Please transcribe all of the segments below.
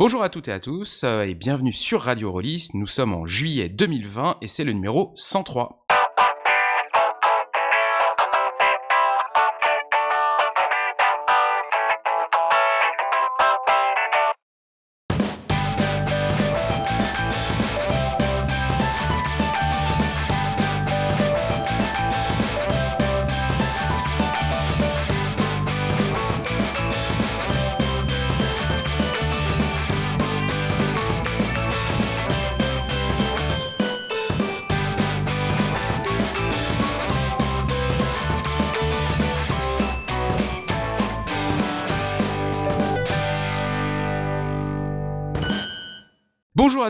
Bonjour à toutes et à tous euh, et bienvenue sur Radio Rollis. Nous sommes en juillet 2020 et c'est le numéro 103.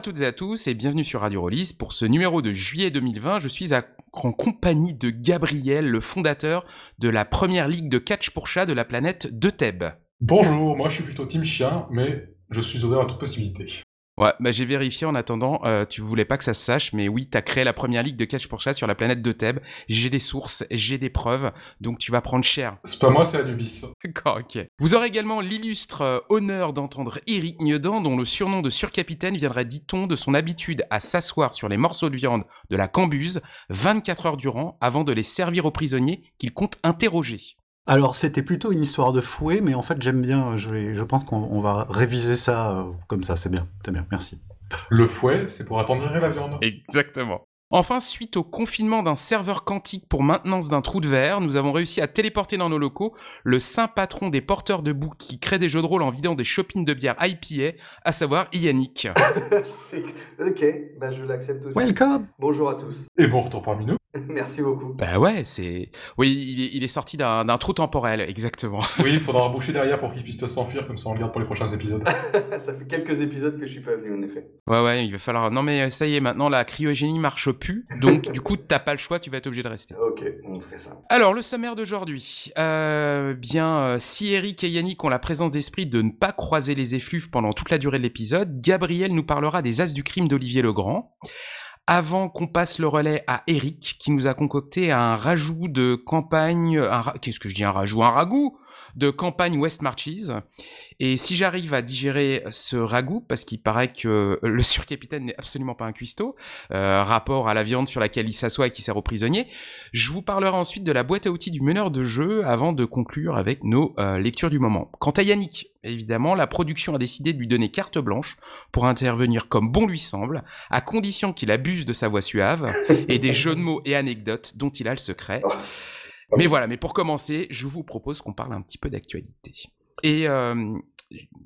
À toutes et à tous et bienvenue sur Radio Rollis. Pour ce numéro de juillet 2020, je suis en compagnie de Gabriel, le fondateur de la première ligue de catch pour chat de la planète de Thèbes. Bonjour, moi je suis plutôt team chien, mais je suis ouvert à toute possibilité. Ouais, bah j'ai vérifié en attendant, euh, tu voulais pas que ça se sache, mais oui, t'as créé la première ligue de catch pour chat sur la planète de Thèbes. J'ai des sources, j'ai des preuves, donc tu vas prendre cher. C'est pas moi, c'est Anubis. D'accord, ok. Vous aurez également l'illustre euh, honneur d'entendre Eric Niedan, dont le surnom de surcapitaine viendrait, dit-on, de son habitude à s'asseoir sur les morceaux de viande de la cambuse 24 heures durant avant de les servir aux prisonniers qu'il compte interroger. Alors, c'était plutôt une histoire de fouet, mais en fait, j'aime bien. Je, vais- je pense qu'on on va réviser ça euh, comme ça. C'est bien, c'est bien. Merci. Le fouet, c'est pour attendrir la viande. Exactement. Enfin, suite au confinement d'un serveur quantique pour maintenance d'un trou de verre, nous avons réussi à téléporter dans nos locaux le saint patron des porteurs de boue qui crée des jeux de rôle en vidant des shoppings de bière IPA, à savoir Yannick. Ok, bah je l'accepte aussi. Welcome. Bonjour à tous. Et bon retour parmi nous. Merci beaucoup. bah ouais, c'est... Oui, il est, il est sorti d'un trou temporel, exactement. Oui, il faudra reboucher derrière pour qu'il puisse pas s'enfuir, comme ça on le garde pour les prochains épisodes. Ça fait quelques épisodes que je suis pas venu en effet. Ouais, ouais, il va falloir... Non mais ça y est, maintenant la cryogénie marche plus, donc du coup, t'as pas le choix, tu vas être obligé de rester. Ok, on fait ça. Alors, le sommaire d'aujourd'hui. Euh, bien, euh, si Eric et Yannick ont la présence d'esprit de ne pas croiser les effluves pendant toute la durée de l'épisode, Gabriel nous parlera des as du crime d'Olivier Legrand. Avant qu'on passe le relais à Eric, qui nous a concocté un rajout de campagne, un ra- qu'est-ce que je dis, un rajout, un ragoût? De campagne West Marches. Et si j'arrive à digérer ce ragoût, parce qu'il paraît que le surcapitaine n'est absolument pas un cuistot, euh, rapport à la viande sur laquelle il s'assoit et qui sert aux prisonniers, je vous parlerai ensuite de la boîte à outils du meneur de jeu avant de conclure avec nos euh, lectures du moment. Quant à Yannick, évidemment, la production a décidé de lui donner carte blanche pour intervenir comme bon lui semble, à condition qu'il abuse de sa voix suave et des jeux de mots et anecdotes dont il a le secret. Mais voilà, mais pour commencer, je vous propose qu'on parle un petit peu d'actualité. Et euh,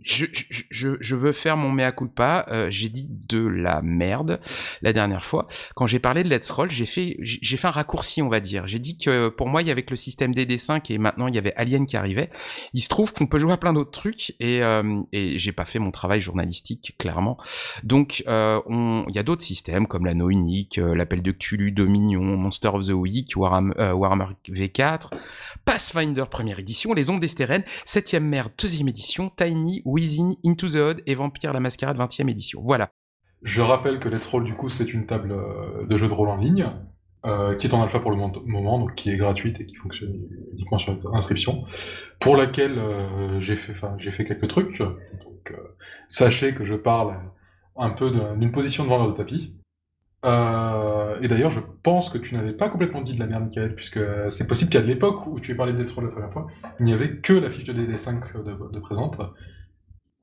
je, veux faire mon mea culpa. euh, j'ai dit de la merde la dernière fois. Quand j'ai parlé de Let's Roll, j'ai fait, un raccourci, on va dire. J'ai dit que pour moi, il y avait le système DD5 et maintenant il y avait Alien qui arrivait. Il se trouve qu'on peut jouer à plein d'autres trucs et, euh, j'ai pas fait mon travail journalistique, clairement. Donc, euh, il y a d'autres systèmes comme l'anneau unique, euh, l'appel de Cthulhu, Dominion, Monster of the Week, Warhammer, euh, Warhammer V4, Pathfinder première édition, Les Ondes d'Estérène, 7ème merde, deuxième édition, Tiny, Within, Into the Odd et Vampire la Mascarade 20ème édition. Voilà. Je rappelle que Let's Roll, du coup, c'est une table euh, de jeu de rôle en ligne, euh, qui est en alpha pour le mo- moment, donc qui est gratuite et qui fonctionne uniquement sur inscription, pour laquelle euh, j'ai fait, fait quelques trucs. Donc, sachez que je parle un peu d'un- d'une position de vendeur de tapis. Euh, et d'ailleurs, je pense que tu n'avais pas complètement dit de la merde, Michael, puisque c'est possible qu'à l'époque où tu aies parlé de Roll la première fois, il n'y avait que la fiche de DD5 de, de présente.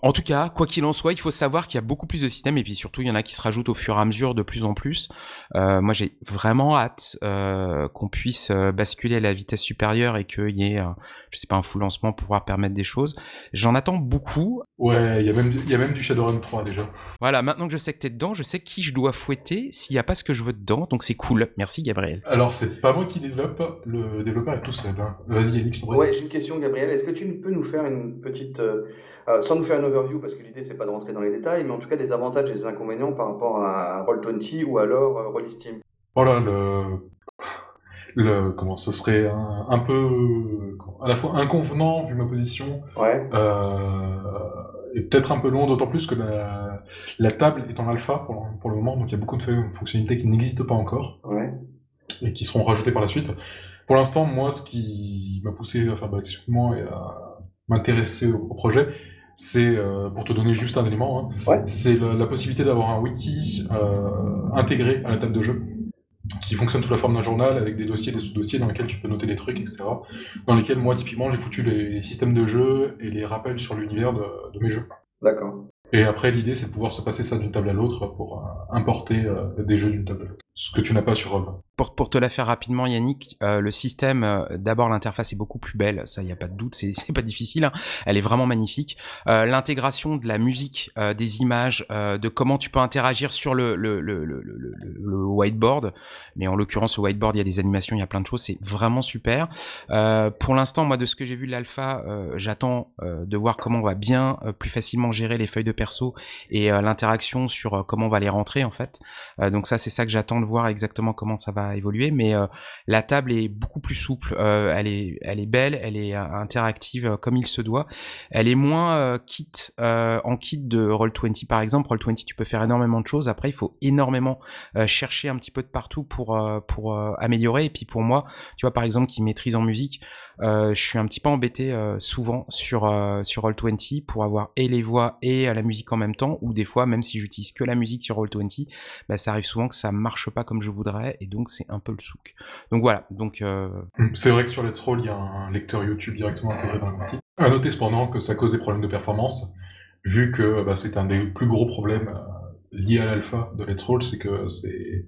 En tout cas, quoi qu'il en soit, il faut savoir qu'il y a beaucoup plus de systèmes et puis surtout, il y en a qui se rajoutent au fur et à mesure de plus en plus. Euh, moi, j'ai vraiment hâte euh, qu'on puisse euh, basculer à la vitesse supérieure et qu'il y ait, euh, je sais pas, un full lancement pour pouvoir permettre des choses. J'en attends beaucoup. Ouais, il y, a même y a même du Shadowrun 3 déjà. Voilà, maintenant que je sais que t'es dedans, je sais qui je dois fouetter s'il n'y a pas ce que je veux dedans, donc c'est cool. Merci Gabriel. Alors, c'est pas moi qui développe, le développeur est tout seul. hein. Vas-y, Yannick, je. Ouais, j'ai une question, Gabriel. Est-ce que tu peux nous faire une petite, euh, sans nous faire une overview, parce que l'idée c'est pas de rentrer dans les détails, mais en tout cas des avantages et des inconvénients par rapport à Roll20 ou alors euh, Rollisteam. Voilà, le... le... Comment ce serait un, un peu à la fois inconvenant vu ma position Ouais. euh, et peut-être un peu long, d'autant plus que la, la table est en alpha pour le, pour le moment, donc il y a beaucoup de fonctionnalités qui n'existent pas encore Ouais. et qui seront rajoutées par la suite. Pour l'instant, moi, ce qui m'a poussé à faire basculement et à m'intéresser au projet, c'est, pour te donner juste un élément, hein, c'est la, possibilité d'avoir un wiki intégré à la table de jeu qui fonctionne sous la forme d'un journal avec des dossiers, des sous-dossiers dans lesquels tu peux noter des trucs, etc. Dans lesquels moi, typiquement, j'ai foutu les systèmes de jeu et les rappels sur l'univers de, de mes jeux. D'accord. Et après, l'idée, c'est de pouvoir se passer ça d'une table à l'autre pour euh, importer euh, des jeux d'une table à l'autre. Ce que tu n'as pas sur Rob. Pour, te la faire rapidement, Yannick, euh, le système, d'abord, l'interface est beaucoup plus belle, ça, il n'y a pas de doute, c'est pas difficile, hein. elle est vraiment magnifique. L'intégration de la musique, des images, de comment tu peux interagir sur le, le, whiteboard, mais en l'occurrence, le whiteboard, il y a des animations, il y a plein de choses, c'est vraiment super. pour l'instant, moi, de ce que j'ai vu de l'alpha, j'attends de voir comment on va bien, plus facilement gérer les feuilles de perso et euh, l'interaction sur euh, comment on va les rentrer en fait. Euh, donc ça c'est ça que j'attends de voir exactement comment ça va évoluer. Mais la table est beaucoup plus souple, elle est elle est belle, elle est interactive comme il se doit. Elle est moins kit en kit de Roll20 par exemple. Roll20 tu peux faire énormément de choses. Après il faut énormément chercher un petit peu de partout pour pour améliorer. Et puis pour moi, tu vois par exemple qui maîtrise en musique, je suis un petit peu embêté souvent sur sur Roll20 pour avoir et les voix et la musique en même temps, ou des fois, même si j'utilise que la musique sur Roll20, bah, ça arrive souvent que ça marche pas comme je voudrais, et donc c'est un peu le souk. Donc voilà, donc... Euh, mm, c'est vrai que sur Let's Roll, il y a un lecteur YouTube directement intégré dans la partie. À noter cependant que ça cause des problèmes de performance, vu que bah, c'est un des plus gros problèmes euh, liés à l'alpha de Let's Roll, c'est que c'est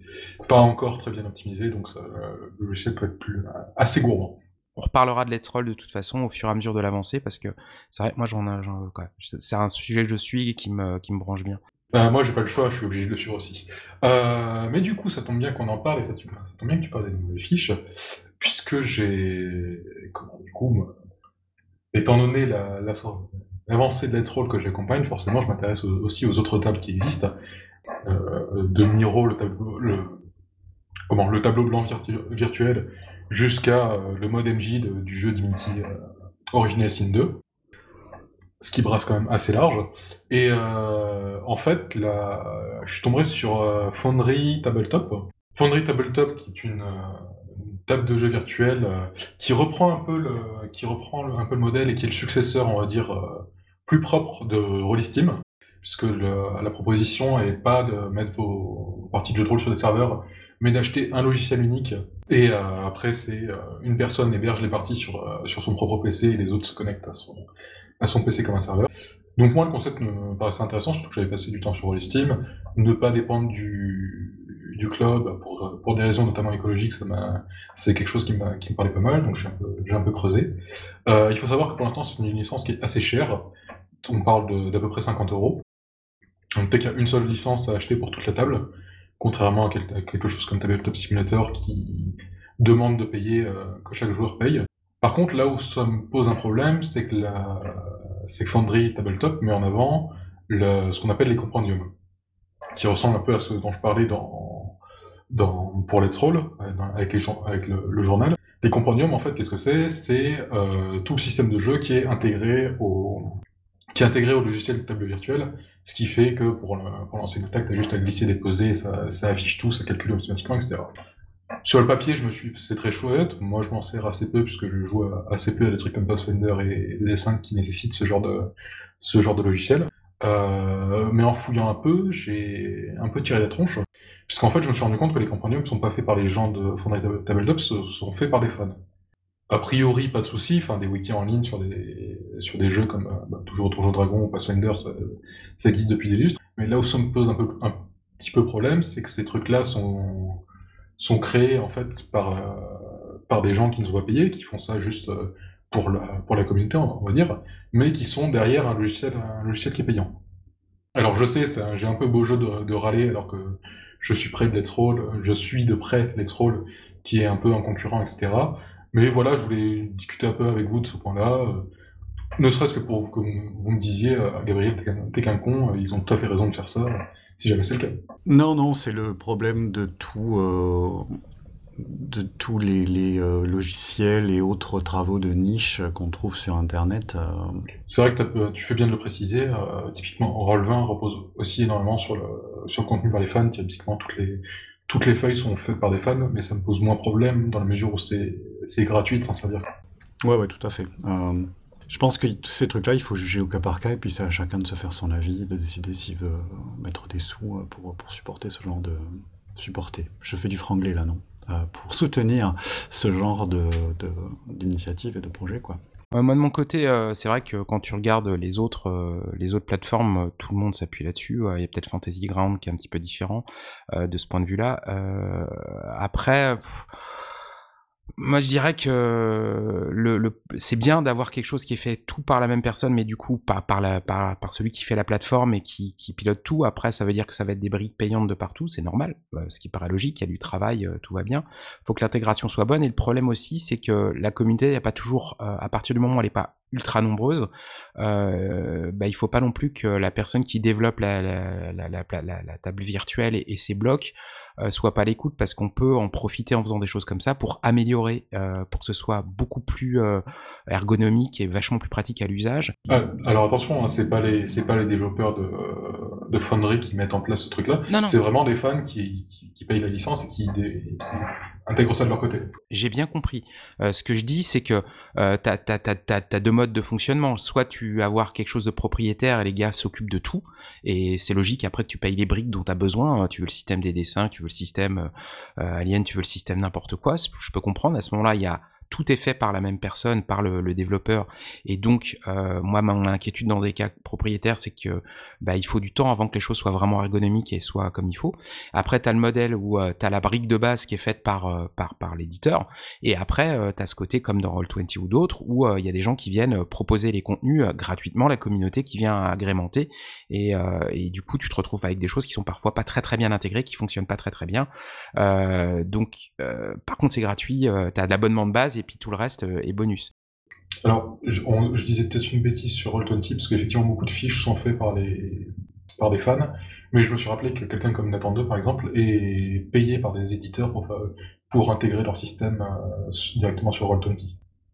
pas encore très bien optimisé, donc ça, le logiciel peut être plus, assez gourmand on reparlera de Let's Roll de toute façon au fur et à mesure de l'avancée parce que c'est vrai moi j'en c'est un sujet que je suis et qui me, branche bien. Bah, moi j'ai pas le choix, je suis obligé de le suivre aussi. Euh, mais du coup ça tombe bien qu'on en parle et ça, tombe bien que tu parles des nouvelles fiches puisque j'ai comment du coup étant donné la, l'avancée de Let's Roll que j'accompagne forcément je m'intéresse aussi aux autres tables qui existent euh, de le tableau le comment le tableau blanc virtuel jusqu'à euh, le mode MJ du jeu Divinity euh, Original Sin 2, ce qui brasse quand même assez large. Et euh, en fait, là, je suis tombé sur Foundry Tabletop. Foundry Tabletop, qui est une, table de jeu virtuelle qui reprend un peu le, qui reprend un peu le modèle et qui est le successeur, on va dire, plus propre de Rollistim, puisque la proposition n'est pas de mettre vos parties de jeu de rôle sur des serveurs, mais d'acheter un logiciel unique. Et euh, après, c'est euh, une personne héberge les parties sur, euh, sur son propre PC et les autres se connectent à son, à son PC comme un serveur. Donc moi, le concept me paraissait intéressant, surtout que j'avais passé du temps sur Steam. Ne pas dépendre du, du club pour, pour des raisons notamment écologiques, c'est quelque chose qui, qui me parlait pas mal, donc j'ai un peu, un peu creusé. il faut savoir que pour l'instant, c'est une licence qui est assez chère. On parle d'à peu près 50 euros. Donc peut-être qu'il y a une seule licence à acheter pour toute la table contrairement à quelque chose comme Tabletop Simulator qui demande de payer, euh, que chaque joueur paye. Par contre, là où ça me pose un problème, c'est que, la... que Foundry Tabletop met en avant ce qu'on appelle les compendiums, qui ressemble un peu à ce dont je parlais dans, dans... pour Let's Roll, avec le... journal. Les compendiums, en fait, qu'est-ce que c'est? C'est euh, tout le système de jeu qui est intégré au, qui est intégré au logiciel de table virtuelle ce qui fait que pour, pour lancer attaque, tu as juste à glisser, déposer, ça, affiche tout, ça calcule automatiquement, etc. Sur le papier, je me suis, c'est très chouette. Moi, je m'en sers assez peu puisque je joue assez peu à des trucs comme Pathfinder et, des dessins qui nécessitent ce genre de, logiciel. Euh, mais en fouillant un peu, j'ai un peu tiré la tronche. Puisqu'en fait, je me suis rendu compte que les compendiums ne sont pas faits par les gens de Foundry Tabletop, sont faits par des fans. A priori, pas de souci. Des wikis en ligne sur des, jeux comme euh, bah, toujours Dragon ou Pathfinder, ça, existe depuis des lustres. Mais là où ça me pose un, peu, un petit peu problème, c'est que ces trucs-là sont, sont créés en fait par, euh, par des gens qui ne se voient payer, qui font ça juste euh, pour la, pour la communauté, on va dire, mais qui sont derrière un logiciel, un logiciel qui est payant. Alors je sais, j'ai un peu beau jeu de, de, râler alors que je suis près de Let's Roll, je suis de près Let's Roll, qui est un peu un concurrent, etc. Mais voilà, je voulais discuter un peu avec vous de ce point-là. Euh, ne serait-ce que pour que vous me disiez, euh, Gabriel, t'es qu'un con, euh, ils ont tout à fait raison de faire ça, si jamais c'est le cas. Non, non, c'est le problème de tout. de tous les, logiciels et autres travaux de niche qu'on trouve sur Internet. C'est vrai que tu fais bien de le préciser. typiquement, Roll20 repose aussi énormément sur le, sur le contenu par les fans. Typiquement, toutes les, toutes les feuilles sont faites par des fans, mais ça me pose moins problème dans la mesure où c'est gratuit de s'en servir. Ouais, ouais, tout à fait. Euh, Je pense que tous ces trucs-là, il faut juger au cas par cas, et puis c'est à chacun de se faire son avis, de décider s'il veut mettre des sous euh, pour, pour supporter ce genre de... Supporter. Je fais du franglais là, non euh, Pour soutenir ce genre de, d'initiative et de projet, quoi. moi de mon côté, euh, c'est vrai que quand tu regardes les autres, les autres plateformes, tout le monde s'appuie là-dessus. Il y a peut-être Fantasy Ground qui est un petit peu différent de ce point de vue-là. après, moi, je dirais que le, c'est bien d'avoir quelque chose qui est fait tout par la même personne, mais du coup par, par, la, par, celui qui fait la plateforme et qui, pilote tout. Après, ça veut dire que ça va être des briques payantes de partout, c'est normal, euh, ce qui paraît logique, il y a du travail, euh, tout va bien. Il faut que l'intégration soit bonne, et le problème aussi, c'est que la communauté, a pas toujours, euh, à partir du moment où elle n'est pas ultra nombreuse, euh, bah, il faut pas non plus que la personne qui développe la, la, la, la table virtuelle et ses blocs euh, soit pas à l'écoute parce qu'on peut en profiter en faisant des choses comme ça pour améliorer, euh, pour que ce soit beaucoup plus euh, ergonomique et vachement plus pratique à l'usage. Ah, alors attention, hein, c'est pas les c'est pas les développeurs de, de Foundry qui mettent en place ce truc-là. C'est vraiment des fans qui, qui, payent la licence et qui, intègrent ça de leur côté. J'ai bien compris. ce que je dis, c'est que euh, tu as, deux modes de fonctionnement. Soit tu vas avoir quelque chose de propriétaire et les gars s'occupent de tout, et c'est logique après que tu payes les briques dont tu as besoin. Tu veux le système des dessins, tu veux le système euh, Alien, tu veux le système n'importe quoi. Je peux comprendre. À ce moment-là, il y a tout est fait par la même personne, par le, développeur. Et donc, euh, moi, mon inquiétude dans des cas propriétaires, c'est que bah, il faut du temps avant que les choses soient vraiment ergonomiques et soient comme il faut. Après, tu as le modèle où euh, tu as la brique de base qui est faite par, euh, par, par l'éditeur. Et après, tu as ce côté comme dans Roll20 ou d'autres, où il y a des gens qui viennent proposer les contenus gratuitement, la communauté qui vient agrémenter. Et, et, du coup, tu te retrouves avec des choses qui sont parfois pas très très bien intégrées, qui fonctionnent pas très très bien. donc, par contre, c'est gratuit, tu as de l'abonnement de base et puis tout le reste euh, est bonus. Alors, je, disais peut-être une bêtise sur Roll20, parce qu'effectivement, beaucoup de fiches sont faites par, les, par des fans, mais je me suis rappelé que quelqu'un comme Nathan 2, par exemple, est payé par des éditeurs pour, pour intégrer leur système euh, directement sur Roll20.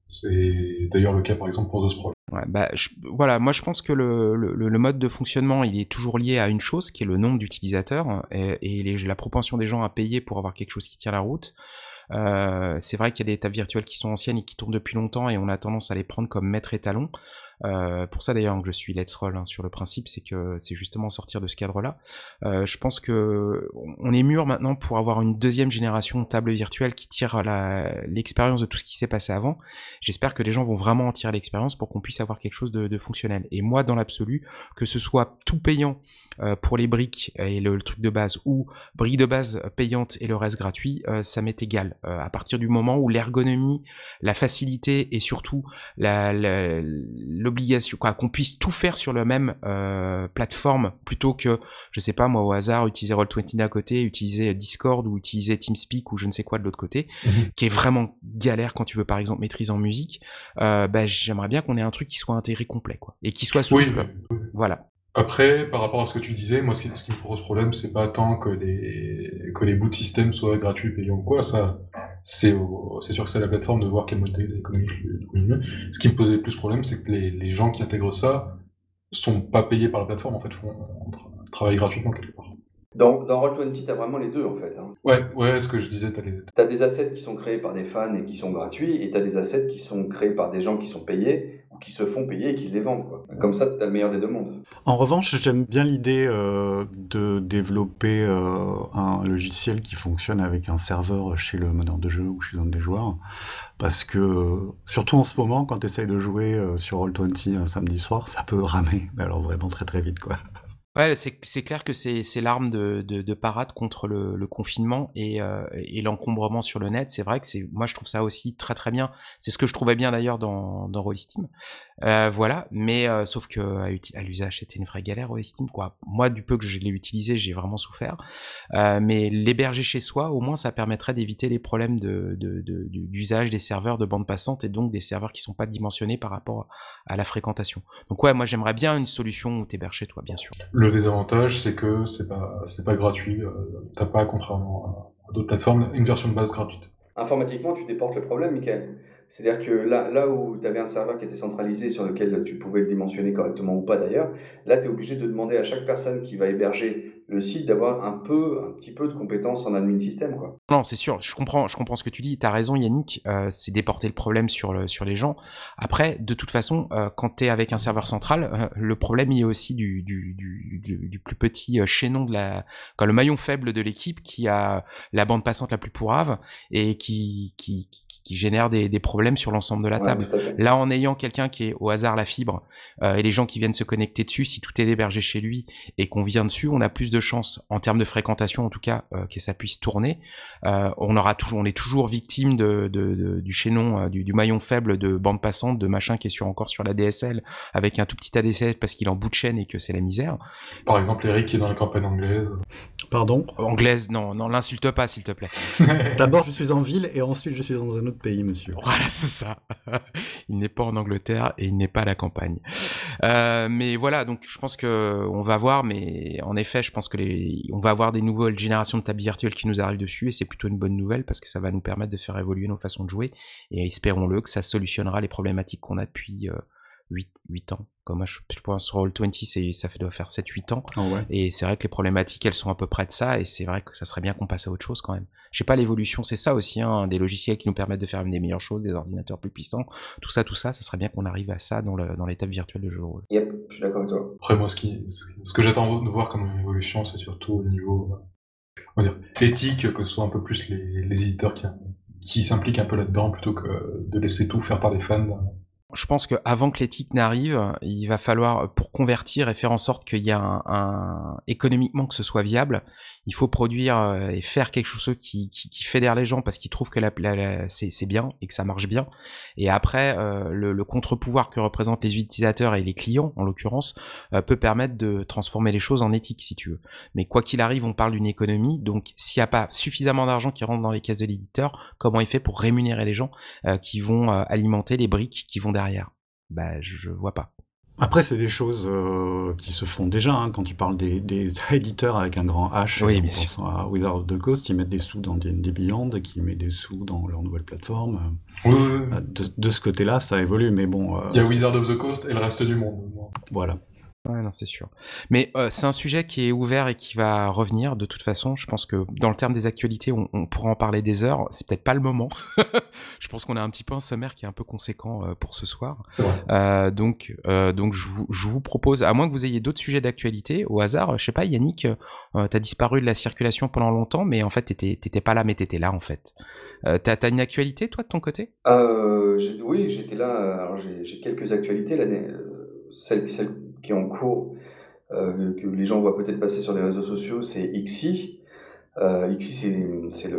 C'est d'ailleurs le cas, par exemple, pour The Sprawl. bah, voilà, moi je pense que le, le, mode de fonctionnement, il est toujours lié à une chose, qui est le nombre d'utilisateurs et, et la propension des gens à payer pour avoir quelque chose qui tient la route. Euh, c'est vrai qu'il y a des tables virtuelles qui sont anciennes et qui tournent depuis longtemps et on a tendance à les prendre comme maître étalon. Euh, pour ça d'ailleurs que je suis Let's Roll hein, sur le principe, c'est que c'est justement sortir de ce cadre-là. Euh, je pense que on est mûr maintenant pour avoir une deuxième génération de tables virtuelles qui tire l'expérience de tout ce qui s'est passé avant. J'espère que les gens vont vraiment en tirer l'expérience pour qu'on puisse avoir quelque chose de, fonctionnel. Et moi, dans l'absolu, que ce soit tout payant euh, pour les briques et le, truc de base ou briques de base payantes et le reste gratuit, ça m'est égal. À partir du moment où l'ergonomie, la facilité et surtout la l'obligation, quoi, qu'on puisse tout faire sur la même euh, plateforme plutôt que, je sais pas moi au hasard, utiliser Roll20 d'un côté, utiliser Discord ou utiliser TeamSpeak ou je ne sais quoi de l'autre côté, mhm. qui est vraiment galère quand tu veux par exemple maîtriser en musique. Euh, bah, j'aimerais bien qu'on ait un truc qui soit intégré complet, quoi, et qui soit souple. Voilà. Après, par rapport à ce que tu disais, moi, ce qui, ce qui me pose problème, c'est pas tant que les, que les bouts de système soient gratuits, payants ou quoi, ça, c'est c'est sûr que c'est la plateforme de voir quel modèle économique. Ce qui me posait le plus problème, c'est que les, les gens qui intègrent ça sont pas payés par la plateforme, en fait, font un travail gratuitement quelque part. Dans, dans Roll20, tu as vraiment les deux en fait. Hein. Ouais, ouais, ce que je disais, tu as les Tu as des assets qui sont créés par des fans et qui sont gratuits, et tu as des assets qui sont créés par des gens qui sont payés ou qui se font payer et qui les vendent. Quoi. Comme ça, tu as le meilleur des deux mondes. En revanche, j'aime bien l'idée euh, de développer euh, un logiciel qui fonctionne avec un serveur chez le meneur de jeu ou chez un des joueurs. Parce que, surtout en ce moment, quand tu essayes de jouer euh, sur Roll20 un samedi soir, ça peut ramer. Mais alors vraiment très très vite, quoi. Ouais, c'est clair que c'est l'arme de, de, de, parade contre le, confinement et, euh, et l'encombrement sur le net. C'est vrai que c'est, moi je trouve ça aussi très très bien. C'est ce que je trouvais bien d'ailleurs dans, dans. Euh, voilà, mais euh, sauf que à, l'usage c'était une vraie galère Rollistim quoi. Moi du peu que je l'ai utilisé, j'ai vraiment souffert. Mais l'héberger chez soi, au moins ça permettrait d'éviter les problèmes d'usage de, des serveurs de bande passante et donc des serveurs qui sont pas dimensionnés par rapport à la fréquentation. Donc ouais, moi j'aimerais bien une solution où t'héberges chez toi, bien sûr. Le désavantage, c'est que c'est pas, c'est pas gratuit. Euh, t'as pas, contrairement à, d'autres plateformes, une version de base gratuite. Informatiquement, tu déportes le problème, Michael. C'est-à-dire que là, là où tu avais un serveur qui était centralisé sur lequel tu pouvais le dimensionner correctement ou pas d'ailleurs, là tu es obligé de demander à chaque personne qui va héberger le site d'avoir un peu, un petit peu de compétences en admin système, quoi. Non, c'est sûr, je comprends, je comprends ce que tu dis. T'as raison, Yannick. Euh, c'est déporter le problème sur le, sur les gens. Après, de toute façon, euh, quand t'es avec un serveur central, euh, le problème il est aussi du, du, du, plus petit chaînon de la, quand le maillon faible de l'équipe qui a la bande passante la plus pourrave et qui génère des, des problèmes sur l'ensemble de la table. Là, en ayant quelqu'un qui est au hasard la fibre et les gens qui viennent se connecter dessus, si tout est hébergé chez lui et qu'on vient dessus, on a plus de chances, en termes de fréquentation en tout cas, que ça puisse tourner. Euh, on aura toujours, on est toujours victime de, du chaînon, euh, du, maillon faible de bande passante, de machin qui est sur encore sur la DSL avec un tout petit ADSL parce qu'il est en bout de chaîne et que c'est la misère. Par exemple, Eric qui est dans la campagne anglaise. Pardon Anglaise, non, non, l'insulte pas, s'il te plaît. D'abord, je suis en ville et ensuite, je suis dans un autre pays, monsieur. Voilà, c'est ça. il n'est pas en Angleterre et il n'est pas à la campagne. Euh, mais voilà, donc je pense que on va voir, mais en effet, je pense que les, on va avoir des nouvelles générations de tables virtuelles qui nous arrivent dessus et c'est plutôt une bonne nouvelle parce que ça va nous permettre de faire évoluer nos façons de jouer et espérons-le que ça solutionnera les problématiques qu'on a depuis 8, euh, 8 ans. Comme je, pense sur Roll20, ça fait, doit faire 7-8 ans. Ah et c'est vrai que les problématiques, elles sont à peu près de ça. Et c'est vrai que ça serait bien qu'on passe à autre chose quand même. Je sais pas, l'évolution, c'est ça aussi, hein, des logiciels qui nous permettent de faire des meilleures choses, des ordinateurs plus puissants. Tout ça, tout ça, ça serait bien qu'on arrive à ça dans l'étape virtuelle de jeu de rôle. Yep, je suis d'accord avec toi. Après, moi, ce, qui, ce que j'attends de voir comme évolution, c'est surtout au niveau on dire, éthique, que ce soit un peu plus les, les éditeurs qui, qui s'impliquent un peu là-dedans plutôt que de laisser tout faire par des fans. Je pense qu'avant que l'éthique n'arrive, il va falloir, pour convertir et faire en sorte qu'il y un, un, économiquement que ce soit viable, il faut produire euh, et faire quelque chose qui, fédère les gens parce qu'ils trouvent que c'est bien et que ça marche bien. Et après, euh, le, contre-pouvoir que représentent les utilisateurs et les clients, en l'occurrence, euh, peut permettre de transformer les choses en éthique, si tu veux. Mais quoi qu'il arrive, on parle d'une économie, donc s'il n'y a pas suffisamment d'argent qui rentre dans les caisses de l'éditeur, comment il fait pour rémunérer les gens qui vont alimenter les briques qui vont derrière? Bah, je vois pas. Après, c'est des choses euh, qui se font déjà. Hein. Quand tu parles des, des, éditeurs avec un grand H, oui, bien sûr. à Wizard of the Coast, ils mettent des sous dans D&D Beyond, qui met des sous dans leur nouvelle plateforme. Oui, oui, oui. De, de, ce côté-là, ça évolue, mais bon... Euh, Il y a Wizard of the Coast et le reste du monde. Voilà. Ouais, non, c'est sûr. Mais euh, c'est un sujet qui est ouvert et qui va revenir de toute façon. Je pense que dans le terme des actualités, on, on pourra en parler des heures. C'est peut-être pas le moment. je pense qu'on a un petit peu un sommaire qui est un peu conséquent euh, pour ce soir. Euh, donc, donc je vous, je vous, propose, à moins que vous ayez d'autres sujets d'actualité, au hasard, je sais pas, Yannick, t'as disparu de la circulation pendant longtemps, mais en fait, t'étais pas là, mais t'étais là en fait. t'as as une actualité, toi, de ton côté? Oui, j'étais là. Alors, j'ai quelques actualités. L'année, celle, celle qui est en cours, euh, que les gens voient peut-être passer sur les réseaux sociaux, c'est IXI. Euh, c'est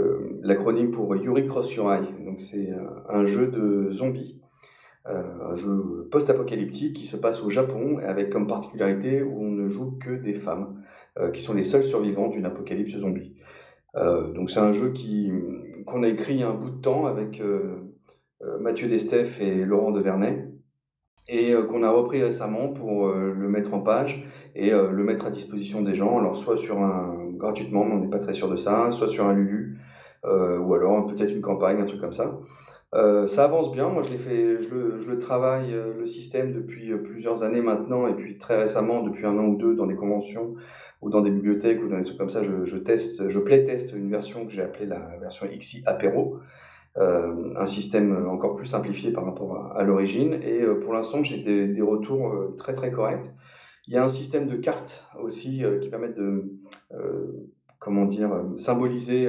l'acronyme pour Yuri Cross Your Eye. Donc, c'est un jeu de zombies, euh, un jeu post-apocalyptique qui se passe au Japon, avec comme particularité où on ne joue que des femmes, euh, qui sont les seules survivantes d'une apocalypse zombie. Donc, c'est un jeu qu'on a écrit il y a un bout de temps avec Mathieu Destef et Laurent de Vernet et euh, qu'on a repris récemment pour euh, le mettre en page et euh, le mettre à disposition des gens. Alors soit sur un gratuitement, mais on n'est pas très sûr de ça, soit sur un Lulu, ou alors peut-être une campagne, un truc comme ça. Ça avance bien. Moi, je le travaille le système depuis plusieurs années maintenant, et puis très récemment, depuis un an ou deux, dans des conventions ou dans des bibliothèques ou dans des trucs comme ça, je, je teste, je play-test une version que j'ai appelée la version XI Apéro, euh, un système encore plus simplifié par rapport à, l'origine. Et euh, pour l'instant, j'ai des, retours euh, très très corrects. Il y a un système de cartes aussi qui permet de, comment dire, symboliser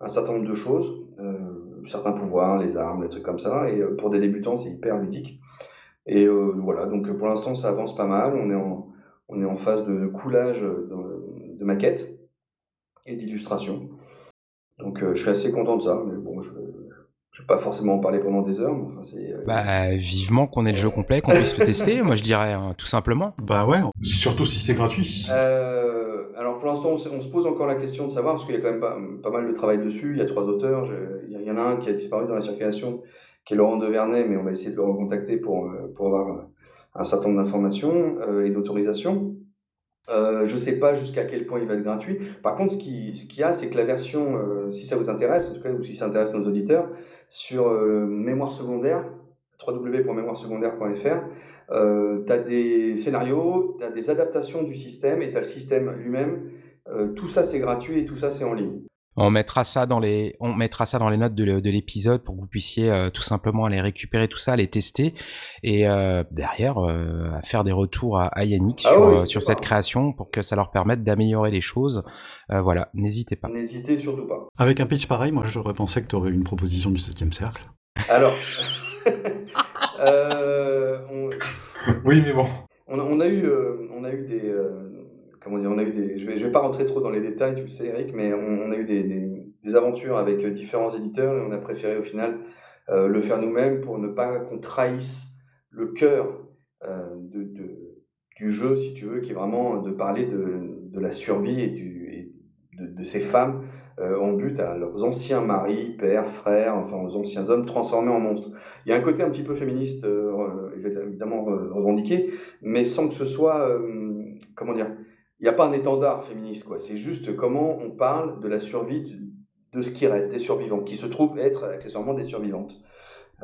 un certain nombre de choses, certains pouvoirs, les armes, les trucs comme ça. Et pour des débutants, c'est hyper ludique. Et voilà, donc pour l'instant, ça avance pas mal. On est en, on est en phase de coulage de, maquettes et d'illustration. Donc je suis assez content de ça, mais bon, je, je vais pas forcément en parler pendant des heures. Mais enfin, c'est, euh... Bah, vivement qu'on ait le jeu complet, qu'on puisse le tester, moi je dirais, hein, tout simplement. Bah ouais. Surtout si c'est gratuit. Euh, alors pour l'instant, on, se, on se pose encore la question de savoir, parce qu'il y a quand même pas, pas mal de travail dessus. Il y a trois auteurs. Je, il y en a un qui a disparu dans la circulation, qui est Laurent de Vernet, mais on va essayer de le recontacter pour, euh, pour avoir un certain nombre d'informations euh, et d'autorisations. Euh, je ne sais pas jusqu'à quel point il va être gratuit. Par contre, ce qu'il ce qu y a, c'est que la version, euh, si ça vous intéresse, en tout cas, ou si ça intéresse nos auditeurs, sur euh, mémoire secondaire, www.mémoiresecondaire.fr, euh, tu as des scénarios, tu as des adaptations du système et tu as le système lui-même tout ça c'est gratuit et tout ça c'est en ligne. On mettra ça dans les, on mettra ça dans les notes de, l'épisode pour que vous puissiez euh, tout simplement aller récupérer tout ça, aller tester et euh, derrière euh, faire des retours à, Yannick ah sur, cette création pour que ça leur permette d'améliorer les choses. voilà, n'hésitez pas. N'hésitez surtout pas. Avec un pitch pareil, moi j'aurais pensé que tu aurais une proposition du 7 cercle. Alors, oui, mais bon. On a, eu, on a eu des on a eu des, je vais, vais pas rentrer trop dans les détails, tu le sais, Eric, mais on, a eu des, aventures avec différents éditeurs et on a préféré au final euh, le faire nous-mêmes pour ne pas qu'on trahisse le cœur euh, du jeu, si tu veux, qui est vraiment de parler de, la survie et, de, ces femmes euh, en but à leurs anciens maris, pères, frères, enfin aux anciens hommes transformés en monstres. Il y a un côté un petit peu féministe, évidemment revendiqué, mais sans que ce soit, comment dire, il n'y a pas un étendard féministe, quoi. C'est juste comment on parle de la survie de, ce qui reste, des survivants, qui se trouvent être accessoirement des survivantes.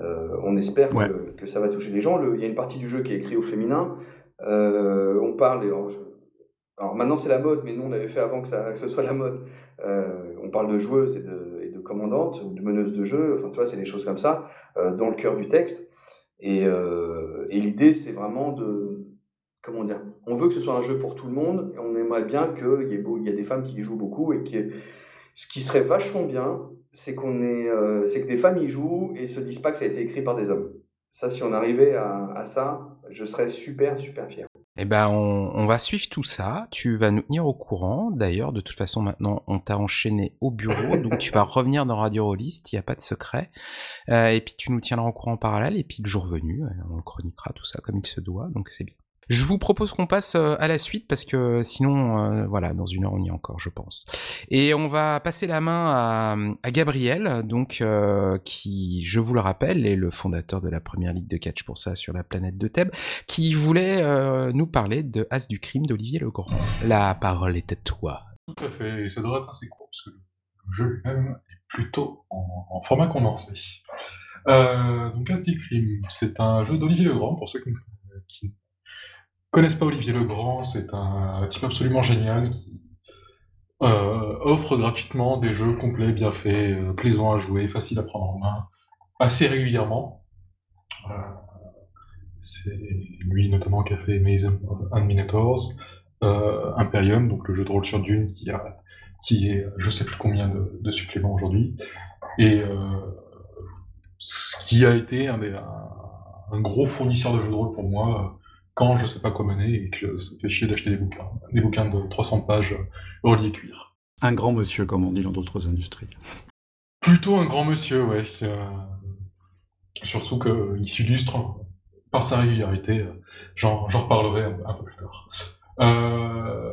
Euh, on espère que, ça va toucher les gens. il y a une partie du jeu qui est écrite au féminin. Euh, on parle, alors, maintenant c'est la mode, mais nous on avait fait avant que, ça, ce soit la mode. Euh, on parle de joueuses et de, et de commandantes, ou de meneuses de jeu, enfin tu vois, c'est des choses comme ça, dans le cœur du texte. Et, et l'idée c'est vraiment de, comment dire, on veut que ce soit un jeu pour tout le monde, et on aimerait bien qu'il y, ait il y ait des femmes qui y jouent beaucoup, et que ce qui serait vachement bien, c'est qu'on est, euh, c'est que des femmes y jouent et se disent pas que ça a été écrit par des hommes. Ça, si on arrivait à, ça, je serais super, super fier. Eh ben, on, va suivre tout ça. Tu vas nous tenir au courant. D'ailleurs, de toute façon, maintenant, on t'a enchaîné au bureau, donc tu vas revenir dans Radio Rollist. Il n'y a pas de secret. Euh, et puis, tu nous tiendras au courant en parallèle. Et puis, le jour venu, euh, on chroniquera tout ça comme il se doit. Donc, c'est bien. Je vous propose qu'on passe euh, à la suite parce que sinon, euh, voilà, dans une heure on y est encore, je pense. Et on va passer la main à, Gabriel, donc euh, qui, je vous le rappelle, est le fondateur de la première ligue de catch pour ça sur la planète de Thèbes, qui voulait nous parler de As du crime d'Olivier Legrand. La parole est à toi. Tout à fait, et ça devrait être assez court parce que le jeu lui-même est plutôt en, format condensé. donc As du crime, c'est un jeu d'Olivier Legrand pour ceux qui, qui connaissent pas Olivier Legrand, c'est un type absolument génial qui euh, offre gratuitement des jeux complets, bien faits, euh, plaisants à jouer, faciles à prendre en main, assez régulièrement. Euh, c'est lui notamment qui a fait Maze and Minotaurs, Imperium, donc le jeu de rôle sur Dune qui, a, qui est je sais plus combien de, suppléments aujourd'hui, et ce qui a été un, gros fournisseur de jeux de rôle pour moi quand je sais pas quoi mener et que ça me fait chier d'acheter des bouquins. Des bouquins de 300 pages reliés cuir. Un grand monsieur, comme on dit dans d'autres industries. Plutôt un grand monsieur, ouais. Euh, surtout qu'il s'illustre par sa régularité. J'en reparlerai un, peu plus tard. Euh,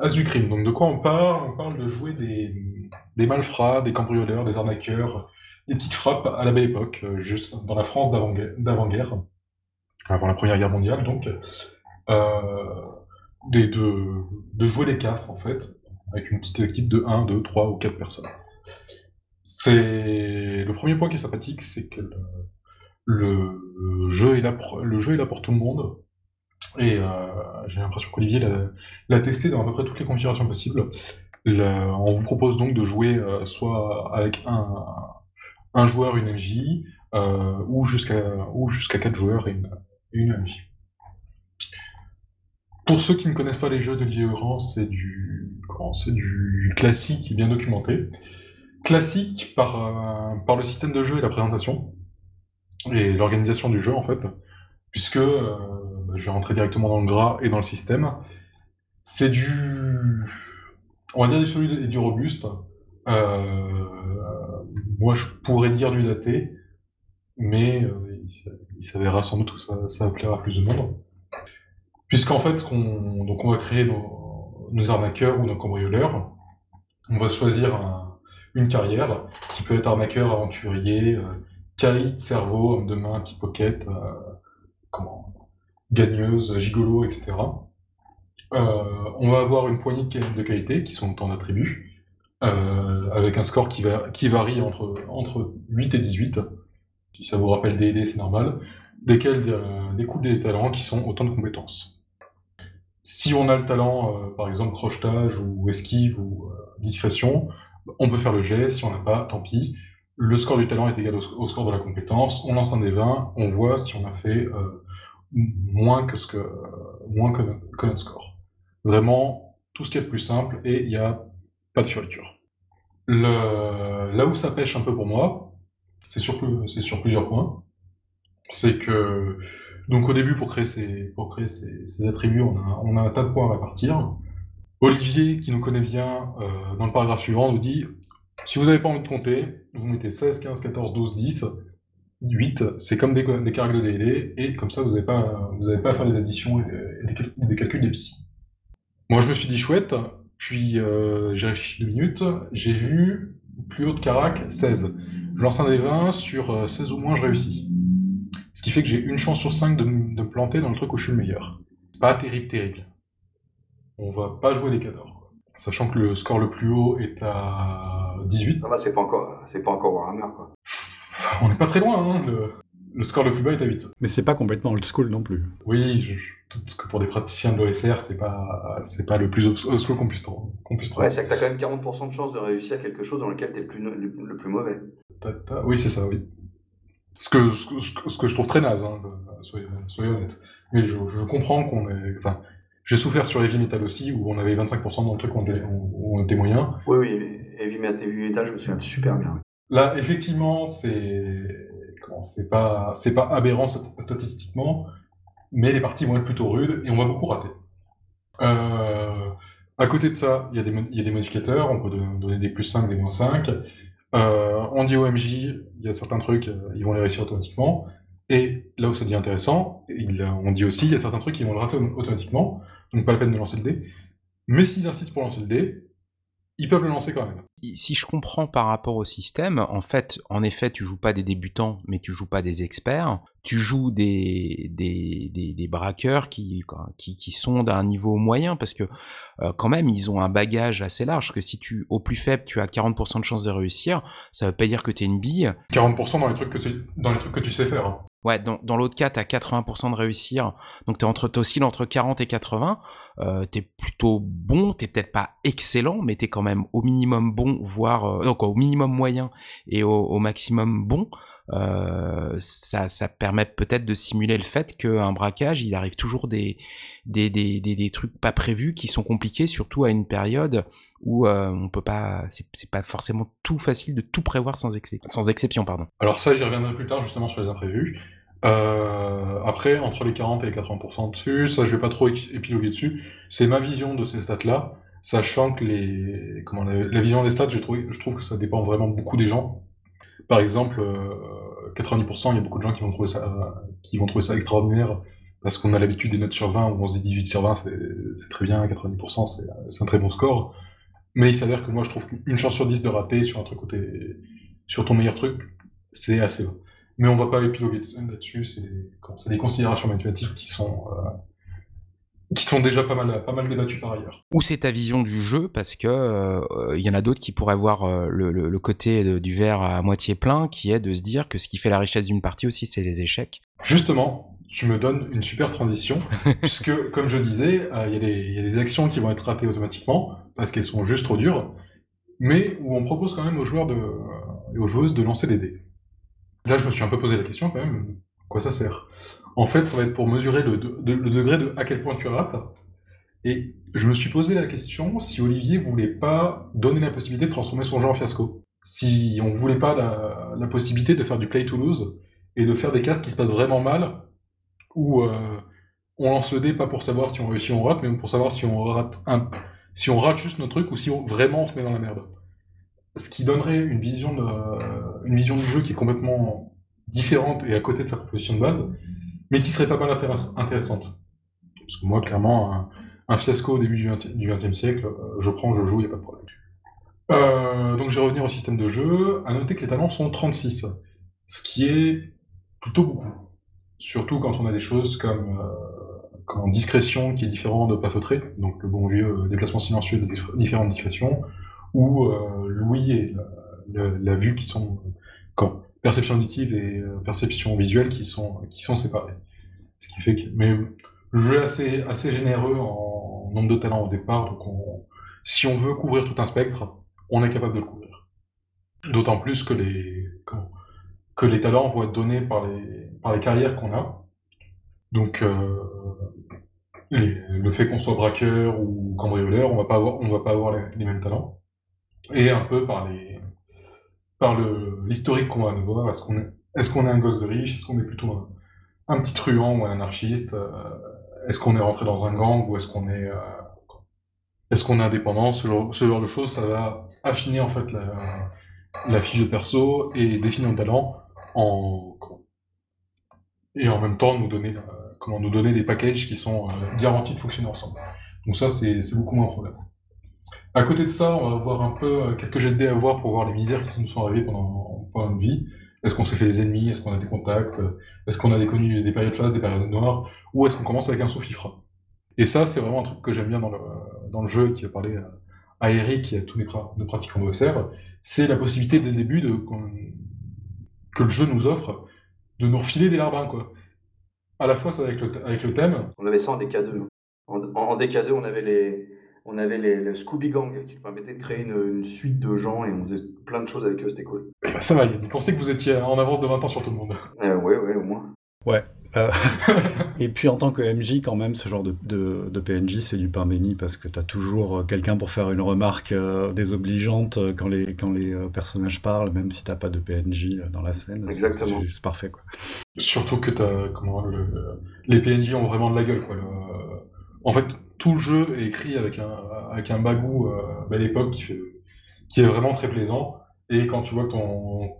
As du crime. Donc de quoi on parle? On parle de jouer des, des malfrats, des cambrioleurs, des arnaqueurs, des petites frappes à la belle époque, euh, juste dans la France d'avant-guerre avant la Première Guerre mondiale, donc, euh, de, jouer les casses, en fait, avec une petite équipe de 1, 2, 3 ou 4 personnes. C'est le premier point qui est sympathique, c'est que le, jeu est là pour, le jeu est là pour tout le monde. Et euh, j'ai l'impression qu'Olivier l'a testé dans à peu près toutes les configurations possibles. on vous propose donc de jouer euh, soit avec un, un joueur, une MJ, ou jusqu'à jusqu'à 4 joueurs et une, une amie. Pour ceux qui ne connaissent pas les jeux de Grand, c'est du, c'est du classique bien documenté. Classique par, euh, par le système de jeu et la présentation, et l'organisation du jeu en fait, puisque, euh, bah, je vais rentrer directement dans le gras et dans le système, c'est du, on va dire du solide et du robuste. Euh, moi je pourrais dire du daté, mais il s'avérera sans doute que ça, ça plaira plus de monde. Puisqu'en fait, on, donc on va créer nos, nos, arnaqueurs ou nos cambrioleurs. On va choisir une carrière qui peut être arnaqueur, aventurier, euh, cerveau, homme de main, pickpocket, euh, comment, gagneuse, gigolo, etc. Euh, on va avoir une poignée de qualités qui sont en attributs, euh, avec un score qui varie entre, entre 8 et 18 si ça vous rappelle des idées, c'est normal, desquels euh, découlent des talents qui sont autant de compétences. Si on a le talent, euh, par exemple, crochetage ou esquive ou discrétion, on peut faire le jet. Si on n'a pas, tant pis. Le score du talent est égal au, score de la compétence. On lance un des 20, on voit si on a fait moins que ce que moins que, notre score. Vraiment, tout ce qui est plus simple et il n'y a pas de fioriture. Là où ça pêche un peu pour moi, c'est sur, plusieurs points. C'est que, donc au début, pour créer ces, attributs, on a, un tas de points à répartir. Olivier, qui nous connaît bien, euh, dans le paragraphe suivant, nous dit si vous n'avez pas envie de compter, vous mettez 16, 15, 14, 12, 10, 8, c'est comme des, des de DLD, et comme ça, vous n'avez pas, à faire des additions et des, des calculs d'épicie. Moi, je me suis dit chouette, puis euh, j'ai réfléchi deux minutes, j'ai vu plus haut de carac 16. Je lance un des 20, sur 16 euh, ou moins, je réussis. Ce qui fait que j'ai une chance sur 5 de, me planter dans le truc où je suis le meilleur. Pas terrible, terrible. On va pas jouer des cadors. Sachant que le score le plus haut est à 18. Ah bah c'est pas encore, c'est pas encore Warhammer quoi. On n'est pas très loin, hein. Le, score le plus bas est à 8. Mais c'est pas complètement old school non plus. Oui, je, tout ce que pour des praticiens de l'OSR, c'est pas, c'est pas le plus old school qu'on puisse, qu'on puisse trouver. Ouais, c'est que t'as quand même 40% de chance de réussir quelque chose dans lequel t'es le plus, le, plus mauvais. Oui, c'est ça, oui. Ce que, ce, que je trouve très naze, hein, soyez, honnête. Mais je, je comprends qu'on est. Enfin, j'ai souffert sur Heavy Metal aussi, où on avait 25% dans le truc où on était, moyen. Oui, oui, Heavy Metal, je me souviens super bien. Là, effectivement, c'est c'est pas c'est pas aberrant statistiquement, mais les parties vont être plutôt rudes et on va beaucoup rater. Euh, à côté de ça, il y, a des, modificateurs, on peut donner des plus 5, des moins 5. Euh, on dit au MJ, il y a certains trucs, euh, ils vont les réussir automatiquement. Et là où ça devient intéressant, on dit aussi, il y a certains trucs qui vont le rater automatiquement, donc pas la peine de lancer le dé. Mais s'ils insistent pour lancer le dé, ils peuvent le lancer quand même. Si je comprends par rapport au système, en fait, en effet, tu joues pas des débutants, mais tu joues pas des experts. Tu joues des, des, des, braqueurs qui, qui, qui sont d'un niveau moyen, parce que euh, quand même, ils ont un bagage assez large. Que si tu, au plus faible, tu as 40% de chances de réussir, ça veut pas dire que tu es une bille. 40% dans les trucs que tu, dans les trucs que tu sais faire. Hein. Ouais, dans, dans l'autre cas, tu as 80% de réussir. Donc tu oscilles entre 40 et 80. Euh, tu es plutôt bon, tu peut-être pas excellent, mais tu es quand même au minimum bon, voire euh, donc au minimum moyen et au, maximum bon. Euh, ça, ça permet peut-être de simuler le fait qu'un braquage, il arrive toujours des des, des, des, trucs pas prévus qui sont compliqués, surtout à une période où euh, on peut pas, c'est pas forcément tout facile de tout prévoir sans, sans exception, pardon. Alors ça, j'y reviendrai plus tard justement sur les imprévus. Euh, après, entre les 40 et les 80% dessus, ça je vais pas trop épiloguer dessus. C'est ma vision de ces stats-là, sachant que les, comment, la, vision des stats, je trouve que ça dépend vraiment beaucoup des gens. Par exemple, 90%, euh, il y a beaucoup de gens qui vont trouver ça, qui vont trouver ça extraordinaire parce qu'on a l'habitude des notes sur 20 où on se dit 18 sur 20, c'est très bien, 90%, c'est un très bon score. Mais il s'avère que moi, je trouve qu'une chance sur 10 de rater sur un truc côté, sur ton meilleur truc, c'est assez bas. Mais on va pas épiloguer là-dessus, c'est des considérations mathématiques qui sont, euh, qui sont déjà pas mal, pas mal débattues par ailleurs. Ou c'est ta vision du jeu, parce que il euh, y en a d'autres qui pourraient voir euh, le, le, côté du verre à moitié plein, qui est de se dire que ce qui fait la richesse d'une partie aussi, c'est les échecs. Justement, tu me donnes une super transition, puisque, comme je disais, il y, y, a des actions qui vont être ratées automatiquement, parce qu'elles sont juste trop dures, mais où on propose quand même aux joueurs de, et aux joueuses de lancer des dés. Là, je me suis un peu posé la question quand même, quoi ça sert? En fait, ça va être pour mesurer le, degré de à quel point tu rates. Et je me suis posé la question si Olivier voulait pas donner la possibilité de transformer son jeu en fiasco. Si on voulait pas la, possibilité de faire du play to lose et de faire des castes qui se passent vraiment mal, où euh, on lance le dé pas pour savoir si on réussit ou on rate, mais pour savoir si on rate un, si on rate juste notre truc ou si on, vraiment on se met dans la merde. Ce qui donnerait une vision, de, une vision du jeu qui est complètement différente et à côté de sa proposition de base, mais qui serait pas mal intéressante. Parce que moi, clairement, un, fiasco au début du XXe siècle, euh, je prends, je joue, il n'y a pas de problème. Euh, donc je vais revenir au système de jeu. À noter que les talents sont 36, ce qui est plutôt beaucoup. Surtout quand on a des choses comme en discrétion qui est différent de pas feutré, donc le bon vieux euh, déplacement silencieux de différentes discrétions, ou euh, l'ouïe et la, vue qui sont quand perception auditive et euh, perception visuelle qui sont qui sont séparées. Ce qui fait que mais le jeu est assez, assez généreux en nombre de talents au départ, donc si on veut couvrir tout un spectre, on est capable de le couvrir. D'autant plus que les, que les talents vont être donnés par les, par les carrières qu'on a. Donc, euh, le fait qu'on soit braqueur ou cambrioleur, on va pas avoir, on va pas avoir les, mêmes talents. Et un peu par les, par le, l'historique qu'on va nous voir. Est-ce qu'on est, est-ce qu'on est un gosse de riche? Est-ce qu'on est plutôt un, petit truand ou un anarchiste? Euh, est-ce qu'on est rentré dans un gang ou est-ce qu'on est, euh, est-ce qu'on est indépendant? Ce genre, de choses, ça va affiner, en fait, la, la fiche de perso et définir un talent en, et en même temps nous donner, comment nous donner des packages qui sont euh, garantis de fonctionner ensemble. Donc ça, c'est beaucoup moins un problème. À côté de ça, on va voir un peu euh, quelques jets de dés à voir pour voir les misères qui nous sont arrivées pendant, pendant notre vie. Est-ce qu'on s'est fait des ennemis? Est-ce qu'on a des contacts? Est-ce qu'on a connu des périodes phases, des périodes noires? Ou est-ce qu'on commence avec un sous-fifra Et ça, c'est vraiment un truc que j'aime bien dans le, dans le jeu, qui a parlé à Eric et à tous les, nos pratiquants d'OSR, c'est la possibilité dès le début de, que le jeu nous offre de nous refiler des larbins, quoi. À la fois, ça avec le, avec le thème. On avait ça en DK2. En, en, DK2, on avait les, on avait les, Scooby Gang qui permettait de créer une, suite de gens et on faisait plein de choses avec eux, c'était cool. Ben, ça va, Yannick, on sait que vous étiez en avance de 20 ans sur tout le monde. Euh, ouais, ouais, au moins. Ouais, euh, et puis en tant que MJ, quand même, ce genre de, de, PNJ, c'est du pain béni parce que tu as toujours quelqu'un pour faire une remarque euh, désobligeante euh, quand les, quand les personnages parlent, même si t'as pas de PNJ dans la scène. Exactement. C'est juste parfait, quoi. Surtout que as, comment, les PNJ ont vraiment de la gueule, quoi. En fait, tout le jeu est écrit avec un, avec un bagou à l'époque qui, qui est vraiment très plaisant. Et quand tu vois que ton.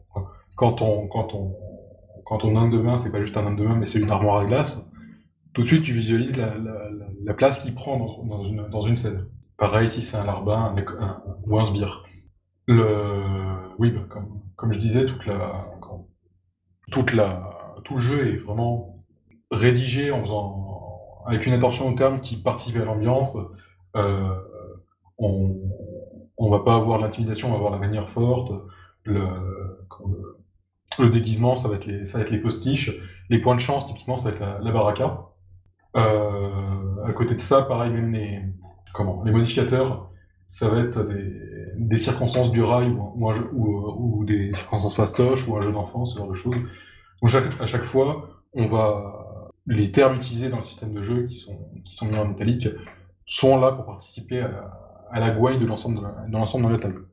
Quand on, quand on quand ton inde de main, c'est pas juste un inde de main, mais c'est une armoire à glace, tout de suite tu visualises la, place qu'il prend dans, une, dans, une, scène. Pareil si c'est un larbin ou un sbire. Le, oui, bah, comme, comme, je disais, toute la, toute la, tout le jeu est vraiment rédigé en faisant, avec une attention au terme qui participe à l'ambiance. Euh, on, on va pas avoir l'intimidation, on va avoir la manière forte. Le, déguisement, ça va être les, postiches. Les points de chance, typiquement, ça va être la, baraka. Euh, à côté de ça, pareil, même les, comment, les modificateurs, ça va être des, circonstances du rail ou, ou, des circonstances fastoches ou un jeu d'enfant, ce genre de choses. Donc à chaque fois, on va les termes utilisés dans le système de jeu qui sont, qui sont mis en métallique sont là pour participer à la, gouaille de l'ensemble de l'ensemble de la table.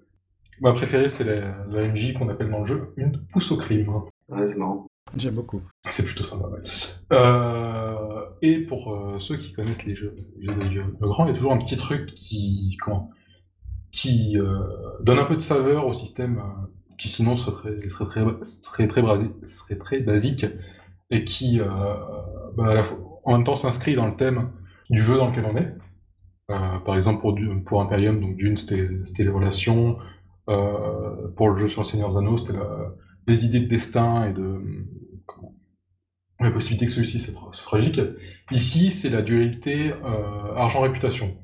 Ma préférée, c'est la, la MJ qu'on appelle dans le jeu une pousse au crime. Ouais, c'est marrant. J'aime beaucoup. C'est plutôt sympa, ouais. Euh, et pour euh, ceux qui connaissent les jeux, les jeux de grand, il y a toujours un petit truc qui, comment, qui euh, donne un peu de saveur au système qui sinon serait très, serait très, serait très, serait très basique et qui, bah, en même temps, s'inscrit dans le thème du jeu dans lequel on est. par exemple, pour, pour Imperium, donc d'une, c'était les relations, euh, pour le jeu sur le Seigneur Anneaux, c'était les idées de destin et de la possibilité que celui-ci soit tragique. Ici, c'est la dualité euh, argent-réputation,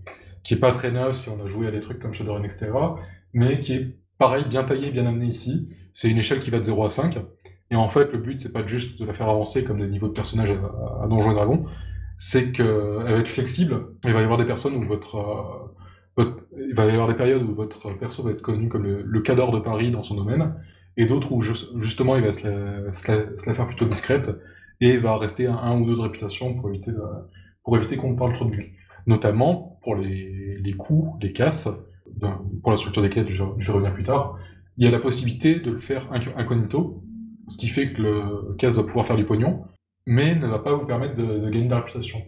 qui est pas très neuve si on a joué à des trucs comme Shadowrun, etc., mais qui est pareil, bien taillé, bien amené ici. C'est une échelle qui va de 0 à 5. Et en fait, le but, c'est pas juste de la faire avancer comme des niveaux de personnages à, à Donjons et Dragons, c'est qu'elle va être flexible. Il va y avoir des personnes où votre, euh, il va y avoir des périodes où votre perso va être connu comme le, le cadre de Paris dans son domaine, et d'autres où justement il va se la, faire plutôt discrète et va rester un, ou deux de réputation pour éviter, qu'on parle trop de lui. Notamment pour les, les coups, les casses, pour la structure desquelles je, je vais revenir plus tard, il y a la possibilité de le faire incognito, ce qui fait que le casse va pouvoir faire du pognon, mais ne va pas vous permettre de, de gagner de la réputation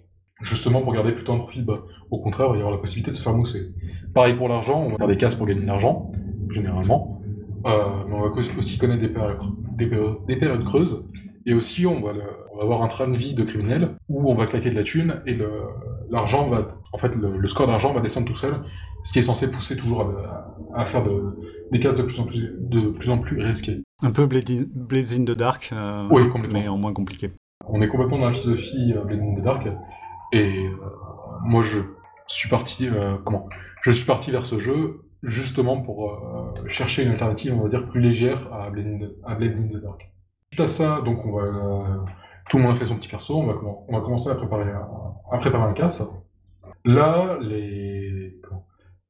justement pour garder plutôt un profil bas. Au contraire, il va y avoir la possibilité de se faire mousser. Pareil pour l'argent, on va faire des cases pour gagner de l'argent, généralement, euh, mais on va aussi connaître des périodes, des périodes, creuses, et aussi on va, avoir un train de vie de criminel où on va claquer de la thune et l'argent va, en fait, le, score d'argent va descendre tout seul, ce qui est censé pousser toujours à, faire des cases de plus en plus, de plus, en plus risquées. Un peu Blades in, the Dark, euh, oui, mais en moins compliqué. On est complètement dans la philosophie euh, Blades in the Dark, et euh, moi, je suis parti, euh, comment? Je suis parti vers ce jeu justement pour chercher une alternative, on va dire, plus légère à Blade in the, Dark. Suite à ça, donc on va tout le monde a fait son petit perso, on va, on va commencer à préparer, à préparer un casse. Là, les...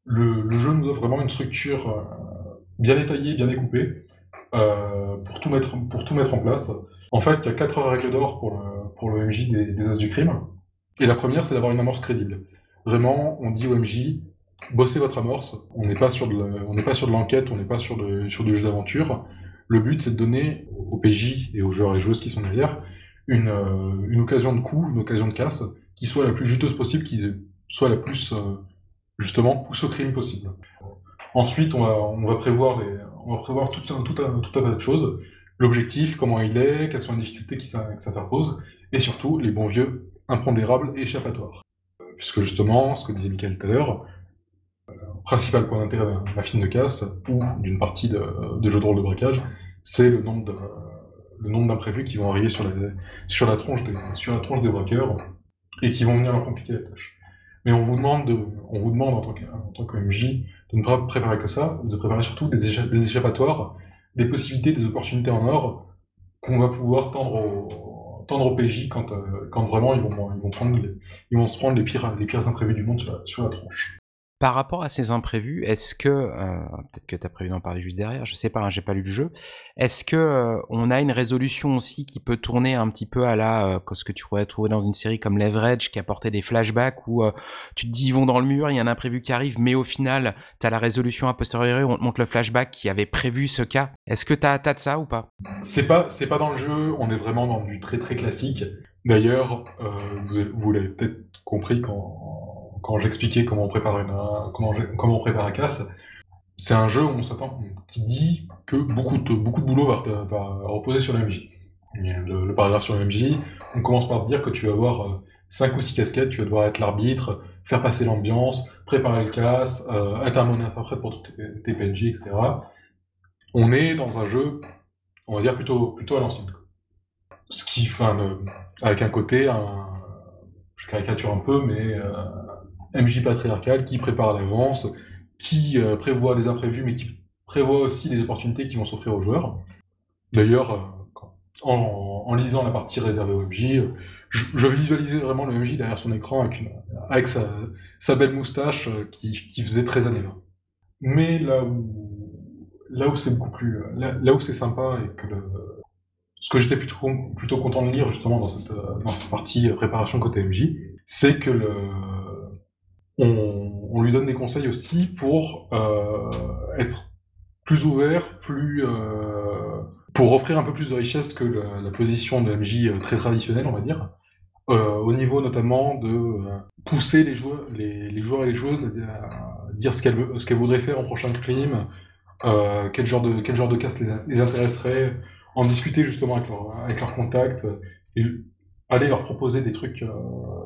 le, jeu nous offre vraiment une structure bien détaillée, bien découpée, euh, pour, tout mettre, pour tout mettre en place. En fait, il y a quatre règles d'or pour le, pour le des, As du Crime. Et la première, c'est d'avoir une amorce crédible. Vraiment, on dit au MJ, bossez votre amorce. On n'est pas sur de, on n'est pas sur de l'enquête, on n'est pas sur, de, sur du jeu d'aventure. Le but, c'est de donner aux PJ et aux joueurs et joueuses qui sont derrière une, euh, une occasion de coup, une occasion de casse, qui soit la plus juteuse possible, qui soit la plus, euh, justement, pousse au crime possible. Ensuite, on va, on va prévoir, les, on va prévoir tout un, tout, un, tout un tas de choses. L'objectif, comment il est, quelles sont les difficultés qui s'interposent, et surtout les bons vieux impondérables et échappatoires. Puisque justement, ce que disait Michael tout à l'heure, principal point d'intérêt d'un film de casse ou d'une partie de, de jeu de rôle de braquage, c'est le nombre de, le nombre d'imprévus qui vont arriver sur la, sur la tronche des, sur la tronche des braqueurs et qui vont venir leur compliquer la tâche. Mais on vous demande de, on vous demande en tant que, en tant MJ de ne pas préparer que ça, de préparer surtout des, échappatoires, des possibilités, des opportunités en or qu'on va pouvoir tendre au, tendre au PJ quand, euh, quand vraiment ils vont, ils vont prendre ils vont se prendre les pires, les pires imprévus du monde sur la, sur la tronche. Par rapport à ces imprévus, est-ce que, euh, peut-être que tu as prévu d'en parler juste derrière, je sais pas, hein, j'ai pas lu le jeu, est-ce que euh, on a une résolution aussi qui peut tourner un petit peu à la, euh, ce que tu pourrais trouver dans une série comme Leverage qui apportait des flashbacks où tu te dis ils vont dans le mur, il y a un imprévu qui arrive, mais au final, tu as la résolution a posteriori, on te montre le flashback qui avait prévu ce cas. Est-ce que tu as, de ça ou pas? C'est pas, c'est pas dans le jeu, on est vraiment dans du très très classique. D'ailleurs, vous, vous l'avez peut-être compris quand quand j'expliquais comment on prépare une, comment, comment on prépare un casse, c'est un jeu où on s'attend, qui dit que beaucoup de, beaucoup de boulot va, reposer sur le MJ. Le, paragraphe sur le MJ, on commence par te dire que tu vas avoir 5 euh, ou 6 casquettes, tu vas devoir être l'arbitre, faire passer l'ambiance, préparer le casse, euh, être un mon interprète pour tous tes, PNJ, etc. On est dans un jeu, on va dire plutôt, plutôt à l'ancienne. Ce qui, enfin, avec un côté, je caricature un peu, mais euh, MJ patriarcal qui prépare à l'avance, qui euh, prévoit des imprévus, mais qui prévoit aussi les opportunités qui vont s'offrir aux joueurs. D'ailleurs, euh, en, lisant la partie réservée au MJ, je, visualisais vraiment le MJ derrière son écran avec, sa, belle moustache euh, qui, faisait très années. Mais là où, c'est beaucoup plus, là, où c'est sympa et que ce que j'étais plutôt, content de lire justement dans cette partie préparation côté MJ, c'est que le, on, lui donne des conseils aussi pour euh, être plus ouvert, plus euh, pour offrir un peu plus de richesse que la, position de MJ euh, très traditionnelle, on va dire, au niveau notamment de pousser les joueurs, les, joueurs et les joueuses à, dire ce qu'elles voudraient faire en prochain crime, quel genre de quel genre de casse les, intéresserait, en discuter justement avec leur avec leurs contacts et aller leur proposer des trucs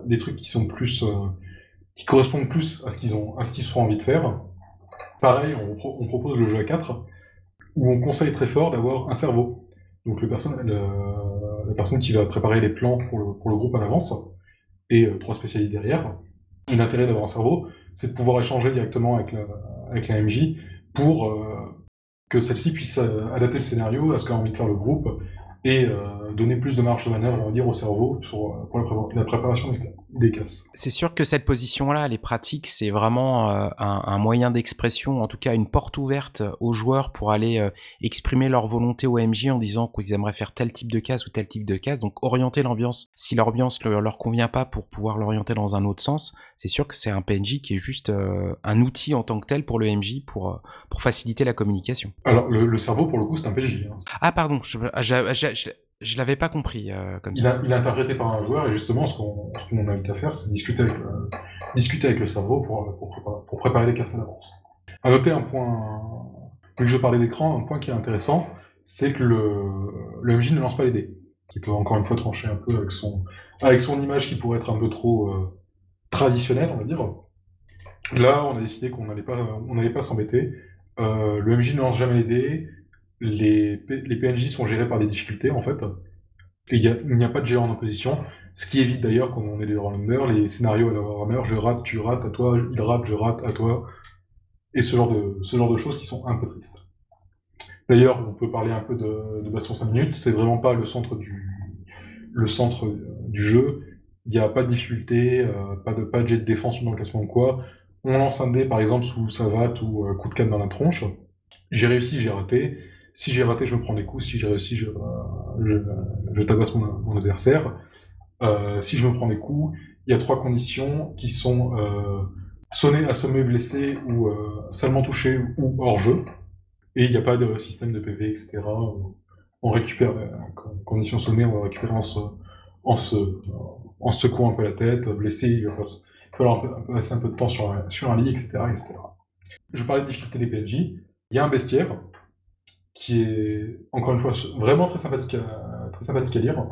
des trucs qui sont plus qui correspondent plus à ce qu'ils ont, à ce qu'ils ont envie de faire. Pareil, on, propose le jeu à 4, où on conseille très fort d'avoir un cerveau. Donc la personne qui va préparer les plans pour le, groupe à l'avance, et euh, trois spécialistes derrière. L'intérêt d'avoir un cerveau, c'est de pouvoir échanger directement avec la, MJ pour euh, que celle-ci puisse euh, adapter le scénario à ce qu'a envie de faire le groupe donner plus de marge de manœuvre, on va dire, au cerveau pour, euh, pour la, préparation des, casses. C'est sûr que cette position-là, elle est pratique, c'est vraiment euh, un, un, moyen d'expression, en tout cas une porte ouverte aux joueurs pour aller exprimer leur volonté au MJ en disant qu'ils aimeraient faire tel type de casse ou tel type de casse, donc orienter l'ambiance si l'ambiance ne leur convient pas pour pouvoir l'orienter dans un autre sens. C'est sûr que c'est un PNJ qui est juste un outil en tant que tel pour le MJ pour, pour faciliter la communication. Alors le, cerveau, pour le coup, c'est un PNJ. Hein. Ah pardon, je, je, je, l'avais pas compris euh, comme il ça. il est interprété par un joueur et justement ce qu'on qu invite à faire, c'est discuter avec, le, discuter avec le cerveau pour, pour, préparer, pour préparer les casses à l'avance. À noter un point, vu que je parlais d'écran, un point qui est intéressant, c'est que le, le MJ ne lance pas les dés, qui peut encore une fois trancher un peu avec son, avec son image qui pourrait être un peu trop euh, traditionnelle, on va dire. Là, on a décidé qu'on n'allait pas, on n'allait pas s'embêter. Euh, le MJ ne lance jamais les dés, les, les PNJ sont gérés par des difficultés, en fait. Il n'y a, pas de géant en opposition, ce qui évite d'ailleurs, quand on est des rollers, les scénarios à la Warhammer, je rate, tu rates, à toi, il rate, je rate, à toi, et ce genre de, ce genre de choses qui sont un peu tristes. D'ailleurs, on peut parler un peu de, de Baston 5 minutes, c'est vraiment pas le centre du, le centre du jeu, il n'y a pas de difficulté, pas, de, pas de jet de défense ou d'encaissement ou quoi. On lance un dé, par exemple, sous savate ou coup de canne dans la tronche. J'ai réussi, j'ai raté. Si j'ai raté, je me prends des coups. Si j'ai réussi, je, je, tabasse mon, adversaire. si je me prends des coups, il y a trois conditions qui sont sonné, assommé, blessé ou euh, seulement touché ou hors jeu. Et il n'y a pas de système de PV, etc. On récupère, euh, condition sonnée, on va récupérer en se, en, se, secouant un peu la tête, blessé, il va falloir passer un peu de temps sur, un, sur un lit, etc., etc. Je parlais de difficulté des PNJ. Il y a un bestiaire qui est, encore une fois, vraiment très sympathique à, très sympathique à lire,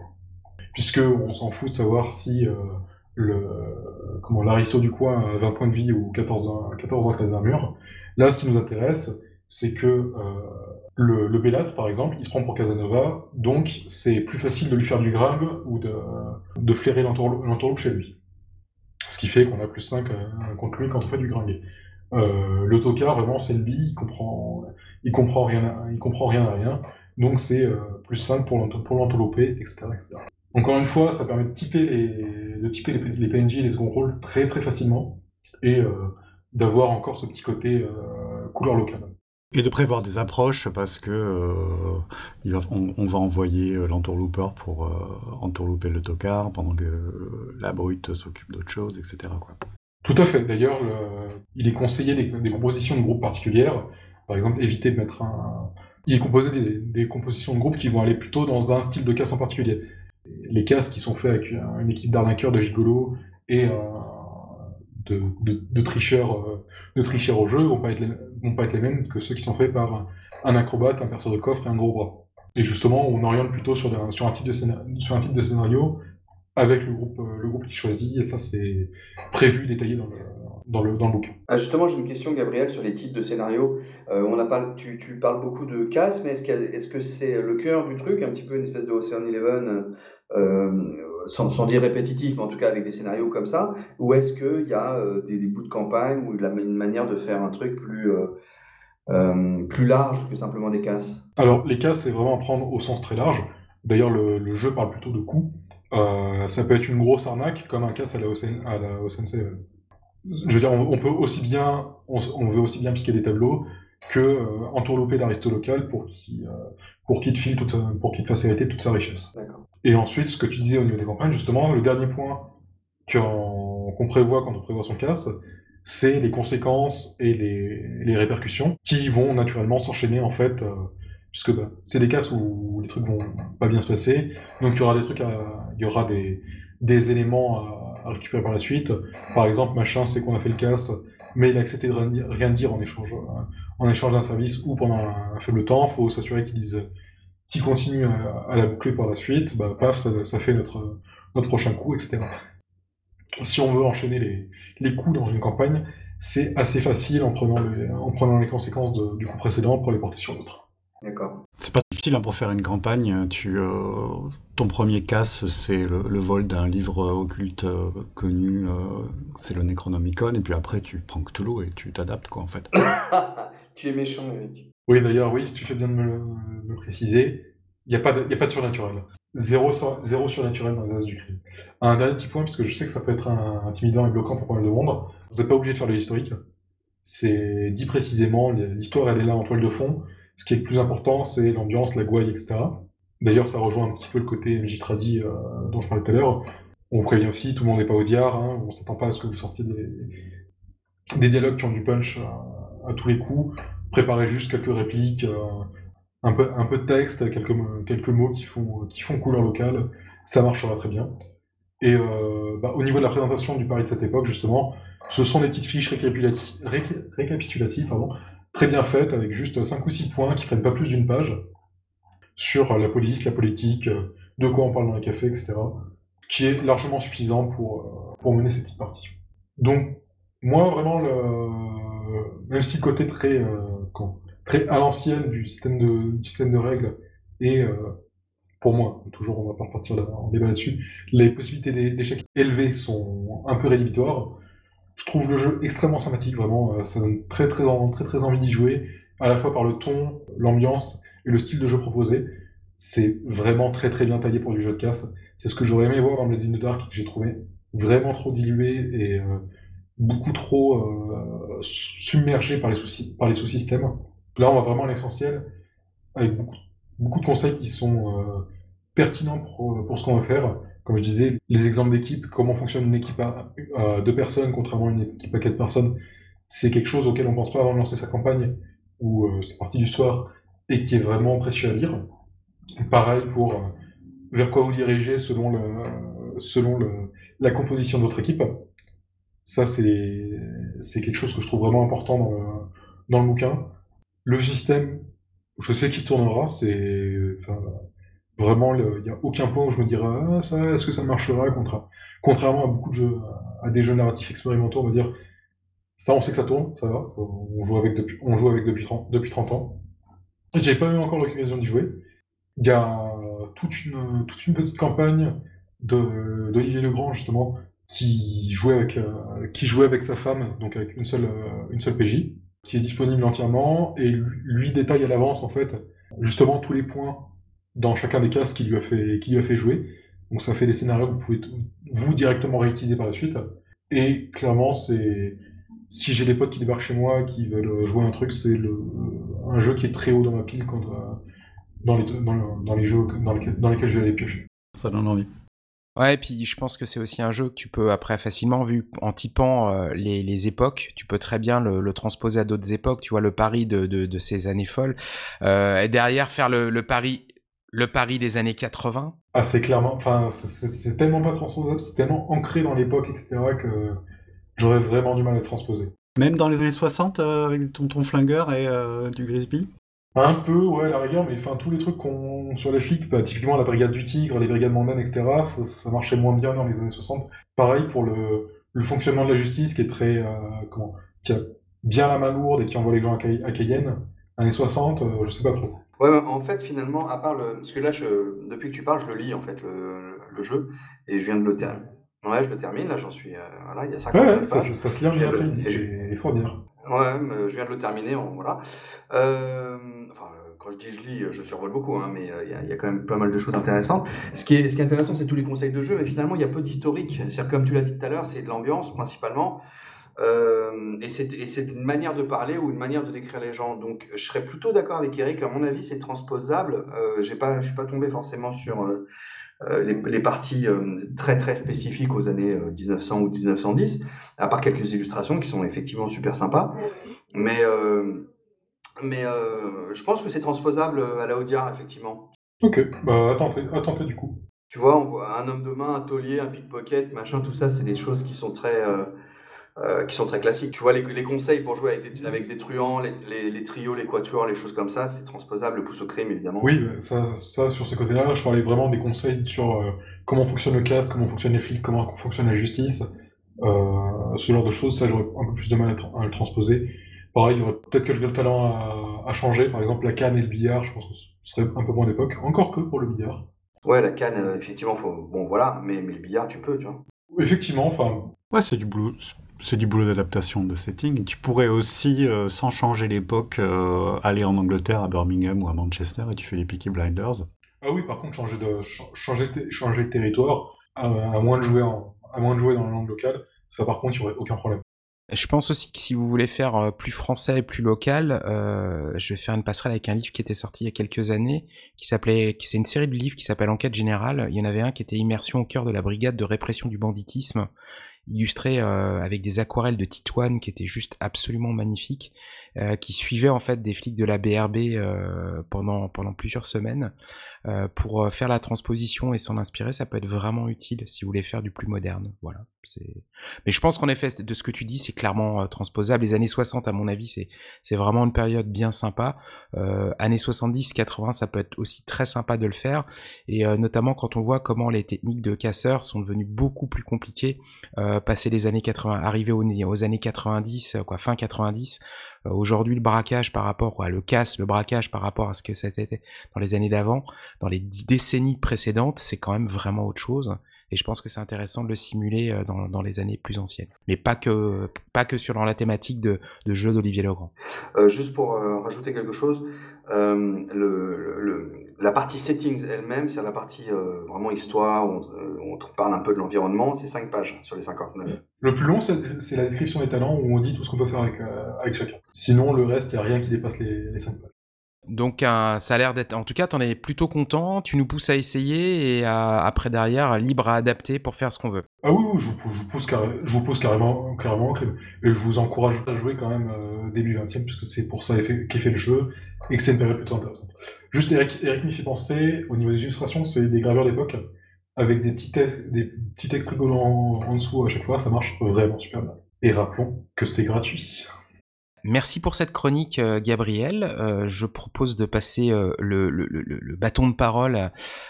puisque on s'en fout de savoir si euh, le, comment, l'aristo du coin a 20 points de vie ou 14 ans, 14 ans classe. Là, ce qui nous intéresse, c'est que euh, le, le par exemple, il se prend pour Casanova, donc c'est plus facile de lui faire du gringue ou de, de flairer l'entourloupe chez lui. Ce qui fait qu'on a plus 5 euh, contre lui quand on fait du gringue. Euh, le tocard, vraiment, c'est le bi, il comprend, il comprend rien, à, il comprend rien à rien, donc c'est euh, plus 5 pour l'entourlouper, etc., etc. Encore une fois, ça permet de typer les, de typer les, PNJ et les second rôles très très facilement et euh, d'avoir encore ce petit côté euh, couleur locale. Et de prévoir des approches parce que euh, on, va envoyer l'entourlooper pour entourlouper le tocard pendant que la brute s'occupe d'autre chose, etc. Quoi. Tout à fait. D'ailleurs, il est conseillé des, compositions de groupe particulières. Par exemple, éviter de mettre un. Il est composé des, compositions de groupe qui vont aller plutôt dans un style de casse en particulier les casques qui sont faits avec une équipe d'arnaqueurs, de gigolos et euh, de, tricheurs, euh, de tricheurs au jeu vont pas être les, vont pas être les mêmes que ceux qui sont faits par un acrobate, un perceur de coffre et un gros bras. Et justement, on oriente plutôt sur, sur, un, type de scénario, sur un type de scénario avec le groupe, euh, le groupe qui choisit, et ça c'est prévu, détaillé dans le, dans le, dans le bouquin. Ah justement, j'ai une question, Gabriel, sur les types de scénarios. on a tu, tu, parles beaucoup de casse, mais est-ce, est-ce que c'est le cœur du truc, un petit peu une espèce de Ocean Eleven euh, sans, dire répétitif, mais en tout cas avec des scénarios comme ça, ou est-ce qu'il y a euh, des, bouts de campagne ou une manière de faire un truc plus, euh, plus large que simplement des casses? Alors, les casses, c'est vraiment à prendre au sens très large. D'ailleurs, le, jeu parle plutôt de coups. ça peut être une grosse arnaque, comme un casse à la, à la Je veux dire, on, peut aussi bien, on, veut aussi bien piquer des tableaux que euh, entourlouper l'aristo local pour qu'il pour qu'il te file toute pour qu'il te fasse hériter toute sa richesse. Et ensuite, ce que tu disais au niveau des campagnes, justement, le dernier point qu'on prévoit quand on prévoit son casse, c'est les conséquences et les, les, répercussions qui vont naturellement s'enchaîner en fait, euh, puisque bah, c'est des casses où les trucs vont pas bien se passer, donc il y aura des trucs, il y aura des, des éléments à, récupérer par la suite. Par exemple, machin, c'est qu'on a fait le casse, mais il a accepté de rien dire en échange, euh, en échange d'un service ou pendant un faible temps. Faut s'assurer qu'ils disent qui continue à, la boucler par la suite, bah, paf, ça, fait notre, notre prochain coup, etc. Si on veut enchaîner les, les coups dans une campagne, c'est assez facile en prenant les, en prenant les conséquences du coup précédent pour les porter sur l'autre. D'accord. C'est pas difficile hein, pour faire une campagne. Tu, euh, ton premier casse, c'est le, vol d'un livre occulte euh, connu, euh, c'est le Necronomicon, et puis après tu prends Cthulhu et tu t'adaptes quoi en fait. tu es méchant, Eric. Oui, d'ailleurs, oui, tu fais bien de me, le préciser. Il n'y a, pas de, a pas de surnaturel. Zéro, zéro surnaturel dans les As du crime. Un dernier petit point, parce que je sais que ça peut être intimidant et bloquant pour pas mal de monde. Vous n'êtes pas obligé de faire de l'historique. C'est dit précisément, l'histoire elle est là en toile de fond. Ce qui est le plus important, c'est l'ambiance, la gouaille, etc. D'ailleurs, ça rejoint un petit peu le côté MJ Tradi euh, dont je parlais tout à l'heure. On prévient aussi, tout le monde n'est pas au diar, hein, on s'attend pas à ce que vous sortiez des, dialogues qui ont du punch à tous les coups préparer juste quelques répliques, euh, un, peu, de texte, quelques, mots qui font, couleur locale, ça marchera très bien. Et euh, bah, au niveau de la présentation du Paris de cette époque, justement, ce sont des petites fiches récapitulatives, pardon, très bien faites, avec juste 5 ou 6 points qui prennent pas plus d'une page, sur la police, la politique, de quoi on parle dans les cafés, etc., qui est largement suffisant pour, euh, pour mener cette petite partie. Donc, moi, vraiment, même si le côté très très à l'ancienne du système de, système de règles. Et euh, pour moi, toujours on va pas repartir en débat là-dessus, les possibilités d'échecs élevées sont un peu rédhibitoires. Je trouve le jeu extrêmement sympathique, vraiment, euh, ça donne très très, très, très envie d'y jouer, à la fois par le ton, l'ambiance et le style de jeu proposé. C'est vraiment très très bien taillé pour du jeu de casse. C'est ce que j'aurais aimé voir dans Blades in the Dark, que j'ai trouvé vraiment trop dilué et euh, beaucoup trop euh, submergé par les, sous-systèmes. Là, on va vraiment à l'essentiel, avec beaucoup, de conseils qui sont pertinents pour, pour ce qu'on va faire. Comme je disais, les exemples d'équipe, comment fonctionne une équipe à, deux personnes, contrairement à une équipe à quatre personnes, c'est quelque chose auquel on pense pas avant de lancer sa campagne, ou euh, c'est parti du soir, et qui est vraiment précieux à lire. Pareil pour euh, vers quoi vous dirigez selon, le, selon le, la composition de votre équipe. Ça, c'est quelque chose que je trouve vraiment important dans le, dans le bouquin. Le système, je sais qu'il tournera, c'est enfin, vraiment, il n'y a aucun point où je me dirais ah, est-ce que ça marchera contre, contrairement à beaucoup de jeux, à des jeux narratifs expérimentaux, on va dire ça, on sait que ça tourne, ça va, on joue avec depuis, on joue avec depuis 30, depuis 30 ans. J'ai pas eu encore l'occasion d'y jouer. Il y a toute une, toute une petite campagne d'Olivier Legrand, justement, qui jouait avec, euh, qui jouait avec sa femme, donc avec une seule, euh, une seule PJ, qui est disponible entièrement, et lui, détaille à l'avance, en fait, justement, tous les points dans chacun des cases qu'il lui, a fait, qui lui a fait jouer. Donc ça fait des scénarios que vous pouvez, vous, directement réutiliser par la suite. Et clairement, c'est si j'ai des potes qui débarquent chez moi qui veulent jouer un truc, c'est un jeu qui est très haut dans ma pile quand, dans, les, dans, les jeux dans lesquels, dans lesquels je vais aller piocher. Ça donne envie. Ouais, et puis je pense que c'est aussi un jeu que tu peux après facilement, vu en typant euh, les, les, époques, tu peux très bien le, le transposer à d'autres époques. Tu vois le Paris de, de, de ces années folles, euh, et derrière faire le, le Paris, le Paris des années 80. Ah, c'est clairement, enfin, c'est tellement pas transposable, c'est tellement ancré dans l'époque, etc. que j'aurais vraiment du mal à transposer. Même dans les années 60 euh, avec Tonton Flingueur et euh, du Grisby Un peu, ouais, la rigueur, mais enfin tous les trucs qu'on sur les flics, bah, typiquement la brigade du Tigre, les brigades mondaines, etc., ça, marchait moins bien dans les années 60. Pareil pour le, le fonctionnement de la justice qui est très, euh, comment, qui a bien la main lourde et qui envoie les gens à, Cayenne. Années 60, je sais pas trop. Ouais, en fait, finalement, à part le. Parce que là, je... depuis que tu parles, je le lis, en fait, le, le jeu, et je viens de le terminer. Ouais, je le termine, là, j'en suis. Euh, voilà, il y a 50 ouais, ça, ça, se lit en après-midi, c'est extraordinaire. Ouais, mais je viens de le terminer, voilà. Euh, enfin, quand je dis je lis, je survole beaucoup, hein, mais il y, y, a quand même pas mal de choses intéressantes. Ce qui est, ce qui est intéressant, c'est tous les conseils de jeu, mais finalement, il y a peu d'historique. C'est-à-dire, comme tu l'as dit tout à l'heure, c'est de l'ambiance principalement. Euh, et c'est une manière de parler ou une manière de décrire les gens. Donc, je serais plutôt d'accord avec Eric. À mon avis, c'est transposable. Euh, j'ai pas, je suis pas tombé forcément sur euh, euh, les, parties euh, très très spécifiques aux années 1900 euh, ou 1910, à part quelques illustrations qui sont effectivement super sympas. Mais, mais je pense que c'est transposable à la Audiard, effectivement. Ok, bah attendez, attendez du coup. Tu vois, on voit un homme de main, un taulier, un pickpocket, machin, tout ça, c'est des choses qui sont très, euh, qui sont très classiques. Tu vois, les, les conseils pour jouer avec des, avec des truands, les, les, les, trios, les quatuors, les choses comme ça, c'est transposable, le pouce au crime, évidemment. Oui, bah, ça, ça sur ce côté-là, je parlais vraiment des conseils sur euh, comment fonctionne le casque, comment fonctionnent les flics, comment fonctionne la justice. Euh, ce genre de choses, ça, j'aurais un peu plus de mal à, le transposer. Pareil, il y aurait peut-être quelques talents à, à, changer. Par exemple, la canne et le billard, je pense que ce serait un peu moins d'époque. Encore que pour le billard. Ouais, la canne, effectivement, faut... bon, voilà, mais, mais le billard, tu peux, tu vois. Effectivement, enfin. Ouais, c'est du boulot c'est du boulot d'adaptation de setting. Tu pourrais aussi, euh, sans changer l'époque, euh, aller en Angleterre, à Birmingham ou à Manchester et tu fais les Peaky Blinders. Ah oui, par contre, changer de, changer, changer de territoire, à, moins de jouer à moins de jouer dans la langue locale, ça par contre, il n'y aurait aucun problème. Je pense aussi que si vous voulez faire euh, plus français et plus local, je vais faire une passerelle avec un livre qui était sorti il y a quelques années, qui s'appelait, c'est une série de livres qui s'appelle Enquête générale. Il y en avait un qui était Immersion au cœur de la brigade de répression du banditisme, illustré euh, avec des aquarelles de Titoine qui étaient juste absolument magnifiques, euh, qui suivaient en fait des flics de la BRB euh, pendant, pendant plusieurs semaines. Euh, pour euh, faire la transposition et s'en inspirer, ça peut être vraiment utile si vous voulez faire du plus moderne. Voilà. Mais je pense qu'en effet, de ce que tu dis, c'est clairement euh, transposable. Les années 60, à mon avis, c'est c'est vraiment une période bien sympa. Années 70, 80, ça peut être aussi très sympa de le faire. Et notamment quand on voit comment les techniques de casseurs sont devenues beaucoup plus compliquées, passer les années 80, arriver aux, aux années 90, quoi, fin 90. Euh, aujourd'hui, le braquage par rapport, à le casse, le braquage par rapport à ce que c'était dans les années d'avant, dans les décennies précédentes, c'est quand même vraiment autre chose. Et je pense que c'est intéressant de le simuler euh, dans, dans, les années plus anciennes. Mais pas que, pas que sur la thématique de, de jeux d'Olivier Legrand. Euh, juste pour euh, rajouter quelque chose, euh, le, le, la partie settings elle-même, c'est la partie euh, vraiment histoire, où on, on, parle un peu de l'environnement, c'est 5 pages sur les 59. Le plus long, c'est la description des talents où on dit tout ce qu'on peut faire avec, avec chacun. Sinon, le reste, il n'y a rien qui dépasse les, les 5 pages. Donc ça a l'air d'être, en tout cas, tu en es plutôt content. Tu nous pousses à essayer et après derrière libre à adapter pour faire ce qu'on veut. Ah oui, je, vous, je, vous pousse carré, je, vous pousse carrément, carrément et je vous encourage à jouer quand même euh, début 20e puisque c'est pour ça qu'est fait le jeu et que c'est une période plutôt intéressante. Juste Eric, Eric fait penser au niveau des illustrations, c'est des graveurs d'époque avec des petits, des petits textes rigolos en, en dessous à chaque fois, ça marche vraiment super bien. Et rappelons que c'est gratuit. Merci pour cette chronique, euh, Gabriel. Euh, je propose de passer euh, le, le, le, le, bâton de parole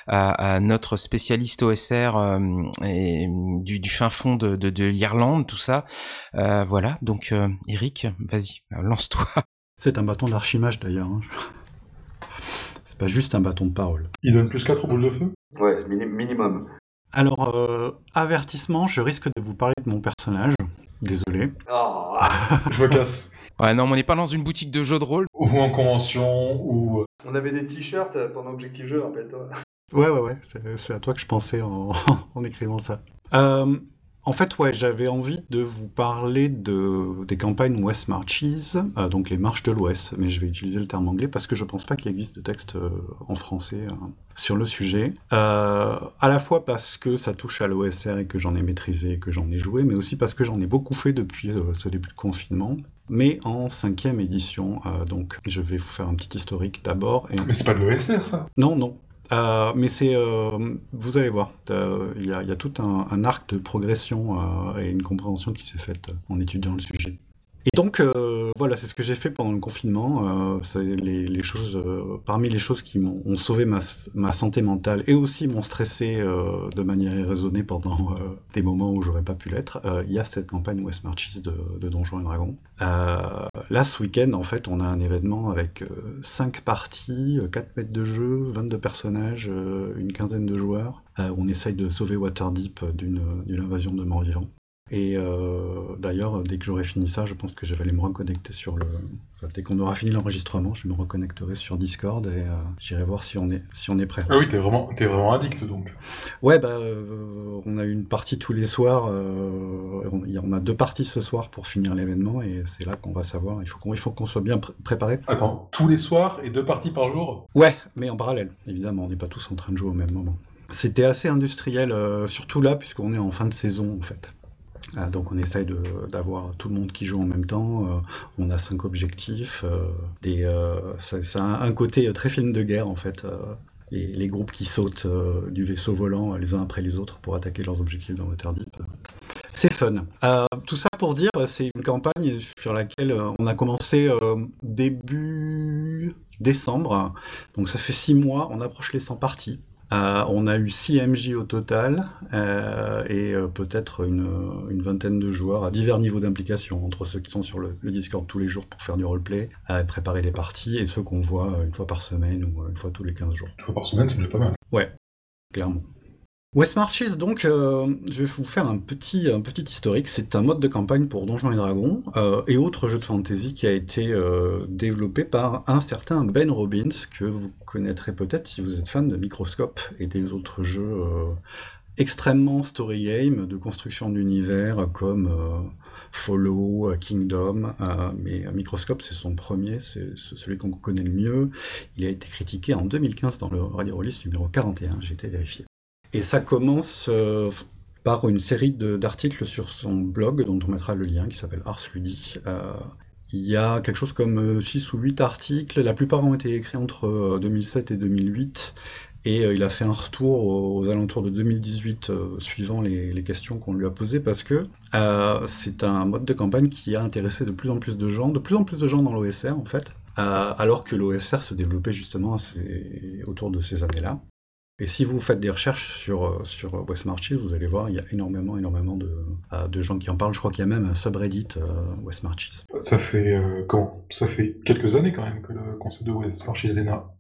à, à, notre spécialiste OSR euh, et du, du, fin fond de, de, de l'Irlande, tout ça. Euh, voilà, donc Eric, vas-y, lance-toi. C'est un bâton d'archimage d'ailleurs. Hein. C'est pas juste un bâton de parole. Il donne plus 4 boules de feu? Ouais, minimum. Alors, avertissement, je risque de vous parler de mon personnage. Désolé. Oh. je me casse. Ouais, non, mais on n'est pas dans une boutique de jeux de rôle. Ou en convention, ou... Euh, on avait des t-shirts pendant Objectif Jeu, rappelle-toi. Ouais, ouais, ouais, c'est à toi que je pensais en, en écrivant ça. Euh, en fait, ouais, j'avais envie de vous parler de, des campagnes West Marches, euh, donc les marches de l'Ouest, mais je vais utiliser le terme anglais parce que je pense pas qu'il existe de texte euh, en français euh, sur le sujet. à la fois parce que ça touche à l'OSR et que j'en ai maîtrisé et que j'en ai joué, mais aussi parce que j'en ai beaucoup fait depuis ce début de confinement. Mais en cinquième édition, donc je vais vous faire un petit historique d'abord. Et... Mais c'est pas de l'OSR ça? Non, non, euh, mais c'est, euh, vous allez voir, il y, a tout un, arc de progression euh, et une compréhension qui s'est faite en étudiant le sujet. Et donc, euh, voilà, c'est ce que j'ai fait pendant le confinement. Euh, euh, parmi les choses qui m'ont sauvé ma, santé mentale et aussi m'ont stressé de manière irraisonnée pendant des moments où j'aurais pas pu l'être, il y a cette campagne West Marches de, de Donjons et Dragons. là, ce week-end, en fait, on a un événement avec 5 parties, 4 mètres de jeu, 22 personnages, une quinzaine de joueurs. on essaye de sauver Waterdeep d'une invasion de morts vivants. Et euh, d'ailleurs, dès que j'aurai fini ça, je pense que je vais aller me reconnecter sur le. Enfin, dès qu'on aura fini l'enregistrement, je me reconnecterai sur Discord et euh, j'irai voir si on est si on est prêt. Ah oui, t'es vraiment vraiment addict donc. Ouais, bah euh, on a une partie tous les soirs. On, on, a deux parties ce soir pour finir l'événement et c'est là qu'on va savoir. Il faut qu'on il faut qu'on soit bien pr préparé. Attends, tous les soirs et deux parties par jour? Ouais, mais en parallèle, évidemment, on n'est pas tous en train de jouer au même moment. C'était assez industriel, surtout là, puisqu'on est en fin de saison en fait. Euh, donc on essaye d'avoir tout le monde qui joue en même temps. Euh, on a cinq objectifs. Euh, des, c'est un, côté très film de guerre en fait. Les, les, groupes qui sautent du vaisseau volant les uns après les autres pour attaquer leurs objectifs dans Waterdeep. C'est fun. tout ça pour dire, c'est une campagne sur laquelle on a commencé début décembre. Donc ça fait six mois, on approche les 100 parties. Euh, on a eu 6 MJ au total euh, et euh, peut-être une, une, vingtaine de joueurs à divers niveaux d'implication, entre ceux qui sont sur le, le, Discord tous les jours pour faire du roleplay, préparer les parties, et ceux qu'on voit une fois par semaine ou une fois tous les 15 jours. Une fois par semaine, c'est déjà pas mal. Ouais, clairement. West Marches, donc, euh, je vais vous faire un petit, un petit historique. C'est un mode de campagne pour Donjons et Dragons euh, et autres jeux de fantasy qui a été euh, développé par un certain Ben Robbins, que vous connaîtrez peut-être si vous êtes fan de Microscope et des autres jeux extrêmement story game, de construction d'univers comme Follow, Kingdom, mais Microscope c'est son premier, c'est celui qu'on connaît le mieux. Il a été critiqué en 2015 dans le Radio Release numéro 41, j'ai été vérifié. Et ça commence euh, par une série d'articles sur son blog, dont on mettra le lien, qui s'appelle Ars Ludi. Euh, il y a quelque chose comme 6 ou 8 articles, la plupart ont été écrits entre 2007 et 2008, et euh, il a fait un retour aux, alentours de 2018, euh, suivant les, les questions qu'on lui a posées, parce que euh, c'est un mode de campagne qui a intéressé de plus en plus de gens, de plus en plus de gens dans l'OSR en fait, alors que l'OSR se développait justement autour de ces années-là. Et si vous faites des recherches sur, euh, sur West Marches, vous allez voir, il y a énormément, énormément de, euh, de gens qui en parlent. Je crois qu'il y a même un subreddit euh. Ça fait euh, quand? Ça fait quelques années quand même que le concept de West Marches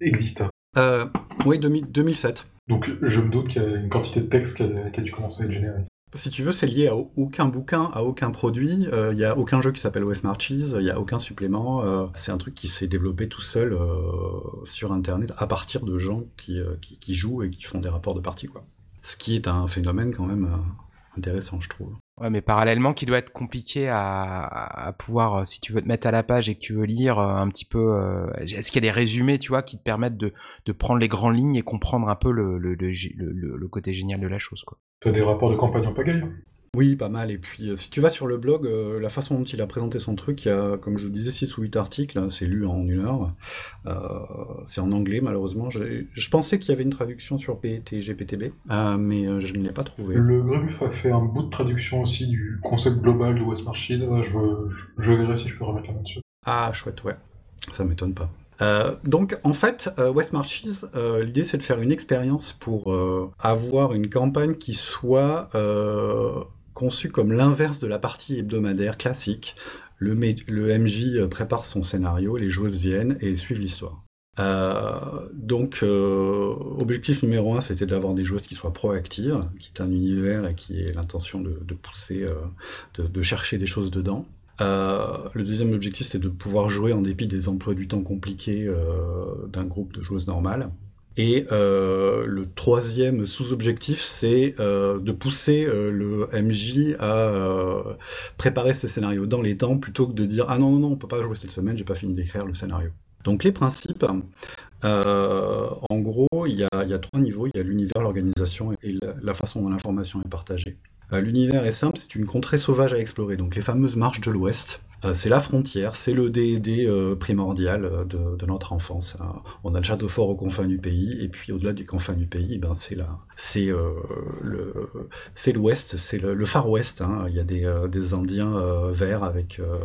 existe. Euh, oui, 2000, 2007. Donc je me doute qu'il y a une quantité de texte qui a, qui a dû commencer à être générée. Si tu veux, c'est lié à aucun bouquin, à aucun produit. Euh, Il n'y a aucun jeu qui s'appelle West Marches, il n'y a aucun supplément. euh, c'est un truc qui s'est développé tout seul euh, sur Internet à partir de gens qui, euh, qui, qui jouent et qui font des rapports de partie. Quoi. Ce qui est un phénomène quand même euh, intéressant, je trouve. Ouais, mais parallèlement, qui doit être compliqué à, pouvoir, euh, si tu veux te mettre à la page et que tu veux lire euh, un petit peu, euh, est-ce qu'il y a des résumés, tu vois, qui te permettent de, prendre les grandes lignes et comprendre un peu le, côté génial de la chose, quoi? Tu as des rapports de campagne en pagaille? Oui, pas mal. Et puis, euh, si tu vas sur le blog, euh, la façon dont il a présenté son truc, il y a, comme je vous disais, 6 ou 8 articles. hein, C'est lu en une heure. Euh, c'est en anglais, malheureusement. Je pensais qu'il y avait une traduction sur PTGPTB, euh, mais je ne l'ai pas trouvé. Le Grébuf a fait un bout de traduction aussi du concept global de West Marches. Je, verrai si je peux remettre la main dessus. Ah, chouette, ouais. Ça m'étonne pas. Euh, donc, en fait, euh, West Marches, euh, l'idée c'est de faire une expérience pour avoir une campagne qui soit conçue comme l'inverse de la partie hebdomadaire classique. Le, MJ euh, prépare son scénario, les joueuses viennent et suivent l'histoire. Euh, donc, euh, objectif numéro un, c'était d'avoir des joueuses qui soient proactives, qui aient un univers et qui aient l'intention de, pousser, de, de chercher des choses dedans. Le deuxième objectif, c'est de pouvoir jouer en dépit des emplois du temps compliqués d'un groupe de joueuses normales. Et euh, le troisième sous-objectif, c'est euh, de pousser euh, le MJ à préparer ses scénarios dans les temps plutôt que de dire ah non non non on peut pas jouer cette semaine, j'ai pas fini d'écrire le scénario. Donc les principes, en gros, il y a, trois niveaux. Il y a l'univers, l'organisation et la, la façon dont l'information est partagée. L'univers est simple, c'est une contrée sauvage à explorer. Donc les fameuses marches de l'Ouest, c'est la frontière, c'est le D&D euh, primordial euh, de, de notre enfance. hein. On a le château fort aux confins du pays, et puis au-delà du confin du pays, ben c'est la, c'est euh, le, c'est l'Ouest, c'est le, le Far West. hein. Il y a des, euh, des Indiens euh, verts avec euh,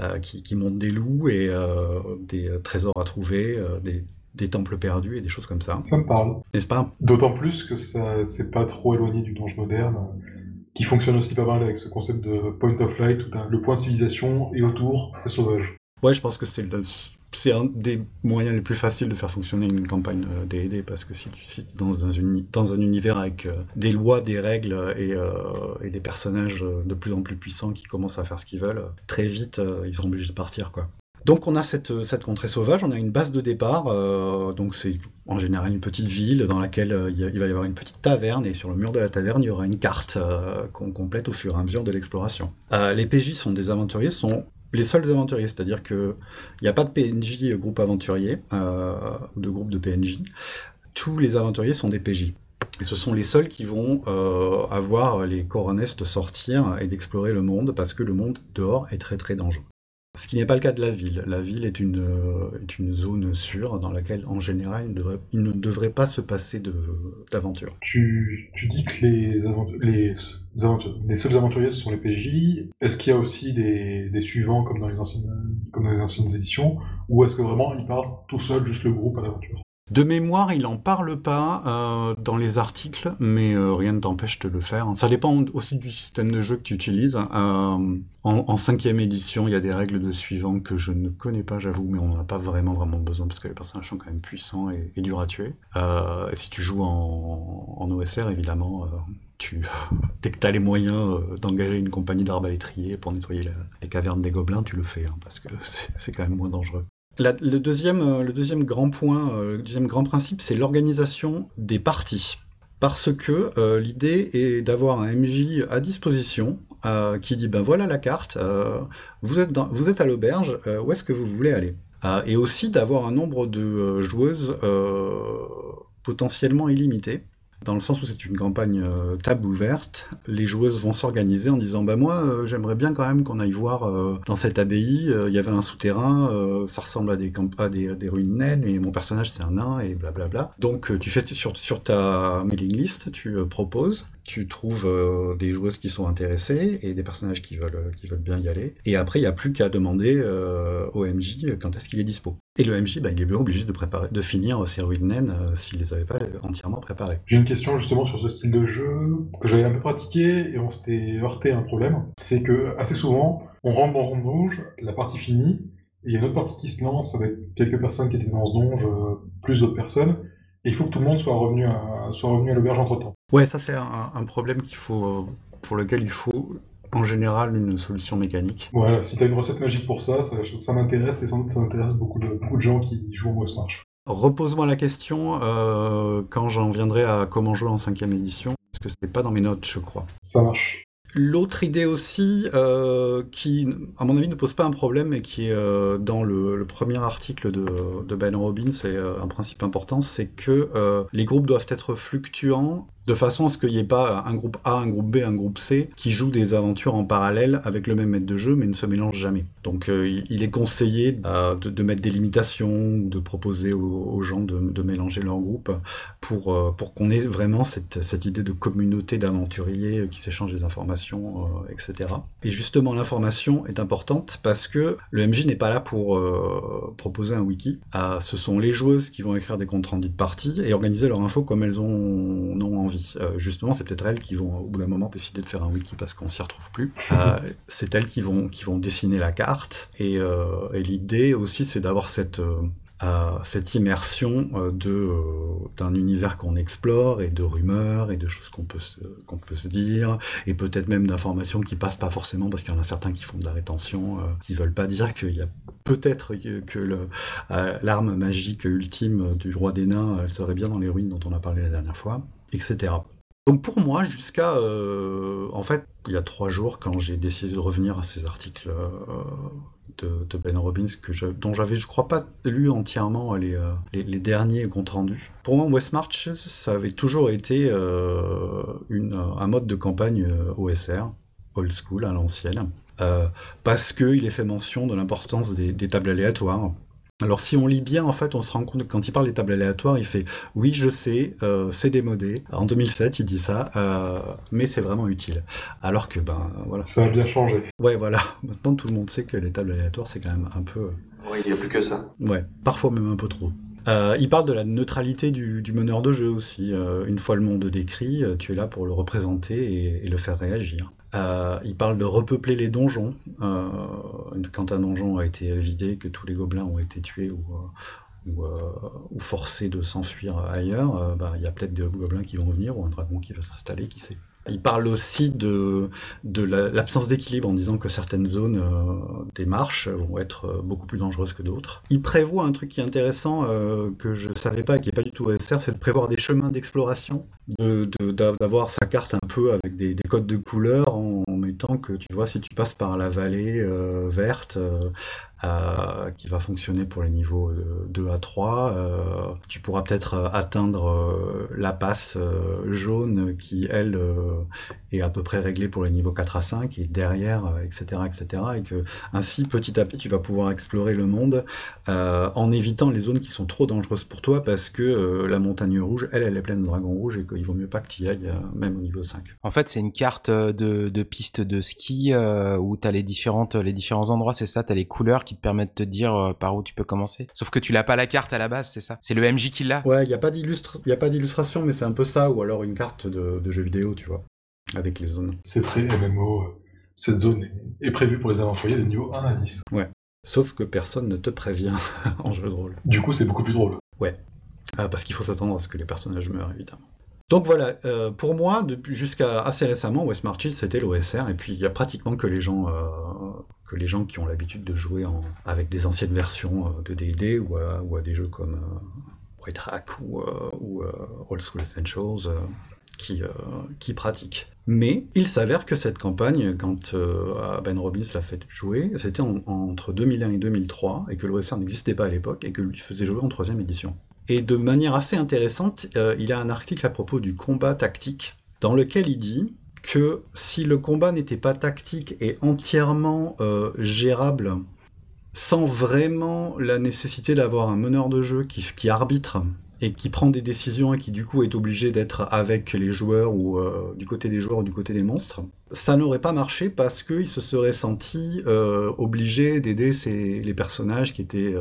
euh, qui, qui montent des loups et euh, des euh, trésors à trouver, euh, des, des temples perdus et des choses comme ça. Ça me parle. N'est-ce pas? D'autant plus que ça c'est pas trop éloigné du donge moderne, euh, qui fonctionne aussi pas mal avec ce concept de point of light, où le point de civilisation et autour, c'est sauvage. Ouais, je pense que c'est un des moyens les plus faciles de faire fonctionner une campagne euh, D&D parce que si tu si dans un, uni- dans un univers avec euh, des lois, des règles et, euh, et des personnages euh, de plus en plus puissants qui commencent à faire ce qu'ils veulent, très vite euh, ils sont obligés de partir quoi. Donc on a cette, cette contrée sauvage, on a une base de départ, euh, donc c'est en général une petite ville dans laquelle euh, il va y avoir une petite taverne et sur le mur de la taverne il y aura une carte euh, qu'on complète au fur et à mesure de l'exploration. Euh, les PJ sont des aventuriers, sont les seuls aventuriers, c'est-à-dire que il n'y a pas de PNJ euh, groupe aventurier euh, de groupe de PNJ. Tous les aventuriers sont des PJ. Et ce sont les seuls qui vont euh, avoir les coronets de sortir et d'explorer le monde parce que le monde dehors est très très dangereux. Ce qui n'est pas le cas de la ville. La ville est une, euh, zone sûre dans laquelle, en général, il ne devrait, pas se passer d'aventure. Tu, tu dis que les, seuls aventuriers ce sont les PJ. Est-ce qu'il y a aussi des, des suivants comme dans les anciennes, comme dans les anciennes éditions, ou est-ce que vraiment ils partent tout seuls, juste le groupe à l'aventure? De mémoire, il en parle pas euh, dans les articles, mais euh, rien ne t'empêche de le faire. Ça dépend aussi du système de jeu que tu utilises. Euh, en, cinquième édition, il y a des règles de suivant que je ne connais pas, j'avoue, mais on n'en a pas vraiment besoin parce que les personnages sont quand même puissants et, durs à tuer. Euh, et si tu joues en, OSR, évidemment, tu, dès que tu as les moyens d'engager une compagnie d'arbalétriers pour nettoyer les cavernes des gobelins, tu le fais, hein, parce que c'est quand même moins dangereux. La- le, deuxième, euh, le deuxième grand point, euh, le deuxième grand principe, c'est l'organisation des parties. Parce que euh, l'idée est d'avoir un MJ à disposition qui dit ben voilà la carte, vous, êtes vous êtes à l'auberge, où est-ce que vous voulez aller? Et aussi d'avoir un nombre de joueuses potentiellement illimité. Dans le sens où c'est une campagne euh, table ouverte, les joueuses vont s'organiser en disant bah moi euh, j'aimerais bien quand même qu'on aille voir euh, dans cette abbaye, il y avait un souterrain, ça ressemble à des, à des, ruines naines, mais mon personnage c'est un nain et blablabla. Donc tu fais sur, ta mailing list, tu proposes, tu trouves des joueuses qui sont intéressées et des personnages qui veulent, qui veulent bien y aller. Et après il n'y a plus qu'à demander au MJ quand est-ce qu'il est dispo. Et le MJ, bah, il est bien obligé de, préparer, de finir ses ruines naines euh, s'il les avait pas entièrement préparées. J'ai une question justement sur ce style de jeu que j'avais un peu pratiqué et on s'était heurté à un problème. C'est que assez souvent, on rentre dans le donge, la partie finie, et il y a une autre partie qui se lance avec quelques personnes qui étaient dans ce donge, euh, plus d'autres personnes, et il faut que tout le monde soit revenu à, soit revenu à l'auberge entre-temps. Ouais, ça c'est un, problème qu'il faut, pour lequel il faut en général une solution mécanique. Voilà, si tu as une recette magique pour ça, ça, m'intéresse et sans doute ça intéresse beaucoup de, beaucoup de gens qui jouent au March. Repose-moi la question euh, quand j'en viendrai à comment jouer en cinquième édition, parce que c'était pas dans mes notes, je crois. Ça marche. L'autre idée aussi, euh, qui, à mon avis, ne pose pas un problème et qui est euh, dans le, premier article de, Ben Robbins, c'est un principe important, c'est que les groupes doivent être fluctuants de façon à ce qu'il n'y ait pas un groupe A, un groupe B, un groupe C qui jouent des aventures en parallèle avec le même maître de jeu mais ne se mélangent jamais. Donc euh, il est conseillé euh, de, mettre des limitations de proposer aux, gens de, mélanger leurs groupes pour, euh, pour qu'on ait vraiment cette, cette, idée de communauté d'aventuriers qui s'échangent des informations, etc. Et justement l'information est importante parce que le MJ n'est pas là pour proposer un wiki. ce sont les joueuses qui vont écrire des comptes rendus de partie et organiser leur info comme elles ont, ont envie. Euh, justement, c'est peut-être elles qui vont, au bout d'un moment, décider de faire un wiki parce qu'on s'y retrouve plus. Euh, c'est elles qui vont, qui vont dessiner la carte. Et, euh, et l'idée aussi, c'est d'avoir cette cette immersion de d'un univers qu'on explore et de rumeurs et de choses qu'on peut se, qu'on peut se dire et peut-être même d'informations qui passent pas forcément parce qu'il y en a certains qui font de la rétention qui veulent pas dire qu'il y a peut-être que l'arme magique ultime du roi des nains elle serait bien dans les ruines dont on a parlé la dernière fois etc. Donc pour moi, jusqu'à... Euh, en fait, il y a trois jours, quand j'ai décidé de revenir à ces articles euh, de, Ben Robbins, que dont j'avais, je crois pas lu entièrement les, euh, les, derniers comptes rendus. Pour moi, West Marches, ça avait toujours été un mode de campagne OSR, old school, à l'ancienne. parce qu'il est fait mention de l'importance des tables aléatoires, alors si on lit bien, en fait, on se rend compte que quand il parle des tables aléatoires, il fait « oui, je sais, euh, c'est démodé ». En 2007, il dit ça, euh, mais c'est vraiment utile. Alors que, ben, voilà. Ça a bien changé. Ouais, voilà. Maintenant, tout le monde sait que les tables aléatoires, c'est quand même un peu... Oui, il n'y a plus que ça. Ouais, parfois même un peu trop. Euh, il parle de la neutralité du, meneur de jeu aussi. une fois le monde décrit, tu es là pour le représenter et le faire réagir. Euh, il parle de repeupler les donjons. Euh, quand un donjon a été vidé, que tous les gobelins ont été tués ou, euh, forcés de s'enfuir ailleurs, bah, il y a peut-être des gobelins qui vont venir ou un dragon qui va s'installer, qui sait. Il parle aussi de, de l'absence d'équilibre en disant que certaines zones euh, des marches vont être euh, beaucoup plus dangereuses que d'autres. Il prévoit un truc qui est intéressant euh, que je ne savais pas et qui n'est pas du tout OSR, c'est de prévoir des chemins d'exploration, d'avoir de, sa carte un peu avec des, codes de couleurs en, mettant que tu vois si tu passes par la vallée verte euh, qui va fonctionner pour les niveaux 2 à 3. Euh, tu pourras peut-être euh, atteindre la passe jaune qui, elle, est à peu près réglée pour les niveaux 4 à 5 et derrière, etc., etc. Et que ainsi, petit à petit, tu vas pouvoir explorer le monde en évitant les zones qui sont trop dangereuses pour toi parce que la montagne rouge, elle, elle est pleine de dragons rouges et qu'il vaut mieux pas que tu y ailles, même au niveau 5. En fait, c'est une carte de, de piste de ski où tu as les, différentes, les différents endroits, c'est ça, tu as les couleurs qui te permet de te dire euh, par où tu peux commencer? Sauf que tu l'as pas la carte à la base, c'est ça? C'est le MJ qui l'a? Ouais, il y a pas d'illustration, mais c'est un peu ça, ou alors une carte de, jeu vidéo, tu vois, avec les zones. C'est très MMO. Cette zone est, prévue pour les aventuriers de niveau 1 à 10. Ouais. Sauf que personne ne te prévient en jeu de rôle. Du coup, c'est beaucoup plus drôle. Ouais. Ah, parce qu'il faut s'attendre à ce que les personnages meurent, évidemment. Donc voilà, euh, pour moi, depuis jusqu'à assez récemment, West Marches, c'était l'OSR, et puis il y a pratiquement que les gens, euh, que les gens qui ont l'habitude de jouer avec des anciennes versions euh, de D&D ou, à des jeux comme White Hack ou, ou Old School qui pratiquent. Mais il s'avère que cette campagne, quand Ben Robbins l'a fait jouer, c'était entre 2001 et 2003, et que l'OSR n'existait pas à l'époque, et que lui faisait jouer en troisième édition. Et de manière assez intéressante, euh, il a un article à propos du combat tactique, dans lequel il dit que si le combat n'était pas tactique et entièrement euh, gérable, sans vraiment la nécessité d'avoir un meneur de jeu qui, arbitre et qui prend des décisions et qui du coup est obligé d'être avec les joueurs ou euh, du côté des joueurs ou du côté des monstres, ça n'aurait pas marché parce qu'il se serait senti obligé d'aider les personnages qui étaient,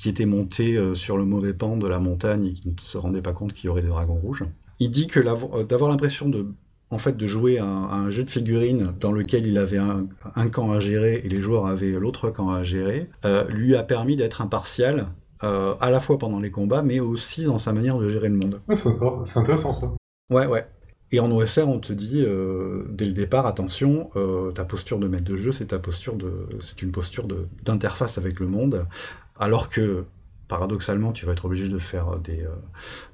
qui était monté euh, sur le mauvais pan de la montagne et qui ne se rendait pas compte qu'il y aurait des dragons rouges. Il dit que euh, d'avoir l'impression de en fait de jouer à un, jeu de figurines dans lequel il avait un, camp à gérer et les joueurs avaient l'autre camp à gérer, euh, lui a permis d'être impartial à la fois pendant les combats, mais aussi dans sa manière de gérer le monde. Ouais, c'est intéressant ça. Ouais, ouais. Et en OSR, on te dit dès le départ, attention, ta posture de maître de jeu, c'est ta posture de, c'est une posture d'interface avec le monde, alors que paradoxalement, tu vas être obligé de faire des,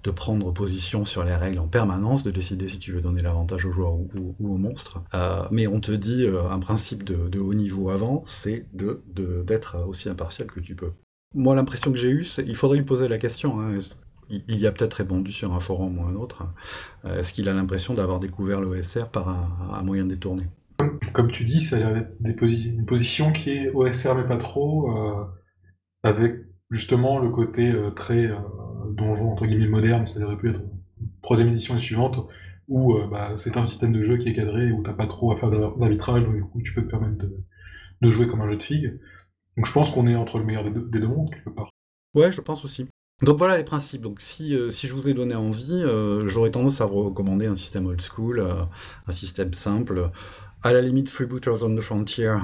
de prendre position sur les règles en permanence, de décider si tu veux donner l'avantage aux joueurs ou, aux monstres. mais on te dit un principe de, haut niveau avant, c'est de d'être aussi impartial que tu peux. Moi, l'impression que j'ai eue, il faudrait lui poser la question. Hein, il y a peut-être répondu sur un forum ou un autre. Euh, est-ce qu'il a l'impression d'avoir découvert l'OSR par un, moyen détourné comme, tu dis, ça a des une position qui est OSR mais pas trop, euh, avec justement le côté euh, très donjon entre guillemets moderne, ça aurait pu être troisième édition et suivante, où bah, c'est un système de jeu qui est cadré, où t'as pas trop à faire d'arbitrage, donc du coup tu peux te permettre de, jouer comme un jeu de figues. Donc je pense qu'on est entre le meilleur des deux mondes, quelque part. Ouais, je pense aussi. Donc voilà les principes. Donc si, euh, si je vous ai donné envie, euh, j'aurais tendance à recommander un système old school, euh, un système simple. À la limite, Freebooters on the Frontier,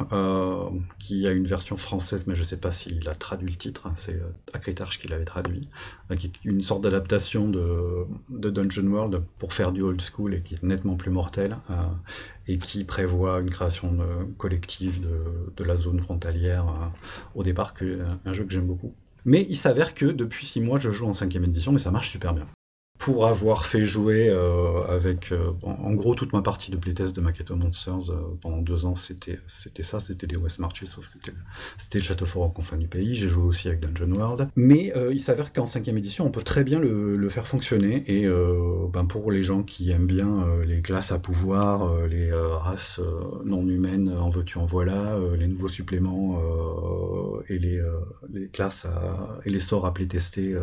qui a une version française, mais je ne sais pas s'il a traduit le titre, hein, c'est Akritarch qui l'avait traduit, qui est une sorte d'adaptation de, de, Dungeon World pour faire du old school et qui est nettement plus mortel, et qui prévoit une création collective de, la zone frontalière au départ, un jeu que j'aime beaucoup. Mais il s'avère que depuis 6 mois, je joue en 5 édition, mais ça marche super bien. Pour avoir fait jouer euh, avec, euh, en, gros, toute ma partie de playtest de Maquette Monsters euh, pendant deux ans, c'était ça, c'était les West Marches, sauf c'était le Château Fort en confin du pays. J'ai joué aussi avec Dungeon World. Mais il s'avère qu'en 5 édition, on peut très bien le, faire fonctionner. Et ben pour les gens qui aiment bien les classes à pouvoir, les races non humaines, en veux-tu, en voilà, les nouveaux suppléments et les, les classes et les sorts à playtester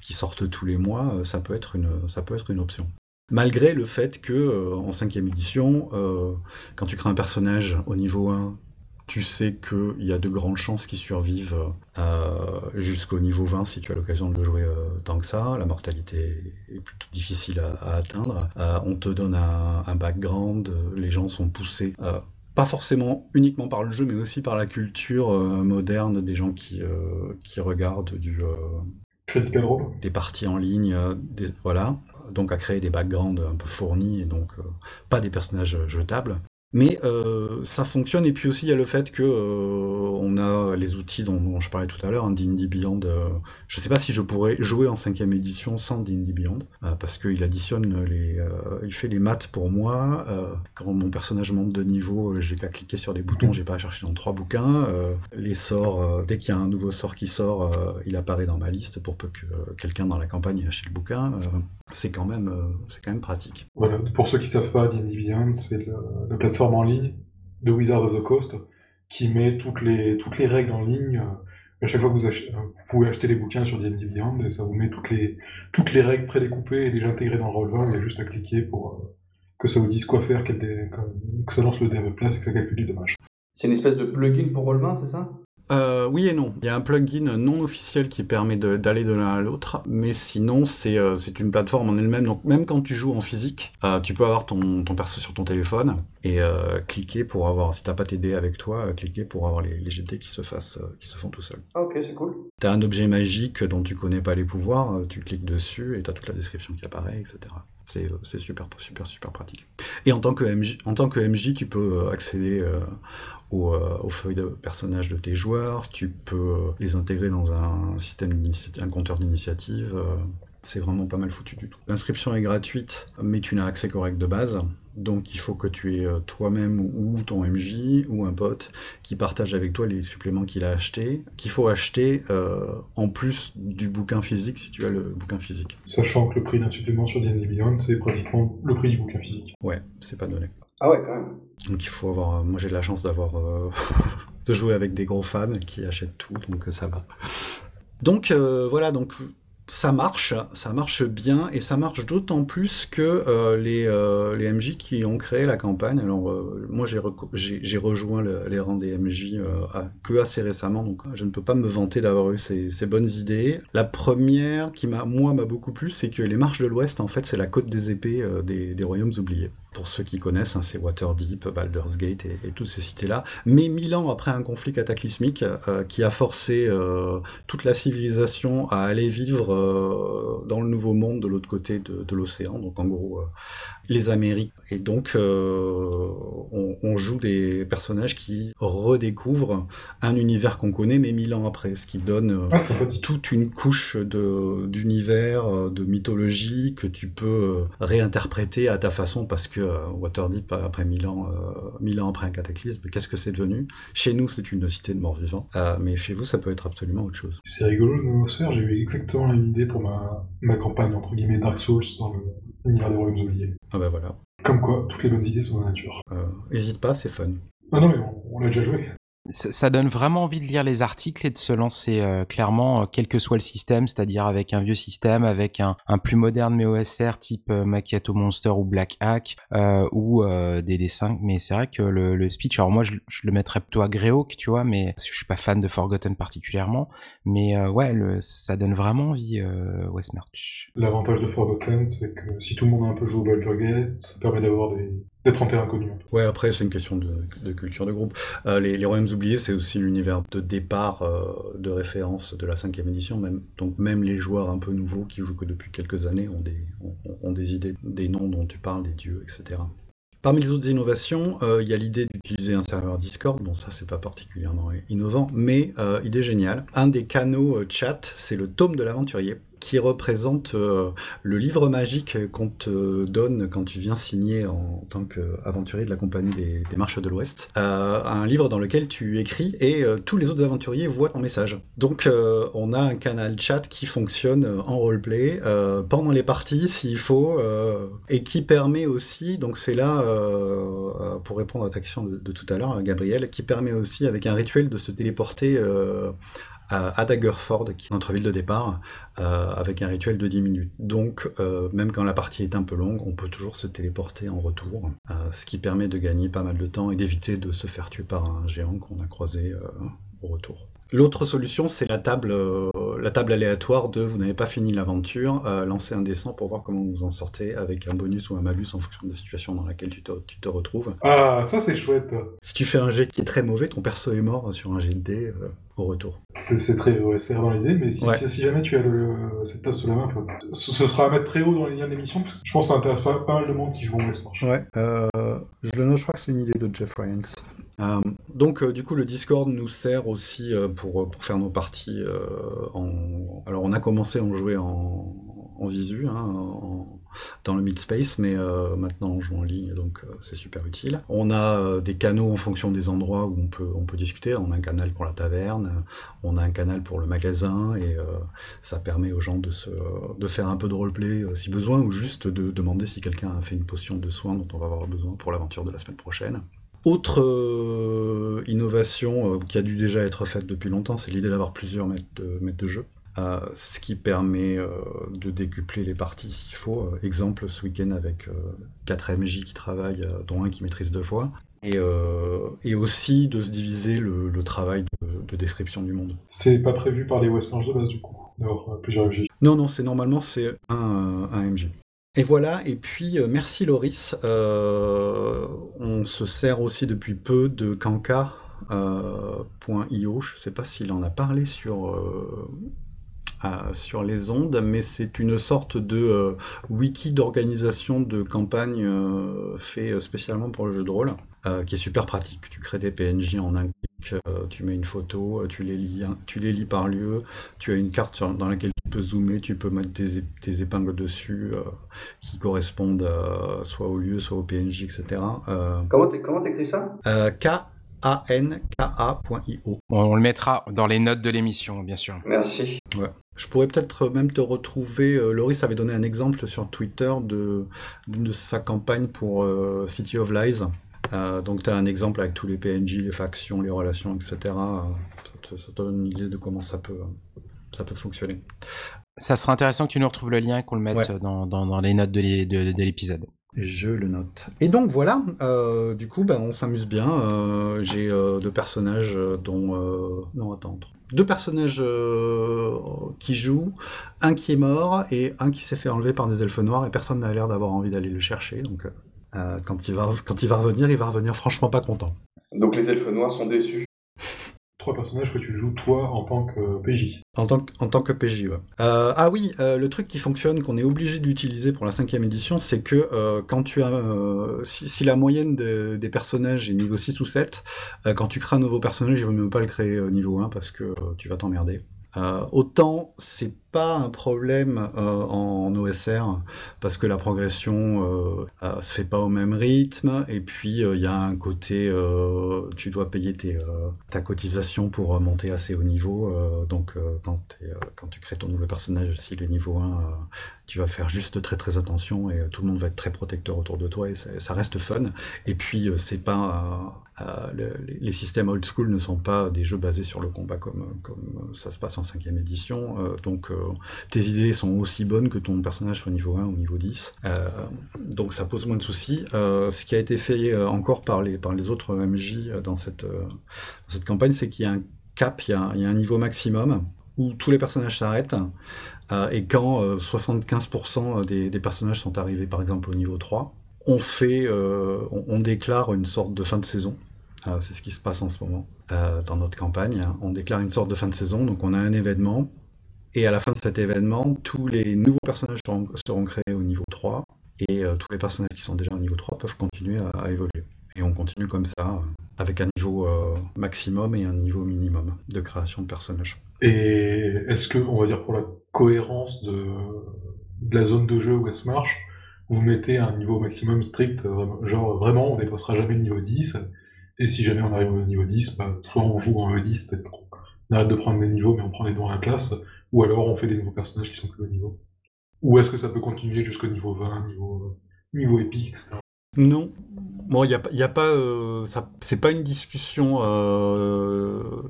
qui sortent tous les mois, ça peut une, ça peut être une option. Malgré le fait que euh, en cinquième édition, euh, quand tu crées un personnage au niveau 1, tu sais qu'il y a de grandes chances qu'il survive euh, jusqu'au niveau 20 si tu as l'occasion de le jouer tant que ça. La mortalité est plutôt difficile à, atteindre. on te donne un, background, les gens sont poussés pas forcément uniquement par le jeu, mais aussi par la culture moderne des gens qui, qui regardent du, Des parties en ligne, euh, voilà. Donc à créer des backgrounds un peu fournis et donc euh, pas des personnages jetables. Mais euh, ça fonctionne, et puis aussi il y a le fait que euh, on a les outils dont, je parlais tout à l'heure, un D&D Beyond. Euh, je ne sais pas si je pourrais jouer en cinquième édition sans D&D Beyond, parce qu'il additionne les, il fait les maths pour moi. quand mon personnage monte de niveau, j'ai qu'à cliquer sur des boutons, j'ai pas à chercher dans trois bouquins. les sorts, dès qu'il y a un nouveau sort qui sort, il apparaît dans ma liste pour peu que quelqu'un dans la campagne ait acheté le bouquin c'est quand même c'est quand même pratique. Voilà, pour ceux qui savent pas, D&D Beyond, c'est la plateforme en ligne de Wizard of the Coast qui met toutes les, toutes les règles en ligne. À chaque fois que vous, achetez, vous pouvez acheter les bouquins sur D&D Beyond et ça vous met toutes les, toutes les règles prédécoupées et déjà intégrées dans le roll Il y a juste à cliquer pour euh, que ça vous dise quoi faire, que ça lance le dé à place et que ça calcule du dommage. C'est une espèce de plugin pour Roll20, c'est ça? Euh, oui et non. Il y a un plugin non officiel qui permet d'aller de l'un à l'autre, mais sinon euh, c'est une plateforme en elle-même. Donc même quand tu joues en physique, euh, tu peux avoir ton, ton, perso sur ton téléphone et cliquer pour avoir, si t'as pas tes dés avec toi, cliquer pour avoir les, les GT qui se fassent, qui se font tout seuls. Ah, ok, c'est cool. T'as un objet magique dont tu connais pas les pouvoirs, tu cliques dessus et t'as toute la description qui apparaît, etc. C'est super, super, super pratique. Et en tant que MJ, en tant que MJ tu peux accéder euh, aux, feuilles de personnages de tes joueurs, tu peux les intégrer dans un système un compteur d'initiative. Euh, c'est vraiment pas mal foutu du tout. L'inscription est gratuite, mais tu n'as accès correct de base. Donc il faut que tu aies euh, toi-même ou ton MJ ou un pote qui partage avec toi les suppléments qu'il a achetés, qu'il faut acheter en plus du bouquin physique si tu as le bouquin physique. Sachant que le prix d'un supplément sur D&D Beyond, c'est pratiquement le prix du bouquin physique. Ouais, c'est pas donné. Ah ouais, quand même. Donc il faut avoir. Moi j'ai de la chance d'avoir euh, de jouer avec des gros fans qui achètent tout, donc euh, ça va. Donc euh, voilà, donc ça marche, ça marche bien, et ça marche d'autant plus que les, MJ qui ont créé la campagne, alors moi j'ai rejoint les rangs des MJ que assez récemment, donc je ne peux pas me vanter d'avoir eu ces, bonnes idées. La première qui m'a moi m'a beaucoup plu, c'est que les marches de l'Ouest, en fait, c'est la côte des épées des royaumes oubliés. Pour ceux qui connaissent, hein, c'est Waterdeep, Baldur's Gate et, toutes ces cités-là. Mais mille ans après un conflit cataclysmique euh, qui a forcé euh, toute la civilisation à aller vivre euh, dans le nouveau monde de l'autre côté de, de l'océan, donc en gros les Amériques. Et donc, euh, on, on, joue des personnages qui redécouvrent un univers qu'on connaît, mais mille ans après, ce qui donne euh, ah, toute une couche d'univers, euh, de mythologie que tu peux réinterpréter à ta façon, parce que Waterdeep, après mille ans, mille ans après un cataclysme, qu'est-ce que c'est devenu? Chez nous, c'est une cité de morts-vivants, mais chez vous, ça peut être absolument autre chose. C'est rigolo, j'ai eu exactement la même idée pour ma, ma campagne, entre guillemets, Dark Souls dans le l'univers des royaumes oubliés. Ah bah voilà. Comme quoi, toutes les bonnes idées sont dans la nature. Euh, hésite pas, c'est fun. Ah non, mais on l'a déjà joué ça, donne vraiment envie de lire les articles et de se lancer euh, clairement, euh, quel que soit le système, c'est-à-dire avec un vieux système, avec un, plus moderne mais OSR type euh, Macchiato Monster ou Black Hack ou DD5. Mais c'est vrai que le, speech, alors moi je, le mettrais plutôt à Greyhawk, tu vois, mais parce que je suis pas fan de Forgotten particulièrement. Mais ouais, ça donne vraiment envie Westmarch. L'avantage de Forgotten, c'est que si tout le monde a un peu joué au Gate, ça permet d'avoir des, Ouais, après, c'est une question de, culture de groupe. Euh, les, Royaumes oubliés, c'est aussi l'univers de départ euh, de référence de la cinquième édition. Donc, même les joueurs un peu nouveaux qui jouent que depuis quelques années ont des, ont, des idées, des noms dont tu parles, des dieux, etc. Parmi les autres innovations, euh, il y a l'idée d'utiliser un serveur Discord. Bon, ça, c'est pas particulièrement innovant, mais idée géniale. Un des canaux chat, c'est le tome de l'aventurier qui représente euh, le livre magique qu'on te donne quand tu viens signer en tant qu'aventurier de la compagnie des, Marches de l'Ouest. Euh, un livre dans lequel tu écris et euh, tous les autres aventuriers voient ton message. Donc on a un canal chat qui fonctionne en roleplay pendant les parties s'il faut et qui permet aussi, donc c'est là pour répondre à ta question de, de tout à l'heure, Gabriel, qui permet aussi avec un rituel de se téléporter à Daggerford, qui est notre ville de départ, euh, avec un rituel de 10 minutes. Donc, euh, même quand la partie est un peu longue, on peut toujours se téléporter en retour, euh, ce qui permet de gagner pas mal de temps et d'éviter de se faire tuer par un géant qu'on a croisé au retour. L'autre solution, c'est la table, la table aléatoire de vous n'avez pas fini l'aventure, lancez un dessin pour voir comment vous en sortez avec un bonus ou un malus en fonction de la situation dans laquelle tu te, tu te retrouves. Ah, ça c'est chouette. Si tu fais un jet qui est très mauvais, ton perso est mort sur un jet de dés au retour. C'est très, ouais, c'est dans l'idée, mais si, si, jamais tu as le, cette table sous la main, ce, sera à mettre très haut dans les liens d'émission, parce que je pense que ça intéresse pas, pas mal de monde qui joue en Westmarch. Ouais, je le note, je crois que c'est une idée de Jeff Ryans. Euh, donc euh, du coup le Discord nous sert aussi euh, pour, pour faire nos parties en... Alors on a commencé à en jouer en, en visu, hein, dans le mid-space, mais maintenant on joue en ligne, donc c'est super utile. On a des canaux en fonction des endroits où on peut, discuter. On a un canal pour la taverne, on a un canal pour le magasin, et ça permet aux gens de, faire un peu de roleplay si besoin, ou juste de demander si quelqu'un a fait une potion de soin dont on va avoir besoin pour l'aventure de la semaine prochaine. Autre euh, innovation euh, qui a dû déjà être faite depuis longtemps, c'est l'idée d'avoir plusieurs maîtres de, de jeu. Euh, ce qui permet de décupler les parties s'il faut. exemple ce week-end avec 4 MJ qui travaillent, dont un qui maîtrise deux fois. Et, aussi de se diviser le, travail de, description du monde. C'est pas prévu par les Westmarch de base du coup, d'avoir plusieurs MJ Non, non, c'est normalement c'est un, un MJ. Et voilà, et puis euh, merci Loris. Euh, on se sert aussi depuis peu de Kanka.io. Euh, je ne sais pas s'il en a parlé sur, sur les ondes, mais c'est une sorte de wiki d'organisation de campagne fait spécialement pour le jeu de rôle. qui est super pratique. Tu crées des PNJ en un euh, tu mets une photo, euh, tu les lis, hein, tu les lis par lieu, tu as une carte dans laquelle tu peux zoomer, tu peux mettre des, épingles dessus euh, qui correspondent soit au lieu, soit au PNJ, etc. comment t'écris ça? K a n k a.io. On le mettra dans les notes de l'émission, bien sûr. Merci. Je pourrais peut-être même te retrouver. Loris avait donné un exemple sur Twitter de, de sa campagne pour City of Lies. Euh, donc tu as un exemple avec tous les PNJ, les factions, les relations, etc. Euh, ça, te, donne une idée de comment ça peut, ça peut fonctionner. Ça sera intéressant que tu nous retrouves le lien et qu'on le mette dans, dans, les notes de l'épisode. Je le note. Et donc voilà, euh, du coup, ben, on s'amuse bien. J'ai deux personnages dont... non, attends. Deux personnages qui jouent, un qui est mort et un qui s'est fait enlever par des elfes noirs et personne n'a l'air d'avoir envie d'aller le chercher. Donc quand, il va, quand il va revenir, il va revenir franchement pas content. Donc les elfes noirs sont déçus trois personnages que tu joues toi en tant que PJ. En tant que, en tant que PJ, ouais. Euh, ah oui, euh, le truc qui fonctionne, qu'on est obligé d'utiliser pour la cinquième édition, c'est que euh, quand tu as, si, la moyenne des personnages est niveau 6 ou 7, quand tu crées un nouveau personnage, il vaut même pas le créer niveau 1 parce que tu vas t'emmerder. autant c'est pas un problème euh, en, OSR parce que la progression euh, euh, se fait pas au même rythme. Et puis il y a un côté tu dois payer ta cotisation pour monter assez haut niveau donc quand, tu crées ton nouveau personnage s'il est niveau 1 tu vas faire juste très très attention et tout le monde va être très protecteur autour de toi et ça reste fun. Et puis c'est pas les systèmes old school ne sont pas des jeux basés sur le combat comme ça se passe en cinquième édition. Donc tes idées sont aussi bonnes que ton personnage soit niveau 1 ou niveau 10. Euh, donc ça pose moins de soucis. Euh, ce qui a été fait euh, encore par les, par les autres MJ dans cette, cette campagne, c'est qu'il y a un cap, il y a, un niveau maximum où tous les personnages s'arrêtent. et quand 75% des, personnages sont arrivés par exemple au niveau 3, on fait, on, déclare une sorte de fin de saison. c'est ce qui se passe en ce moment dans notre campagne. On déclare une sorte de fin de saison, donc on a un événement et à la fin de cet événement, tous les nouveaux personnages seront, créés au niveau 3, et euh, tous les personnages qui sont déjà au niveau 3 peuvent continuer à, évoluer. Et on continue comme ça, euh, avec un niveau euh, maximum et un niveau minimum de création de personnages. Et est-ce que, on va dire pour la cohérence de, la zone de jeu où elle se marche, vous mettez un niveau maximum strict, genre vraiment on dépassera jamais le niveau 10, et si jamais on arrive au niveau 10, bah, soit on joue en E10, c'est-à-dire qu'on arrête de prendre des niveaux mais on prend des dans la classe, ou alors on fait des nouveaux personnages qui sont plus haut niveau Ou est-ce que ça peut continuer jusqu'au niveau 20, niveau, niveau épique, etc. Non. Bon, il a, y a, pas. Euh, c'est pas une discussion euh,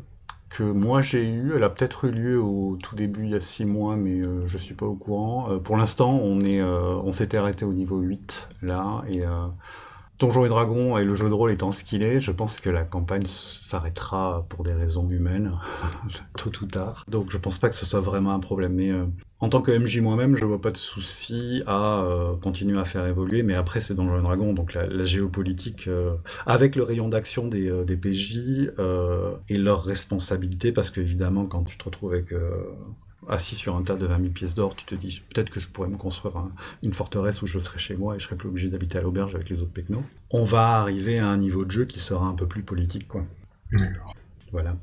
que moi j'ai eue. Elle a peut-être eu lieu au tout début, il y a 6 mois, mais je euh, je suis pas au courant. pour l'instant, on, on s'était arrêté au niveau 8, là, et Donjons et Dragons et le jeu de rôle étant ce qu'il est, je pense que la campagne s'arrêtera pour des raisons humaines, tôt ou tard. Donc je pense pas que ce soit vraiment un problème. Mais euh, en tant que MJ moi-même, je vois pas de souci à euh, continuer à faire évoluer. Mais après, c'est Donjons et Dragons, donc la, géopolitique, euh, avec le rayon d'action des, des PJ et leurs responsabilités, parce qu'évidemment, quand tu te retrouves avec assis sur un tas de 20 000 pièces d'or, tu te dis peut-être que je pourrais me construire une forteresse où je serais chez moi et je serais plus obligé d'habiter à l'auberge avec les autres pecnos. On va arriver à un niveau de jeu qui sera un peu plus politique, quoi. Voilà.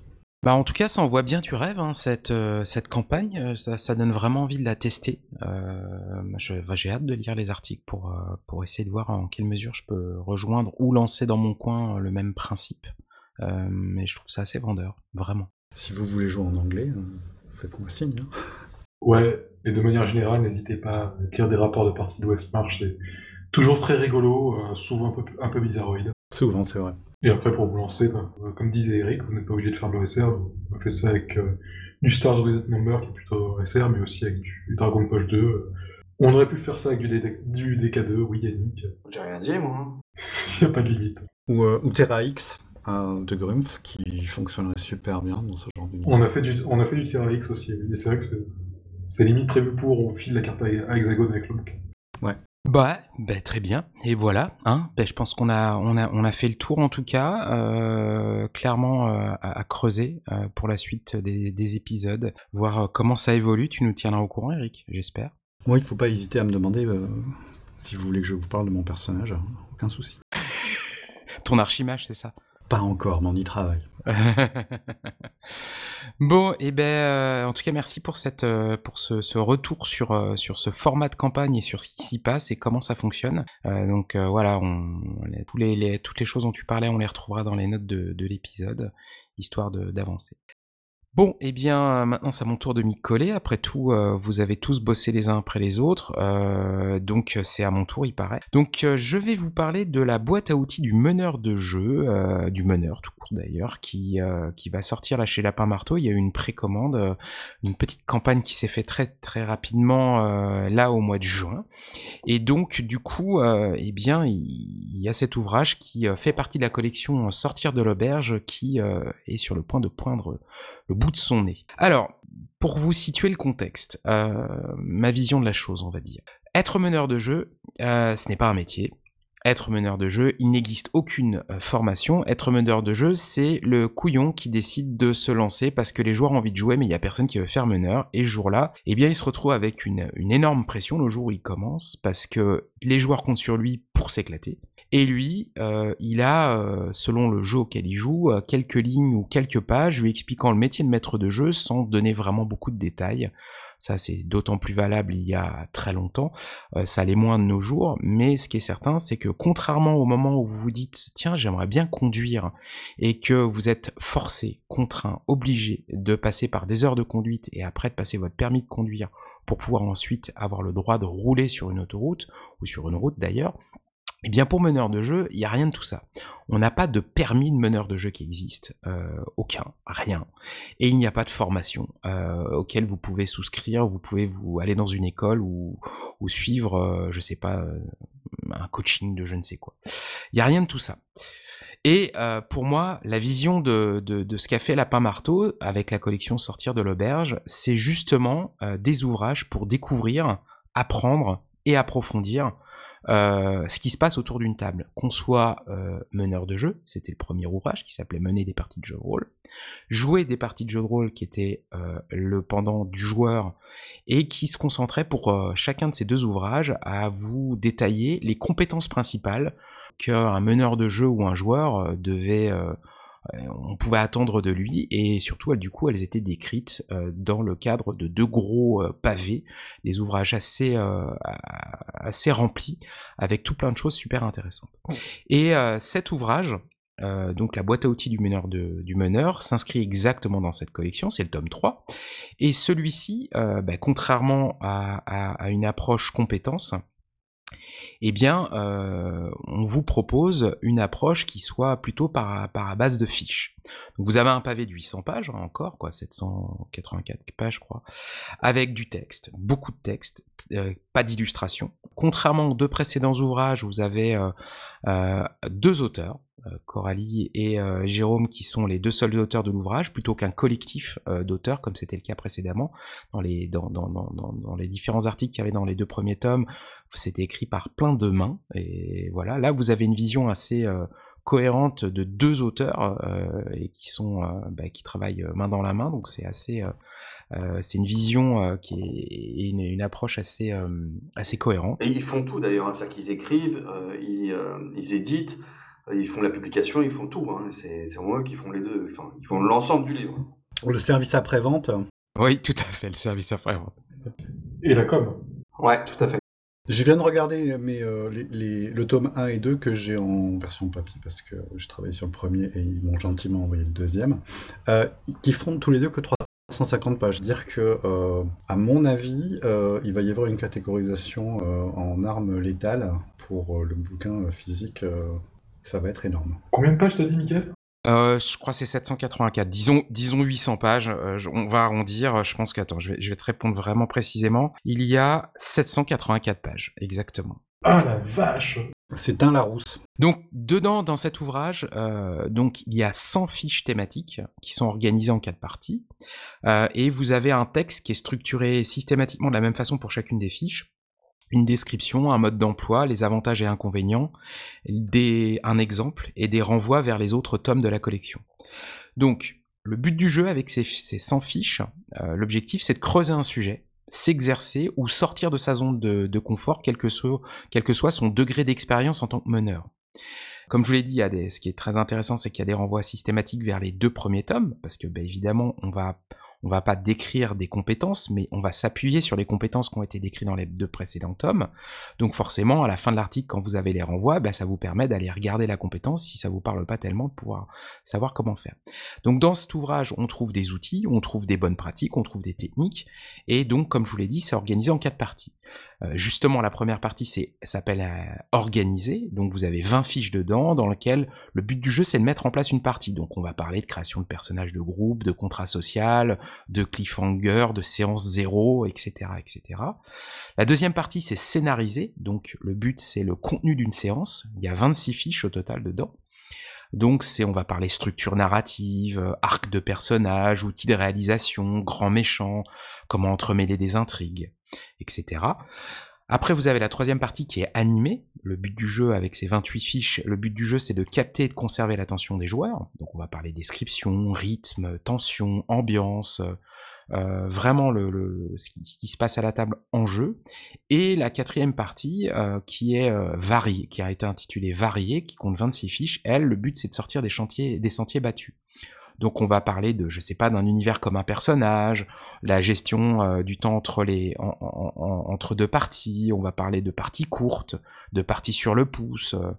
Bah en tout cas, ça envoie bien du rêve, hein, cette, euh, cette campagne. Euh, ça, ça, donne vraiment envie de la tester. Euh, J'ai hâte de lire les articles pour, euh, pour essayer de voir en quelle mesure je peux rejoindre ou lancer dans mon coin le même principe. mais je trouve ça assez vendeur, vraiment. Si vous voulez jouer en anglais, faites-moi signe. Hein. Ouais, et de manière générale, n'hésitez pas à écrire des rapports de partie de Westmarch, c'est toujours très rigolo, euh, souvent un peu, un peu bizarroïde. Souvent, c'est vrai. Et après, pour vous lancer, bah, euh, comme disait Eric, vous n'êtes pas obligé de faire de l'OSR, on fait ça avec euh, du Stars Without Number, qui est plutôt OSR, mais aussi avec du, Dragon Poche 2. On aurait pu faire ça avec du, DK2, oui Yannick. J'ai rien dit, moi. Il n'y a pas de limite. Ou, ou Terra X de Grumpf qui fonctionnerait super bien dans ce genre de on a fait du On a fait du Terra X aussi, mais c'est vrai que c'est limite prévu pour, on file la carte à, hexagone avec le Ouais. Bah, bah, très bien. Et voilà, hein. Bah, je pense qu'on a, on a, on a fait le tour en tout cas, euh, clairement euh, à, creuser euh, pour la suite des, épisodes, voir comment ça évolue. Tu nous tiendras au courant, Eric, j'espère. Moi, il faut pas hésiter à me demander si vous voulez que je vous parle de mon personnage, hein. aucun souci. Ton archimage, c'est ça encore, mais on y travaille. bon, et eh ben, euh, en tout cas, merci pour cette, euh, pour ce, retour sur euh, sur ce format de campagne et sur ce qui s'y passe et comment ça fonctionne. donc voilà, on, tous les, toutes les choses dont tu parlais, on les retrouvera dans les notes de l'épisode, histoire d'avancer. Bon, eh bien, maintenant c'est à mon tour de m'y coller. Après tout, euh, vous avez tous bossé les uns après les autres, euh, donc c'est à mon tour, il paraît. Donc, euh, je vais vous parler de la boîte à outils du meneur de jeu, du meneur tout court d'ailleurs, qui qui va sortir là chez Lapin Marteau. Il y a eu une précommande, une petite campagne qui s'est fait très très rapidement là au mois de juin, et donc du coup, eh bien, il, y a cet ouvrage qui fait partie de la collection Sortir de l'auberge, qui est sur le point de poindre le bout de son nez. Alors, pour vous situer le contexte, euh, ma vision de la chose, on va dire. Être meneur de jeu, euh, ce n'est pas un métier. être meneur de jeu, il n'existe aucune euh, formation. Être meneur de jeu, c'est le couillon qui décide de se lancer parce que les joueurs ont envie de jouer, mais il y a personne qui veut faire meneur. Et ce jour-là, eh bien, il se retrouve avec une, énorme pression le jour où il commence parce que les joueurs comptent sur lui pour s'éclater. Et lui, euh, il a, euh, selon le jeu auquel il joue, quelques lignes ou quelques pages lui expliquant le métier de maître de jeu sans donner vraiment beaucoup de détails. Ça, c'est d'autant plus valable il y a très longtemps. Euh, ça l'est moins de nos jours. Mais ce qui est certain, c'est que contrairement au moment où vous vous dites, tiens, j'aimerais bien conduire, et que vous êtes forcé, contraint, obligé de passer par des heures de conduite et après de passer votre permis de conduire pour pouvoir ensuite avoir le droit de rouler sur une autoroute, ou sur une route d'ailleurs, eh bien, pour meneur de jeu, il n'y a rien de tout ça. On n'a pas de permis de meneur de jeu qui existe, euh, aucun, rien. Et il n'y a pas de formation euh, auquel vous pouvez souscrire, vous pouvez vous aller dans une école ou, suivre, euh, je sais pas, un coaching de je ne sais quoi. Il n'y a rien de tout ça. Et pour moi, la vision de, de ce qu'a fait Lapin Marteau avec la collection Sortir de l'auberge, c'est justement des ouvrages pour découvrir, apprendre et approfondir euh, ce qui se passe autour d'une table. Qu'on soit euh, meneur de jeu, c'était le premier ouvrage qui s'appelait Mener des parties de jeu de rôle, jouer des parties de jeu de rôle qui était euh, le pendant du joueur et qui se concentrait pour chacun de ces deux ouvrages à vous détailler les compétences principales qu'un meneur de jeu ou un joueur devait on pouvait attendre de lui, et surtout, du coup, elles étaient décrites euh, dans le cadre de deux gros euh, pavés, des ouvrages assez, assez remplis, avec tout plein de choses super intéressantes. Et cet ouvrage, donc la boîte à outils du meneur, du meneur s'inscrit exactement dans cette collection, c'est le tome 3. Et celui-ci, bah, contrairement à, une approche compétence, eh bien, euh, on vous propose une approche qui soit plutôt par, base de fiches. vous avez un pavé de 800 pages, hein, encore, quoi, 784 pages, je crois, avec du texte, beaucoup de texte, euh, pas d'illustration. Contrairement aux deux précédents ouvrages, vous avez euh, deux auteurs, Coralie et Jérôme, qui sont les deux seuls auteurs de l'ouvrage, plutôt qu'un collectif d'auteurs, comme c'était le cas précédemment. Dans les, différents articles qu'il y avait dans les deux premiers tomes, c'était écrit par plein de mains. Et voilà, là vous avez une vision assez euh, cohérente de deux auteurs euh, et qui sont euh, bah, qui travaillent main dans la main. Donc c'est assez c'est une vision qui est une, approche assez assez cohérente. Ils font tout d'ailleurs, hein. c'est-à-dire qu'ils écrivent, ils, éditent, ils font la publication, ils font tout. Hein. C'est vraiment eux qui font les deux, enfin, ils font l'ensemble du livre. Le service après-vente Oui, tout à fait, le service après-vente. Et la com Ouais, tout à fait. Je viens de regarder mais, euh, les, le tome 1 et 2 que j'ai en version papier parce que je travaillais sur le premier et ils m'ont gentiment envoyé le deuxième, euh, qui font tous les deux que 350 pages. Dire que, euh, à mon avis, il va y avoir une catégorisation en armes létales pour le bouquin physique. Ça va être énorme. Combien de pages t'as dit, Mickaël euh, je crois c'est 784. Disons, disons 800 pages. Euh, on va arrondir. Je pense que attends, je vais, je vais te répondre vraiment précisément. Il y a 784 pages, exactement. Ah la vache C'est un Larousse. Donc dedans, dans cet ouvrage, euh, donc il y a 100 fiches thématiques qui sont organisées en quatre parties, euh, et vous avez un texte qui est structuré systématiquement de la même façon pour chacune des fiches une description, un mode d'emploi, les avantages et inconvénients, un exemple et des renvois vers les autres tomes de la collection. Donc, le but du jeu avec ces, ces 100 fiches, euh, l'objectif c'est de creuser un sujet, s'exercer ou sortir de sa zone de, confort, quel que, soit, quel que soit son degré d'expérience en tant que meneur. Comme je vous l'ai dit, il ce qui est très intéressant, c'est qu'il y a des renvois systématiques vers les deux premiers tomes, parce que ben, évidemment, on va on va pas décrire des compétences, mais on va s'appuyer sur les compétences qui ont été décrites dans les deux précédents tomes. Donc forcément, à la fin de l'article, quand vous avez les renvois, bah, ça vous permet d'aller regarder la compétence si ça vous parle pas tellement, de pouvoir savoir comment faire. Donc dans cet ouvrage, on trouve des outils, on trouve des bonnes pratiques, on trouve des techniques, et donc comme je vous l'ai dit, c'est organisé en quatre parties. Euh, justement, la première partie c'est s'appelle euh, organiser. Donc vous avez 20 fiches dedans dans lesquelles le but du jeu c'est de mettre en place une partie. Donc on va parler de création de personnages de groupe, de contrat social, de cliffhanger, de séance zéro, etc., etc. La deuxième partie c'est scénariser. Donc le but c'est le contenu d'une séance. Il y a 26 fiches au total dedans. Donc c'est on va parler structure narrative, arc de personnage, outils de réalisation, grand méchant, comment entremêler des intrigues etc. Après, vous avez la troisième partie qui est animée. Le but du jeu, avec ces 28 fiches, le but du jeu, c'est de capter et de conserver l'attention des joueurs. Donc, on va parler description, rythme, tension, ambiance, euh, vraiment le, ce, qui, se passe à la table en jeu. Et la quatrième partie, euh, qui est euh, variée, qui a été intitulée Variée, qui compte 26 fiches. Elle, le but, c'est de sortir des, chantiers, des sentiers battus. Donc on va parler de, je sais pas, d'un univers comme un personnage, la gestion euh, du temps entre les entre deux parties. On va parler de parties courtes, de parties sur le pouce, euh,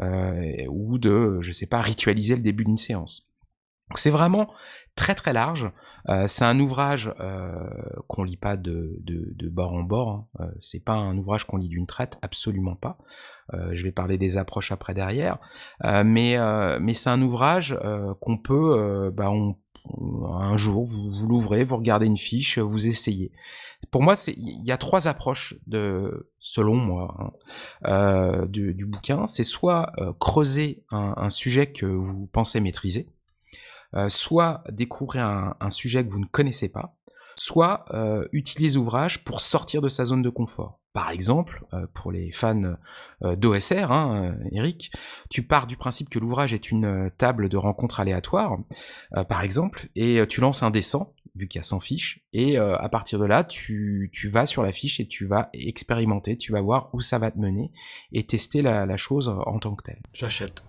euh, ou de, je sais pas, ritualiser le début d'une séance. C'est vraiment très très large. c'est un ouvrage qu'on lit pas de, de, bord en bord. Hein. c'est pas un ouvrage qu'on lit d'une traite, absolument pas. Euh, je vais parler des approches après derrière. Euh, mais euh, mais c'est un ouvrage qu'on peut, bah, un jour, vous, l'ouvrez, vous regardez une fiche, vous essayez. Pour moi, il y a trois approches de, selon moi, hein, du, bouquin. C'est soit creuser un, sujet que vous pensez maîtriser, soit découvrir un, un, sujet que vous ne connaissez pas, soit utiliser l'ouvrage pour sortir de sa zone de confort. Par exemple, euh, pour les fans euh, d'OSR, hein, euh, Eric, tu pars du principe que l'ouvrage est une table de rencontres aléatoires, par exemple, et tu lances un dessin, vu qu'il y a 100 fiches, et à partir de là, tu, vas sur la fiche et tu vas expérimenter, tu vas voir où ça va te mener, et tester la, chose en tant que telle. J'achète.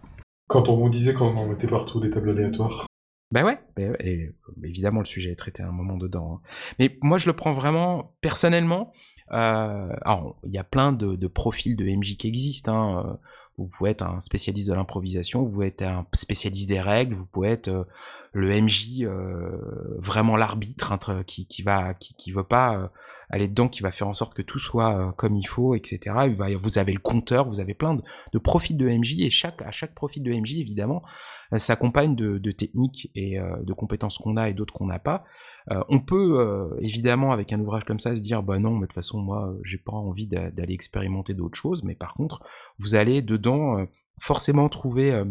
Quand on vous disait qu'on mettait partout des tables aléatoires. Ben ouais, et, évidemment le sujet est traité à un moment dedans. Hein. Mais moi je le prends vraiment personnellement, euh, alors, il y a plein de, profils de MJ qui existent. Hein. Euh, vous pouvez être un spécialiste de l'improvisation, vous pouvez être un spécialiste des règles, vous pouvez être euh, le MJ vraiment l'arbitre hein, qui, qui va qui, qui veut pas aller dedans, qui va faire en sorte que tout soit comme il faut, etc. Vous avez le compteur, vous avez plein de, profils de MJ et chaque à chaque profil de MJ évidemment s'accompagne de, de, techniques et de compétences qu'on a et d'autres qu'on n'a pas. Euh, on peut euh, évidemment avec un ouvrage comme ça se dire bah non mais de toute façon moi j'ai pas envie d'aller expérimenter d'autres choses mais par contre vous allez dedans euh, forcément trouver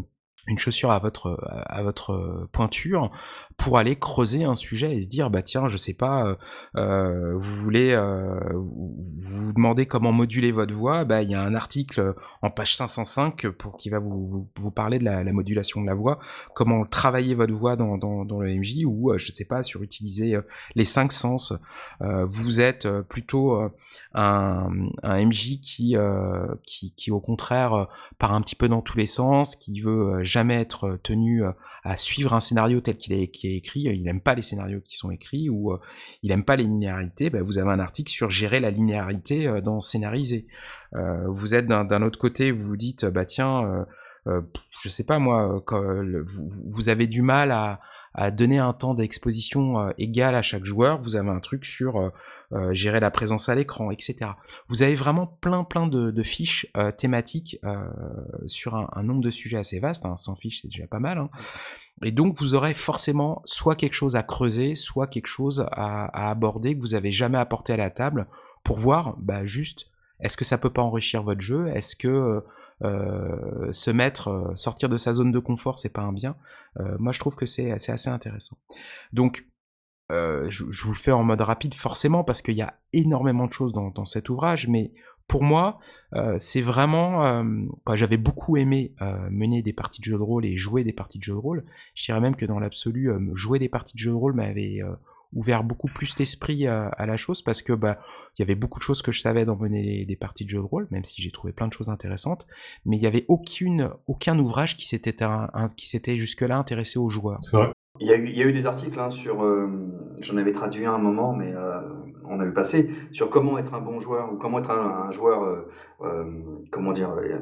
une chaussure à votre à votre pointure pour aller creuser un sujet et se dire bah tiens je sais pas euh, euh vous voulez euh, vous demandez comment moduler votre voix bah il y a un article en page 505 pour qui va vous, vous, parler de la, la, modulation de la voix comment travailler votre voix dans, dans, le MJ ou je sais pas sur utiliser les cinq sens. Vous êtes plutôt un, un MJ qui, qui qui au contraire part un petit peu dans tous les sens qui veut jamais être tenu à suivre un scénario tel qu'il est, écrit, il n'aime pas les scénarios qui sont écrits ou euh, il n'aime pas les linéarités, bah, vous avez un article sur gérer la linéarité euh, dans scénariser. Euh, vous êtes d'un autre côté, vous vous dites, bah tiens, je sais pas moi, vous, avez du mal à, donner un temps d'exposition égal à chaque joueur, vous avez un truc sur gérer la présence à l'écran, etc. Vous avez vraiment plein plein de, fiches thématiques sur un, nombre de sujets assez vaste, 100 hein. fiches c'est déjà pas mal, hein. Et donc, vous aurez forcément soit quelque chose à creuser, soit quelque chose à, aborder que vous avez jamais apporté à la table pour voir, bah, juste, est-ce que ça peut pas enrichir votre jeu? Est-ce que euh, se mettre, euh, sortir de sa zone de confort, c'est pas un bien euh, Moi, je trouve que c'est assez intéressant. Donc, je, vous fais en mode rapide, forcément, parce qu'il y a énormément de choses dans, cet ouvrage, mais pour moi, euh, c'est vraiment. Euh, j'avais beaucoup aimé euh, mener des parties de jeux de rôle et jouer des parties de jeux de rôle. Je dirais même que dans l'absolu, jouer des parties de jeux de rôle m'avait ouvert beaucoup plus d'esprit à, la chose parce que bah il y avait beaucoup de choses que je savais dans mener des parties de jeux de rôle, même si j'ai trouvé plein de choses intéressantes. Mais il n'y avait aucune, aucun ouvrage qui s'était qui s'était jusque-là intéressé aux joueurs. C'est vrai. Il y, a eu, il y a eu des articles hein, sur. J'en avais traduit un moment, mais on a vu passer, sur comment être un bon joueur, ou comment être un, joueur, euh, euh, comment dire, euh,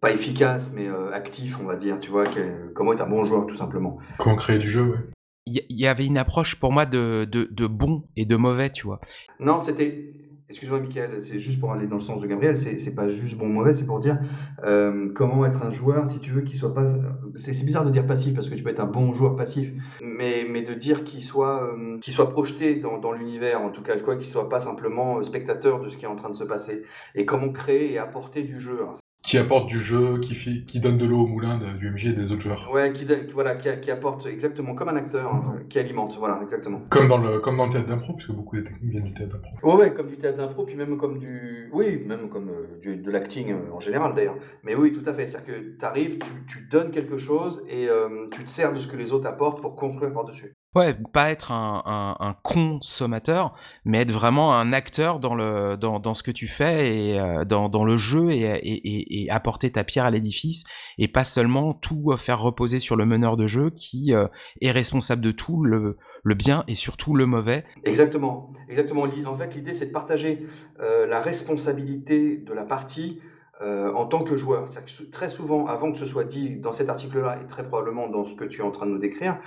pas efficace, mais actif, on va dire, tu vois, comment être un bon joueur, tout simplement. Comment créer du jeu, oui. Il y, avait une approche pour moi de, bon et de mauvais, tu vois. Non, c'était Excuse-moi, Michael, c'est juste pour aller dans le sens de Gabriel, c'est pas juste bon ou mauvais, c'est pour dire euh, comment être un joueur, si tu veux, qui soit pas. C'est bizarre de dire passif parce que tu peux être un bon joueur passif, mais, de dire qu'il soit, euh, soit projeté dans, dans l'univers, en tout cas, quoi, qu'il soit pas simplement spectateur de ce qui est en train de se passer, et comment créer et apporter du jeu. Qui apporte du jeu, qui, fait, qui donne de l'eau au moulin du MJ et des autres joueurs. Ouais, qui, voilà, qui, apporte exactement comme un acteur, hein, qui alimente, voilà, exactement. Comme dans le, comme dans le théâtre d'impro, puisque beaucoup des techniques viennent du théâtre d'impro. Ouais, ouais, comme du théâtre d'impro, puis même comme du. Oui, même comme euh, de l'acting euh, en général d'ailleurs. Mais oui, tout à fait. C'est-à-dire que tu arrives, tu, tu, donnes quelque chose et euh, tu te sers de ce que les autres apportent pour construire par-dessus. Ouais, pas être un, consommateur, mais être vraiment un acteur dans, le, dans, dans ce que tu fais et euh, dans, le jeu et, et, et, apporter ta pierre à l'édifice et pas seulement tout faire reposer sur le meneur de jeu qui euh, est responsable de tout, le, le bien et surtout le mauvais. Exactement, exactement. En fait, l'idée c'est de partager euh, la responsabilité de la partie euh, en tant que joueur. très souvent, avant que ce soit dit dans cet article-là, et très probablement dans ce que tu es en train de nous décrire,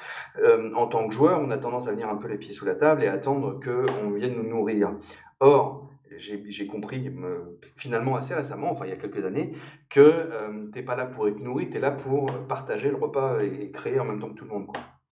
euh, en tant que joueur, on a tendance à venir un peu les pieds sous la table et attendre qu'on vienne nous nourrir. Or, j'ai compris finalement assez récemment, enfin il y a quelques années, que euh, tu n'es pas là pour être nourri, tu es là pour partager le repas et, créer en même temps que tout le monde.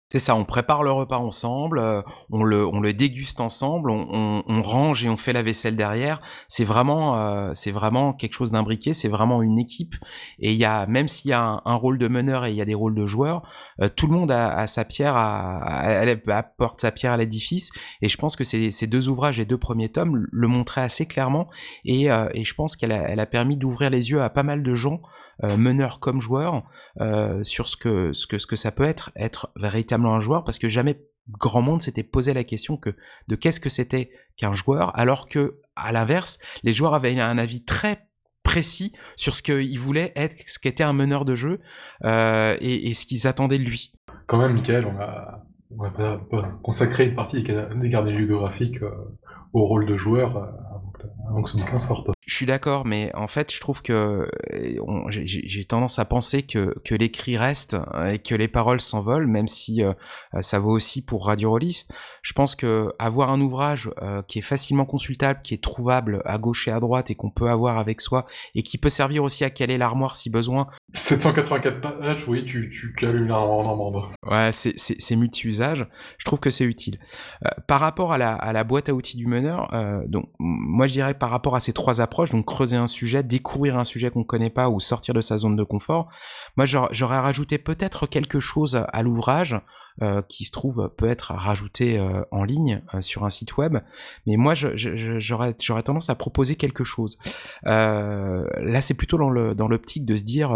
C'est ça, on prépare le repas ensemble, euh, on, le, on le déguste ensemble, on, on, range et on fait la vaisselle derrière. C'est vraiment, euh, c'est vraiment quelque chose d'imbriqué, c'est vraiment une équipe. Et il y a, même s'il y a un, rôle de meneur et il y a des rôles de joueurs, euh, tout le monde a, sa pierre, à, apporte sa pierre à l'édifice. Et je pense que ces, ces deux ouvrages, les deux premiers tomes, le montraient assez clairement. Et, et je pense qu'elle a, elle a permis d'ouvrir les yeux à pas mal de gens euh, meneur comme joueur euh, sur ce que, ce, que, ce que ça peut être, être véritablement un joueur, parce que jamais grand monde s'était posé la question que de qu'est-ce que c'était qu'un joueur, alors que à l'inverse, les joueurs avaient un avis très précis sur ce qu'ils voulaient être, ce qu'était un meneur de jeu euh, et, ce qu'ils attendaient de lui. Quand même, Michael, on a, on consacré une partie des gardiens ludographiques au rôle de joueur ce bouquin sorte. Je suis d'accord, mais en fait, je trouve que j'ai tendance à penser que, que l'écrit reste euh, et que les paroles s'envolent, même si euh, ça vaut aussi pour Radio Rollist. Je pense que avoir un ouvrage euh, qui est facilement consultable, qui est trouvable à gauche et à droite et qu'on peut avoir avec soi et qui peut servir aussi à caler l'armoire si besoin. 784 pages, oui, tu, tu cales une armoire en amande. Ouais, c'est multi-usage. Je trouve que c'est utile. par rapport à la, à la boîte à outils du meneur, donc moi je dirais par rapport à ces trois approches, donc creuser un sujet, découvrir un sujet qu'on ne connaît pas ou sortir de sa zone de confort, moi j'aurais rajouté peut-être quelque chose à l'ouvrage euh, qui se trouve peut être rajouté euh, en ligne euh, sur un site web, mais moi j'aurais tendance à proposer quelque chose. là c'est plutôt dans l'optique de se dire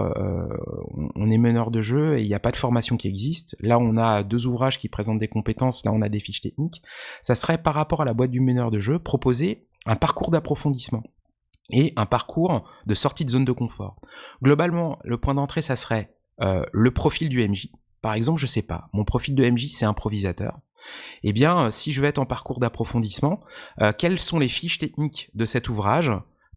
on est meneur de jeu et il n'y a pas de formation qui existe. Là on a deux ouvrages qui présentent des compétences, là on a des fiches techniques. Ça serait par rapport à la boîte du meneur de jeu proposer un parcours d'approfondissement et un parcours de sortie de zone de confort. Globalement, le point d'entrée, ça serait euh, le profil du MJ. Par exemple, je sais pas, mon profil de MJ, c'est improvisateur. Eh bien, si je vais être en parcours d'approfondissement, euh, quelles sont les fiches techniques de cet ouvrage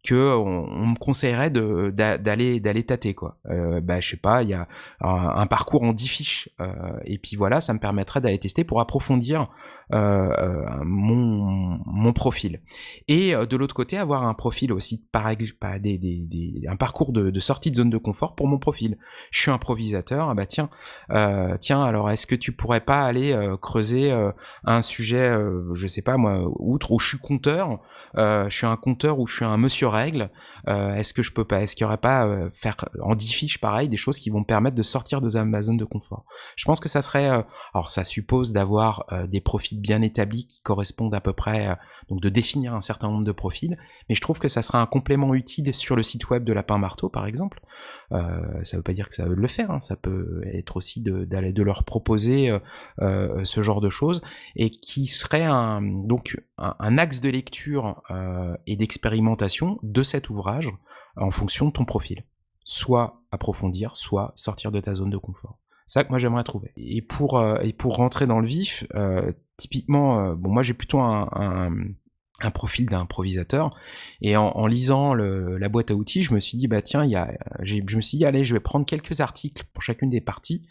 que on, me conseillerait d'aller d'aller tâter quoi. Euh, bah je sais pas, il y a un, parcours en 10 fiches euh, et puis voilà, ça me permettrait d'aller tester pour approfondir euh, euh, mon, mon profil. Et euh, de l'autre côté, avoir un profil aussi, par des, un parcours de, sortie de zone de confort pour mon profil. Je suis improvisateur, ah bah tiens, euh, tiens, alors est-ce que tu pourrais pas aller creuser un sujet, je sais pas moi, outre où je suis compteur, je suis un compteur ou je suis un monsieur règle, est-ce que je peux pas, est-ce qu'il y aurait pas faire en 10 fiches pareil des choses qui vont me permettre de sortir de ma zone de confort? Je pense que ça serait, alors ça suppose d'avoir des profils bien établis qui correspondent à peu près, euh, donc de définir un certain nombre de profils, mais je trouve que ça sera un complément utile sur le site web de Lapin Marteau, par exemple. Euh, ça veut pas dire que ça veut le faire, hein. ça peut être aussi de, de leur proposer euh, ce genre de choses, et qui serait un, donc un, axe de lecture et d'expérimentation de cet ouvrage en fonction de ton profil. Soit approfondir, soit sortir de ta zone de confort. Ça que moi j'aimerais trouver. Et pour, et pour rentrer dans le vif, typiquement, euh, bon, moi j'ai plutôt un, profil d'improvisateur, et en, lisant la boîte à outils, je me suis dit, bah tiens, y a, je me suis dit, allez, je vais prendre quelques articles pour chacune des parties,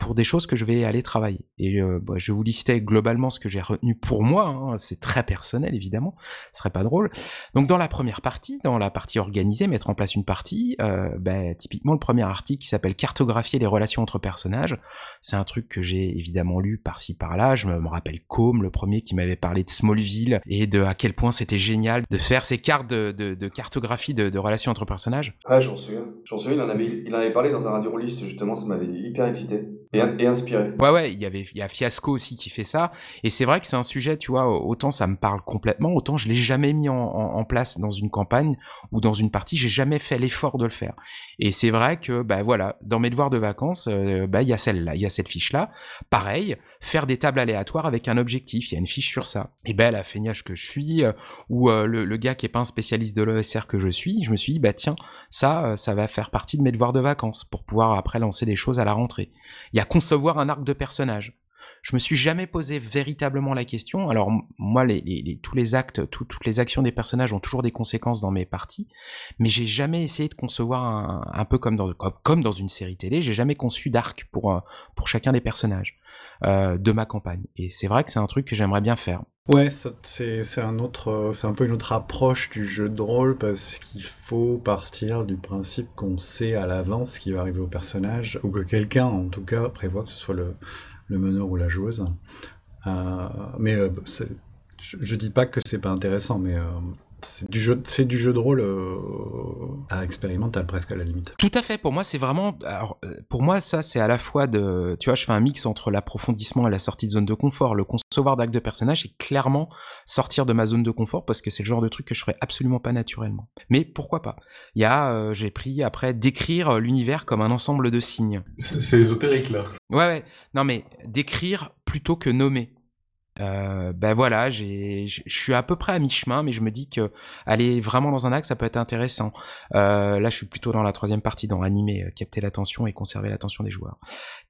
pour des choses que je vais aller travailler. Et euh, bah, je vous lister globalement ce que j'ai retenu pour moi. Hein. C'est très personnel, évidemment. Ce serait pas drôle. Donc, dans la première partie, dans la partie organisée, mettre en place une partie, euh, bah, typiquement, le premier article qui s'appelle Cartographier les relations entre personnages. C'est un truc que j'ai évidemment lu par-ci par-là. Je me rappelle Com, le premier qui m'avait parlé de Smallville et de à quel point c'était génial de faire ces cartes de, cartographie de, relations entre personnages. Ah, j'en souviens. J'en souviens, il en, avait, il en avait parlé dans un radio list justement, ça m'avait hyper excité et, inspiré. Ouais, ouais, il y avait, il y a Fiasco aussi qui fait ça. Et c'est vrai que c'est un sujet, tu vois, autant ça me parle complètement, autant je l'ai jamais mis en, place dans une campagne ou dans une partie, j'ai jamais fait l'effort de le faire. Et c'est vrai que, bah voilà, dans mes devoirs de vacances, euh, bah il y a celle-là, il y a cette fiche-là. Pareil, faire des tables aléatoires avec un objectif, il y a une fiche sur ça. Et ben la feignache que je suis, euh, ou euh, le, gars qui est pas un spécialiste de l'ESR que je suis, je me suis dit, bah tiens, ça, ça va faire partie de mes devoirs de vacances pour pouvoir après lancer des choses à la rentrée. Il y a concevoir un arc de personnage. Je me suis jamais posé véritablement la question. Alors moi, tous les actes, toutes les actions des personnages ont toujours des conséquences dans mes parties, mais j'ai jamais essayé de concevoir un, peu comme dans, une série télé. J'ai jamais conçu d'arc pour euh, chacun des personnages euh, de ma campagne. Et c'est vrai que c'est un truc que j'aimerais bien faire. Ouais, c'est un autre, c'est un peu une autre approche du jeu de rôle parce qu'il faut partir du principe qu'on sait à l'avance ce qui va arriver au personnage ou que quelqu'un, en tout cas, prévoit que ce soit le, le meneur ou la joueuse. Euh, mais euh, je, je, dis pas que c'est pas intéressant, mais euh, c'est du jeu, c'est du jeu de rôle euh, à expérimental presque à la limite. Tout à fait. Pour moi, c'est vraiment, alors, pour moi, ça, c'est à la fois de, tu vois, je fais un mix entre l'approfondissement et la sortie de zone de confort. Le concevoir d'acte de personnage, c'est clairement sortir de ma zone de confort parce que c'est le genre de truc que je ferais absolument pas naturellement. Mais pourquoi pas? Il y a, j'ai pris après décrire l'univers comme un ensemble de signes. C'est ésotérique là. Ouais, ouais. Non, mais décrire plutôt que nommer. Euh, ben voilà, je suis à peu près à mi-chemin, mais je me dis que aller vraiment dans un axe, ça peut être intéressant. Euh, là, je suis plutôt dans la troisième partie, dans animer, euh, capter l'attention et conserver l'attention des joueurs.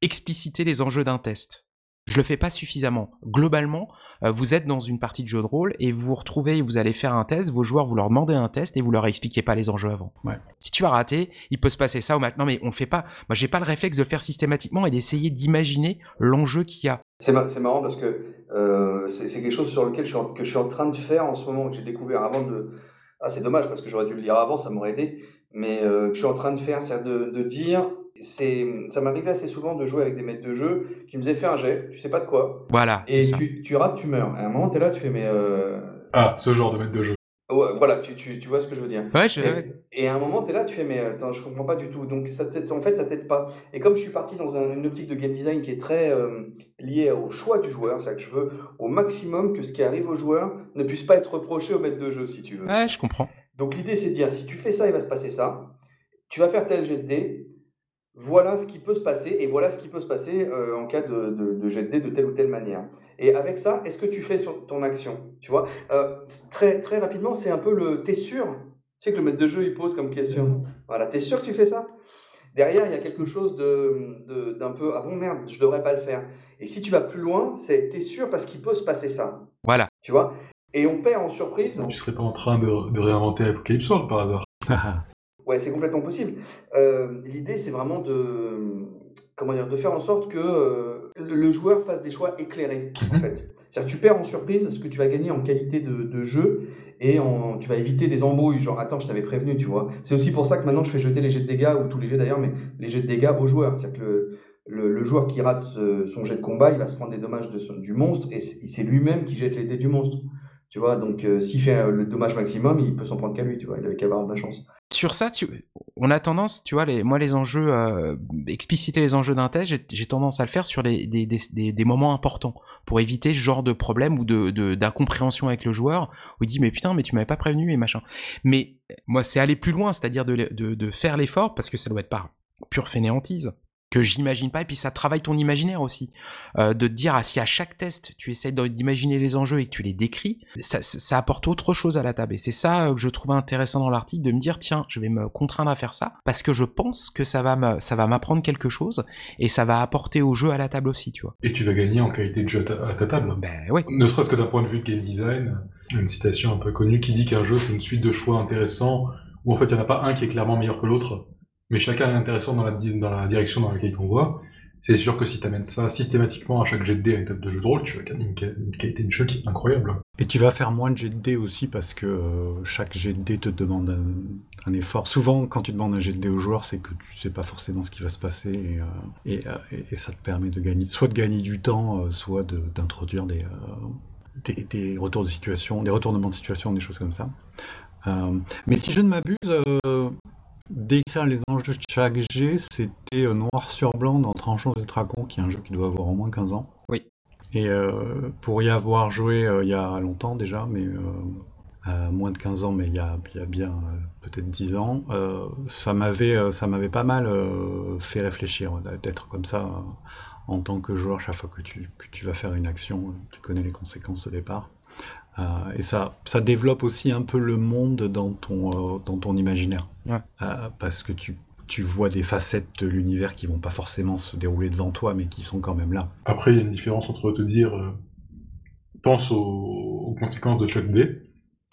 Expliciter les enjeux d'un test. Je le fais pas suffisamment. Globalement, euh, vous êtes dans une partie de jeu de rôle et vous vous retrouvez, vous allez faire un test, vos joueurs, vous leur demandez un test et vous leur expliquez pas les enjeux avant. Si tu as raté, il peut se passer ça ou maintenant, mais on fait pas. Moi, j'ai pas le réflexe de le faire systématiquement et d'essayer d'imaginer l'enjeu qu'il y a. C'est marrant parce que euh, c'est quelque chose sur lequel je suis que je suis en train de faire en ce moment, que j'ai découvert avant de. Ah, c'est dommage parce que j'aurais dû le lire avant, ça m'aurait aidé. Mais euh, que je suis en train de faire, c'est de, de dire ça m'arrivait assez souvent de jouer avec des maîtres de jeu qui me faisaient faire un jet, tu sais pas de quoi. Voilà. Et tu, tu rates, tu meurs. À un moment, tu es là, tu fais, mais. Euh... Ah, ce genre de maître de jeu. voilà, tu, tu, tu, vois ce que je veux dire. Ouais, je... et, et, à un moment, tu es là, tu fais, mais attends, je comprends pas du tout. Donc, ça en fait, ça t'aide pas. Et comme je suis parti dans un, une optique de game design qui est très euh, liée au choix du joueur, c'est-à-dire que je veux au maximum que ce qui arrive au joueur ne puisse pas être reproché au maître de jeu, si tu veux. Ouais, je comprends. Donc, l'idée, c'est de dire, si tu fais ça, il va se passer ça. Tu vas faire tel jet de dés voilà ce qui peut se passer et voilà ce qui peut se passer euh, en cas de, de, jet de dés de telle ou telle manière. Et avec ça, est-ce que tu fais ton action Tu vois? Euh, très, très rapidement, c'est un peu le t'es sûr? Tu sais que le maître de jeu il pose comme question. Voilà, t'es sûr que tu fais ça? Derrière, il y a quelque chose de, d'un peu ah bon merde, je devrais pas le faire. Et si tu vas plus loin, c'est t'es sûr parce qu'il peut se passer ça. Voilà. Tu vois? Et on perd en surprise. Tu serais pas en train de, de réinventer Apocalypse World par hasard Ouais, c'est complètement possible. Euh, l'idée, c'est vraiment de, comment dire, de faire en sorte que euh, le joueur fasse des choix éclairés, en mhm. fait. C'est-à-dire tu perds en surprise ce que tu vas gagner en qualité de, jeu et en, tu vas éviter des embrouilles, genre attends, je t'avais prévenu, tu vois. C'est aussi pour ça que maintenant je fais jeter les jets de dégâts, ou tous les jets d'ailleurs, mais les jets de dégâts aux joueurs. C'est-à-dire que le, joueur qui rate son jet de combat, il va se prendre des dommages de du monstre et c'est lui-même qui jette les dés du monstre. Tu vois, donc euh, s'il fait le dommage maximum, il peut s'en prendre qu'à lui, tu vois, il avait qu'à avoir de la chance sur ça, on a tendance, tu vois, moi les enjeux, euh, expliciter les enjeux d'un test, j'ai tendance à le faire sur les, des, moments importants pour éviter ce genre de problème ou de d'incompréhension avec le joueur où il dit mais putain mais tu m'avais pas prévenu et machin. Mais moi c'est aller plus loin, c'est-à-dire de, de, faire l'effort parce que ça doit être pas pure fainéantise que j'imagine pas et puis ça travaille ton imaginaire aussi. Euh, de te dire ah, si à chaque test tu essaies d'imaginer les enjeux et que tu les décris ça, ça apporte autre chose à la table. Et c'est ça euh, que je trouvais intéressant dans l'article de me dire tiens je vais me contraindre à faire ça parce que je pense que ça va ça va m'apprendre quelque chose et ça va apporter au jeu à la table aussi tu vois. Et tu vas gagner en qualité de jeu à ta, table. Ben oui. Ne serait-ce que d'un point de vue de game design une citation un peu connue qui dit qu'un jeu c'est une suite de choix intéressants où en fait il n'y en a pas un qui est clairement meilleur que l'autre mais chacun est intéressant dans la, direction dans laquelle on voit. c'est sûr que si tu amènes ça systématiquement à chaque jet de dés à table de jeu de rôle, tu vas gagner une, qualité de jeu incroyable. Et tu vas faire moins de jet de dés aussi parce que euh, chaque jet de dés te demande un, effort. Souvent, quand tu demandes un jet de dés au joueur, c'est que tu sais pas forcément ce qui va se passer et, euh, euh, et, ça te permet de gagner, soit de gagner du temps, soit d'introduire des, retours de situation, des retournements de situation, des choses comme ça. mais si je ne m'abuse, décrire les enjeux de chaque G, c'était euh, noir sur blanc dans Tranchons et Dragons, qui est un jeu qui doit avoir au moins 15 ans. Oui. Et euh, pour y avoir joué euh, il y a longtemps déjà, mais moins de 15 ans, mais il y a, bien peut-être 10 ans, ça m'avait ça m'avait pas mal fait réfléchir d'être comme ça en tant que joueur chaque fois que tu, que tu vas faire une action, tu connais les conséquences de départ. Euh, et ça, ça développe aussi un peu le monde dans ton, euh, dans ton imaginaire. Euh, parce que tu, tu vois des facettes de l'univers qui vont pas forcément se dérouler devant toi, mais qui sont quand même là. Après, il y a une différence entre te dire pense aux, conséquences de chaque dé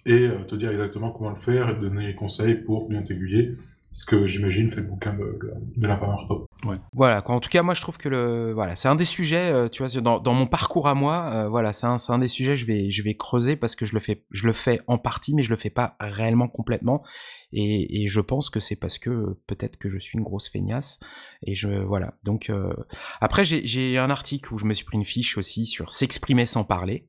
et te dire exactement comment le faire et te donner les conseils pour bien t'aiguiller ce que j'imagine fait le bouquin de, de la marteau. Ouais. Voilà, quoi. en tout cas, moi je trouve que le, voilà, c'est un des sujets, euh, tu vois, dans, dans, mon parcours à moi, euh, voilà, c'est un, un, des sujets je vais, je vais creuser parce que je le fais, je le fais en partie, mais je le fais pas réellement complètement. Et, et je pense que c'est parce que peut-être que je suis une grosse feignasse. Et je, voilà. Donc, euh... après, j'ai un article où je me suis pris une fiche aussi sur s'exprimer sans parler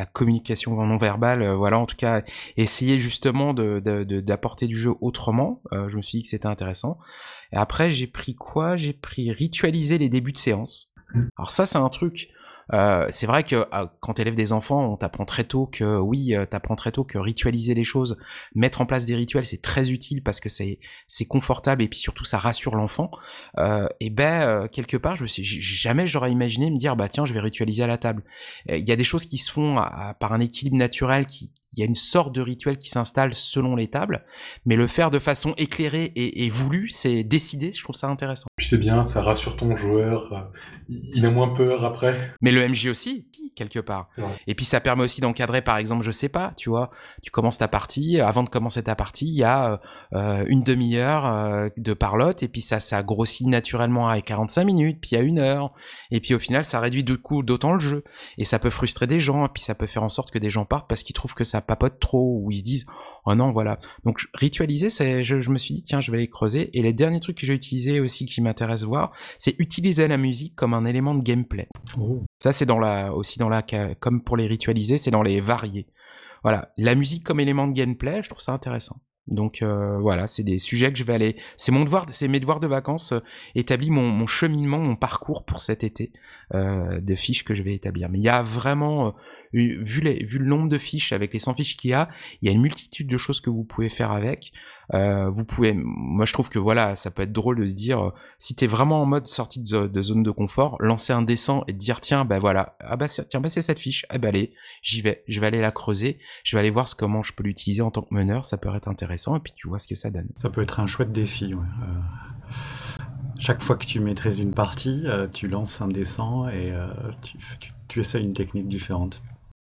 la communication non verbale, euh, voilà, en tout cas, essayer justement d'apporter de, du jeu autrement. Euh, je me suis dit que c'était intéressant. Et après, j'ai pris quoi? J'ai pris ritualiser les débuts de séance. Mmh. Alors ça, c'est un truc. Euh, c'est vrai que euh, quand tu élèves des enfants, on t'apprend très tôt que oui, euh, t'apprends très tôt que ritualiser les choses, mettre en place des rituels, c'est très utile parce que c'est c'est confortable et puis surtout ça rassure l'enfant. Euh, et ben quelque part, je me suis jamais j'aurais imaginé me dire bah tiens, je vais ritualiser à la table. Il y a des choses qui se font par un équilibre naturel qui il y a une sorte de rituel qui s'installe selon les tables, mais le faire de façon éclairée et, et voulue, c'est décidé, je trouve ça intéressant. Puis c'est bien, ça rassure ton joueur, il a moins peur après. Mais le MJ aussi, quelque part. Et puis ça permet aussi d'encadrer, par exemple, je sais pas, tu vois, tu commences ta partie, avant de commencer ta partie, il y a euh, une demi-heure euh, de parlotte, et puis ça, ça grossit naturellement à 45 minutes, puis à une heure, et puis au final, ça réduit du coup d'autant le jeu, et ça peut frustrer des gens, et puis ça peut faire en sorte que des gens partent parce qu'ils trouvent que ça papote trop, ou ils se disent, oh non, voilà. Donc ritualiser, c'est, je, je me suis dit, tiens, je vais les creuser, et les derniers trucs que j'ai utilisés aussi qui m'intéressent voir, c'est utiliser la musique comme un élément de gameplay. Oh. Ça, c'est dans la, aussi dans la, comme pour les ritualiser, c'est dans les variés. Voilà, la musique comme élément de gameplay, je trouve ça intéressant. Donc euh, voilà, c'est des sujets que je vais aller. C'est mon devoir, c'est mes devoirs de vacances euh, établis mon, mon, cheminement, mon parcours pour cet été euh, de fiches que je vais établir. Mais il y a vraiment, euh, vu, les, le nombre de fiches avec les 100 fiches qu'il y a, il y a une multitude de choses que vous pouvez faire avec. Euh, vous pouvez, moi je trouve que voilà, ça peut être drôle de se dire, euh, si t'es vraiment en mode sortie de, zone de confort, lancer un dessin et te dire tiens ben voilà, ah bah tiens bah c'est cette fiche, ah bah allez, j'y vais, je vais aller la creuser, je vais aller voir ce, comment je peux l'utiliser en tant que meneur, ça peut être intéressant et puis tu vois ce que ça donne. Ça peut être un chouette défi. Chaque fois que tu maîtrises une partie, tu lances un dessin et tu, tu, tu essaies une technique différente.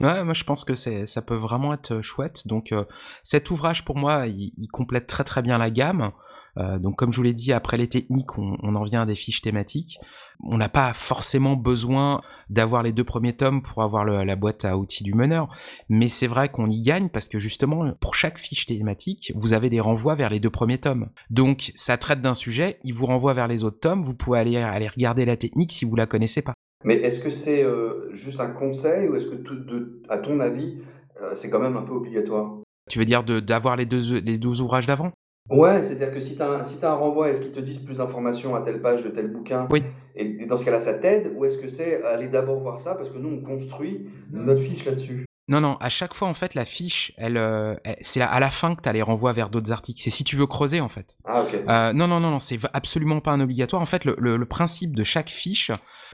Ouais, moi je pense que ça peut vraiment être euh, chouette. Donc euh, cet ouvrage pour moi, il, complète très très bien la gamme. Euh, donc comme je vous l'ai dit, après les techniques, on, en vient à des fiches thématiques. On n'a pas forcément besoin d'avoir les deux premiers tomes pour avoir la boîte à outils du meneur, mais c'est vrai qu'on y gagne parce que justement, pour chaque fiche thématique, vous avez des renvois vers les deux premiers tomes. Donc ça traite d'un sujet, il vous renvoie vers les autres tomes, vous pouvez aller, aller regarder la technique si vous la connaissez pas. Mais est-ce que c'est euh, juste un conseil ou est-ce que, tout, de, à ton avis, euh, c'est quand même un peu obligatoire? Tu veux dire d'avoir les deux, les deux ouvrages d'avant? Ouais, c'est-à-dire que si tu as, si as, un renvoi, est-ce qu'ils te disent plus d'informations à telle page de tel bouquin Oui. Et, dans ce cas-là, ça t'aide Ou est-ce que c'est aller d'abord voir ça Parce que nous, on construit notre fiche là-dessus? Non, non, à chaque fois, en fait, la fiche, elle, euh, c'est à la fin que tu as les renvois vers d'autres articles. C'est si tu veux creuser, en fait. Ah, ok. Euh, non, non, non, non, c'est absolument pas un obligatoire. En fait, le, le, principe de chaque fiche,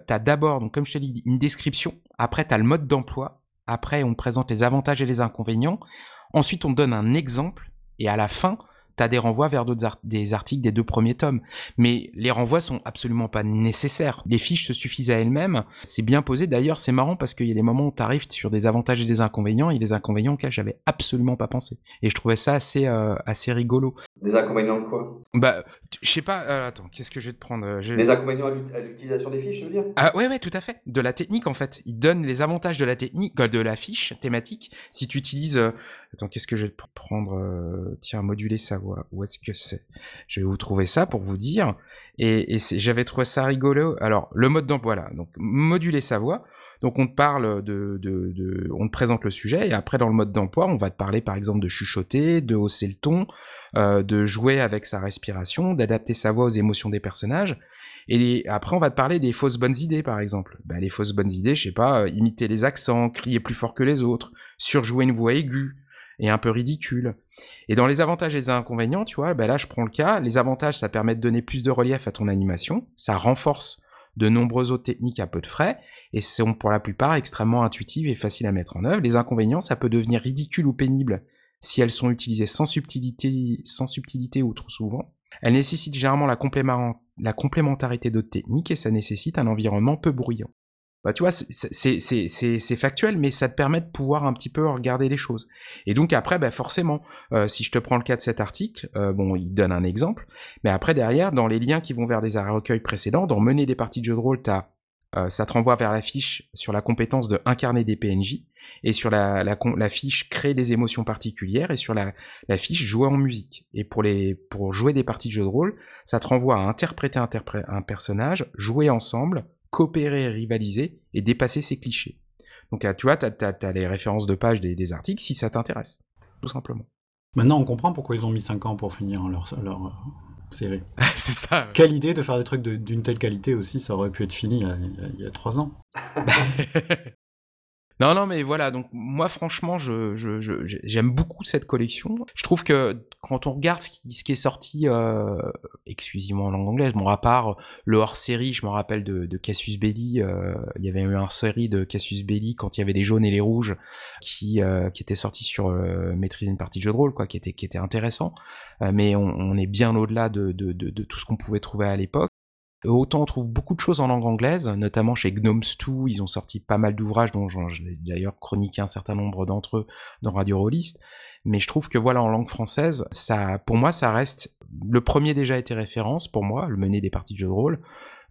tu as d'abord, donc comme je te dit, une description. Après, tu as le mode d'emploi. Après, on te présente les avantages et les inconvénients. Ensuite, on te donne un exemple. Et à la fin, t'as des renvois vers d'autres des articles des deux premiers tomes. Mais les renvois sont absolument pas nécessaires. Les fiches se suffisent à elles-mêmes. C'est bien posé. D'ailleurs, c'est marrant parce qu'il y a des moments où t'arrives sur des avantages et des inconvénients, et des inconvénients auxquels j'avais absolument pas pensé. Et je trouvais ça assez, euh, assez rigolo. Des inconvénients de quoi? Bah, je sais pas. euh, attends, qu'est-ce que je vais te prendre euh, Des inconvénients à l'ut- à l'utilisation des fiches, je veux dire? Ah ouais, ouais, tout à fait. De la technique, en fait. Il donne les avantages de la technique, de la fiche thématique. Si tu utilises... euh, Attends, qu'est-ce que je vais te prendre Tiens, moduler sa voix. Où est-ce que c'est? Je vais vous trouver ça pour vous dire. Et, et j'avais trouvé ça rigolo. Alors, le mode d'emploi, voilà. Donc, moduler sa voix. Donc, on te parle de, de, de- On te présente le sujet. Et après, dans le mode d'emploi, on va te parler, par exemple, de chuchoter, de hausser le ton, euh, de jouer avec sa respiration, d'adapter sa voix aux émotions des personnages. Et après, on va te parler des fausses bonnes idées, par exemple. Bah, les fausses bonnes idées, je sais pas, euh, imiter les accents, crier plus fort que les autres, surjouer une voix aiguë et un peu ridicule. Et dans les avantages et les inconvénients, tu vois, bah là, je prends le cas. Les avantages, ça permet de donner plus de relief à ton animation. Ça renforce de nombreuses autres techniques à peu de frais et sont pour la plupart extrêmement intuitives et faciles à mettre en œuvre. Les inconvénients, ça peut devenir ridicule ou pénible si elles sont utilisées sans subtilité, ou trop souvent. Elles nécessitent généralement la complémentarité d'autres techniques et ça nécessite un environnement peu bruyant. Bah, tu vois, c'est- factuel, mais ça te permet de pouvoir un petit peu regarder les choses. Et donc après, bah, forcément, euh, si je te prends le cas de cet article, euh, bon, il donne un exemple, mais après, derrière, dans les liens qui vont vers des recueils précédents, dans Mener des parties de jeux de rôle, t'as, euh, ça te renvoie vers la fiche sur la compétence de incarner des PNJ, et sur la, la, la fiche créer des émotions particulières, et sur la, la fiche jouer en musique. Et pour, les, pour jouer des parties de jeux de rôle, ça te renvoie à interpréter un, interpré- un personnage, jouer ensemble, coopérer rivaliser, et dépasser ses clichés. Donc euh, tu vois, t'as as, les références de pages des, des articles si ça t'intéresse, tout simplement. Maintenant, on comprend pourquoi ils ont mis 5 ans pour finir leur, leur euh, série. C'est ça. Quelle idée de faire des trucs de- d'une telle qualité aussi, ça aurait pu être fini y a- il y a 3 ans. Non, non, mais voilà, donc moi franchement, je, je, je- j'aime beaucoup cette collection. Je trouve que quand on regarde ce qui, ce qui est sorti euh, exclusivement en langue anglaise, bon, à part le hors-série, je me rappelle de, de Cassius Belli, euh, il y avait eu un série de Cassius Belli quand il y avait les jaunes et les rouges qui, euh, qui étaient sortis sur euh, Maîtriser une partie de jeu de rôle, quoi, qui était, qui était intéressant. Euh, mais on, on est bien au-delà de, de, de, de tout ce qu'on pouvait trouver à l'époque. Autant on trouve beaucoup de choses en langue anglaise, notamment chez Gnomes 2, ils ont sorti pas mal d'ouvrages dont j'ai d'ailleurs chroniqué un certain nombre d'entre eux dans Radio Rollist. Mais je trouve que voilà, en langue française, ça, pour moi, ça reste le premier déjà été référence pour moi, le mener des parties de jeux de rôle.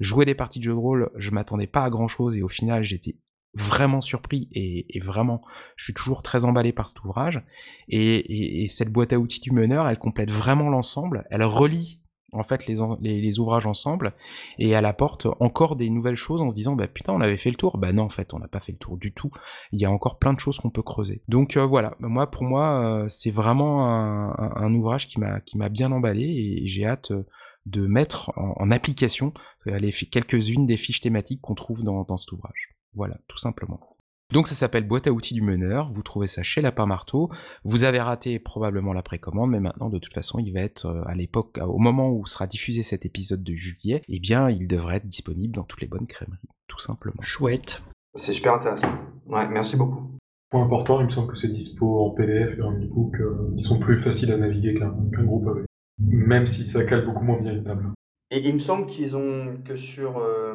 Jouer des parties de jeux de rôle, je m'attendais pas à grand chose et au final, j'étais vraiment surpris et, vraiment, je suis toujours très emballé par cet ouvrage. Et- et cette boîte à outils du meneur, elle complète vraiment l'ensemble. Elle relie en fait les, ouvrages ensemble et elle apporte encore des nouvelles choses en se disant bah putain on avait fait le tour. Bah non en fait on n'a pas fait le tour du tout. Il y a encore plein de choses qu'on peut creuser. Donc euh, voilà. Moi pour moi euh, c'est vraiment un, ouvrage qui m'a qui m'a bien emballé et j'ai hâte euh, de mettre en, application les quelques-unes des fiches thématiques qu'on trouve dans, dans cet ouvrage. Voilà tout simplement donc ça s'appelle Boîte à outils du meneur, vous trouvez ça chez Lapin Marteau, vous avez raté probablement la précommande, mais maintenant de toute façon il va être euh, à l'époque, au moment où sera diffusé cet épisode de juillet, eh bien il devrait être disponible dans toutes les bonnes crèmeries, tout simplement. Chouette. C'est super intéressant. Ouais, merci beaucoup. Point important, il me semble que c'est dispo en PDF et en e-book. euh, ils sont plus faciles à naviguer qu'un qu'un groupe avec. Même si ça cale beaucoup moins bien une table. Et il me semble qu'ils ont que sur euh,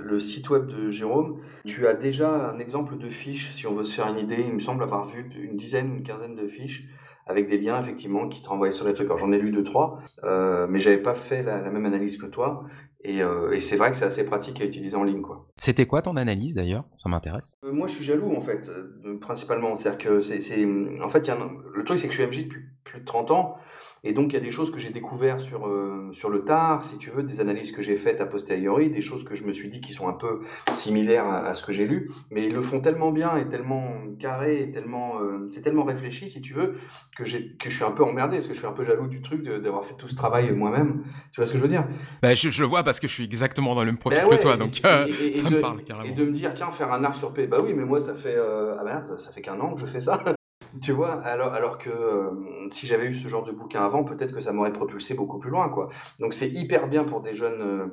le site web de Jérôme, tu as déjà un exemple de fiche, si on veut se faire une idée. Il me semble avoir vu une dizaine, une quinzaine de fiches avec des liens effectivement qui te renvoyaient sur les trucs. Alors j'en ai lu deux trois, euh, mais j'avais pas fait la, la même analyse que toi. Et, euh, et c'est vrai que c'est assez pratique à utiliser en ligne, quoi. C'était quoi ton analyse d'ailleurs? Ça m'intéresse. Euh, Moi, je suis jaloux en fait, principalement. C'est-à-dire que c'est, en fait, il y a un- le truc, c'est que je suis MJ depuis plus de 30 ans. Et donc, il y a des choses que j'ai découvertes sur, euh, sur le tard, si tu veux, des analyses que j'ai faites a posteriori, des choses que je me suis dit qui sont un peu similaires à, à ce que j'ai lu. Mais ils le font tellement bien et tellement carré, et tellement, euh, c'est tellement réfléchi, si tu veux, que, que je suis un peu emmerdé, parce que je suis un peu jaloux du truc de- d'avoir fait tout ce travail moi-même. Tu vois ce que je veux dire? Bah, je, le vois parce que je suis exactement dans le même profil Ben ouais, que toi, et- donc euh, et- et ça de- me parle carrément. Et de me dire, tiens, faire un arc sur P, bah oui, mais moi, ça fait, ah merde, ça fait qu'un an que je fais ça. Tu vois, alors, alors que euh, si j'avais eu ce genre de bouquin avant, peut-être que ça m'aurait propulsé beaucoup plus loin, quoi. Donc c'est hyper bien pour des jeunes euh,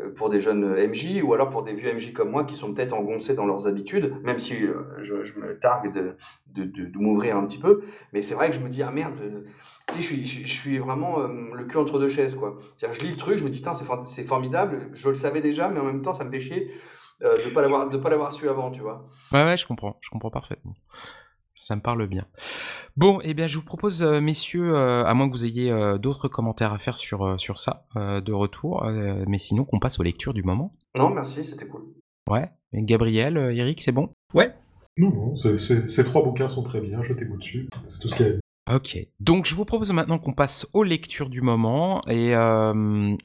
euh, pour des jeunes MJ ou alors pour des vieux MJ comme moi qui sont peut-être engoncés dans leurs habitudes, même si je, me targue de, m'ouvrir un petit peu. Mais c'est vrai que je me dis, ah merde, je suis, je, suis vraiment le cul entre deux chaises. Quoi. Je lis le truc, je me dis, c'est formidable, je le savais déjà, mais en même temps, ça me fait chier de ne pas l'avoir su avant, tu vois. Ouais, ouais, je comprends, je comprends parfaitement. Ça me parle bien. Bon, eh bien, je vous propose, euh, messieurs, euh, à moins que vous ayez euh, d'autres commentaires à faire sur, sur ça, de retour, mais sinon qu'on passe aux lectures du moment. Non, merci, c'était cool. Ouais. Gabriel, Eric, c'est bon? Ouais. Non, non, ces trois bouquins sont très bien, je t'écoute dessus. C'est tout ce qu'il y a. Ok, donc je vous propose maintenant qu'on passe aux lectures du moment, et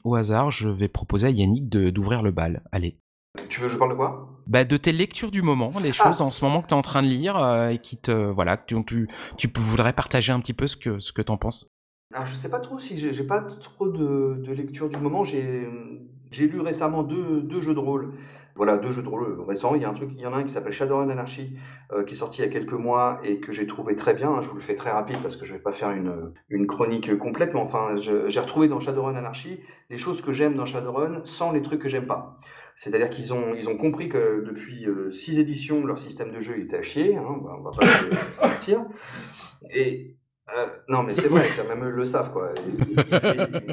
au hasard, je vais proposer à Yannick d'ouvrir le bal. Allez. Tu veux que je parle de quoi? Bah, de tes lectures du moment, les ah. choses en ce moment que tu es en train de lire euh, et qui te voilà, que tu, tu, voudrais partager un petit peu ce que ce que t'en penses. Alors je sais pas trop si j'ai pas trop de, de lecture du moment. J'ai j'ai lu récemment deux, deux, jeux de rôle. Voilà, deux jeux de rôle récents. Il y a un truc, il y en a un qui s'appelle Shadowrun Anarchy, euh, qui est sorti il y a quelques mois et que j'ai trouvé très bien. Je vous le fais très rapide parce que je vais pas faire une, une chronique complète, mais enfin, j'ai retrouvé dans Shadowrun Anarchy les choses que j'aime dans Shadowrun sans les trucs que j'aime pas. C'est-à-dire qu'ils ont, ils ont compris que depuis euh, six éditions, leur système de jeu était à chier, hein, on va pas partir. Et euh, non, mais c'est vrai, même eux le savent, quoi.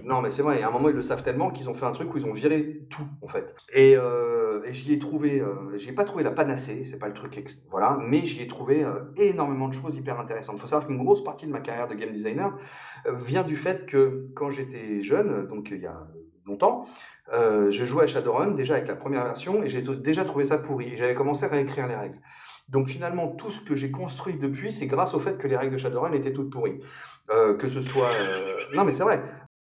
non, mais c'est vrai, à un moment, ils le savent tellement qu'ils ont fait un truc où ils ont viré tout, en fait. Et, euh, et j'y ai trouvé, euh, j'ai pas trouvé la panacée, c'est pas le truc, voilà, mais j'y ai trouvé euh, énormément de choses hyper intéressantes. Il faut savoir qu'une grosse partie de ma carrière de game designer vient du fait que quand j'étais jeune, donc il y a longtemps, euh, je jouais à Shadowrun déjà avec la première version et j'ai déjà trouvé ça pourri. Et j'avais commencé à réécrire les règles. Donc finalement, tout ce que j'ai construit depuis, c'est grâce au fait que les règles de Shadowrun étaient toutes pourries. Euh, que ce soit. Euh, non, mais c'est vrai.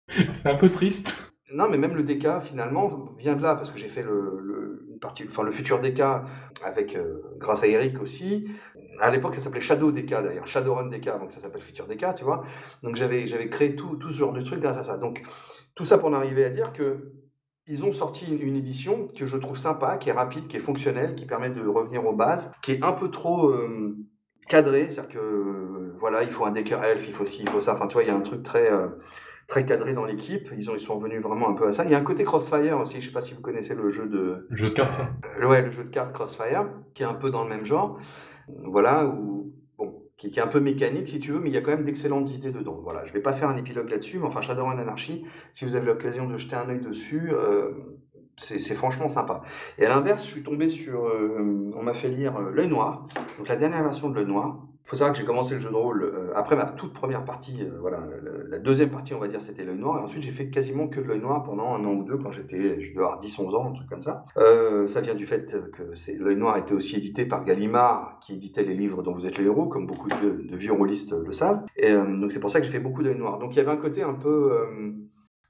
C'est un peu triste. Non, mais même le DK finalement vient de là parce que j'ai fait le, une partie, enfin le futur DK avec grâce à Eric aussi. À l'époque, ça s'appelait Shadow DK d'ailleurs, Shadowrun DK, donc ça s'appelle Future DK, tu vois. Donc j'avais j'avais créé tout, tout ce genre de trucs grâce à ça. Donc tout ça pour en arriver à dire que ils ont sorti une, édition que je trouve sympa, qui est rapide, qui est fonctionnelle, qui permet de revenir aux bases, qui est un peu trop euh, cadré, c'est-à-dire que euh, voilà, il faut un decker elf, il faut ci, il faut ça. Enfin, tu vois, il y a un truc très euh, très cadré dans l'équipe. Ils ont ils sont revenus vraiment un peu à ça. Il y a un côté Crossfire aussi. Je sais pas si vous connaissez le jeu de jeu de cartes. ouais, le jeu de cartes Crossfire, qui est un peu dans le même genre. Voilà où qui, est un peu mécanique si tu veux, mais il y a quand même d'excellentes idées dedans. Voilà, je vais pas faire un épilogue là-dessus, mais enfin Shadowrun Anarchy, si vous avez l'occasion de jeter un œil dessus, euh, c'est franchement sympa. Et à l'inverse, je suis tombé sur, euh, on m'a fait lire euh, L'œil noir, donc la dernière version de L'œil noir, il faut savoir que j'ai commencé le jeu de rôle euh, après ma toute première partie. Voilà, la deuxième partie, on va dire, c'était l'œil noir. Et ensuite, j'ai fait quasiment que de l'œil noir pendant un an ou deux quand j'étais, je devais avoir 10-11 ans, un truc comme ça. Ça vient du fait que l'œil noir était aussi édité par Gallimard, qui éditait les livres dont vous êtes le héros, comme beaucoup de, vieux rôlistes le savent. Et donc, c'est pour ça que j'ai fait beaucoup d'œil noir. Donc, il y avait un côté un peu,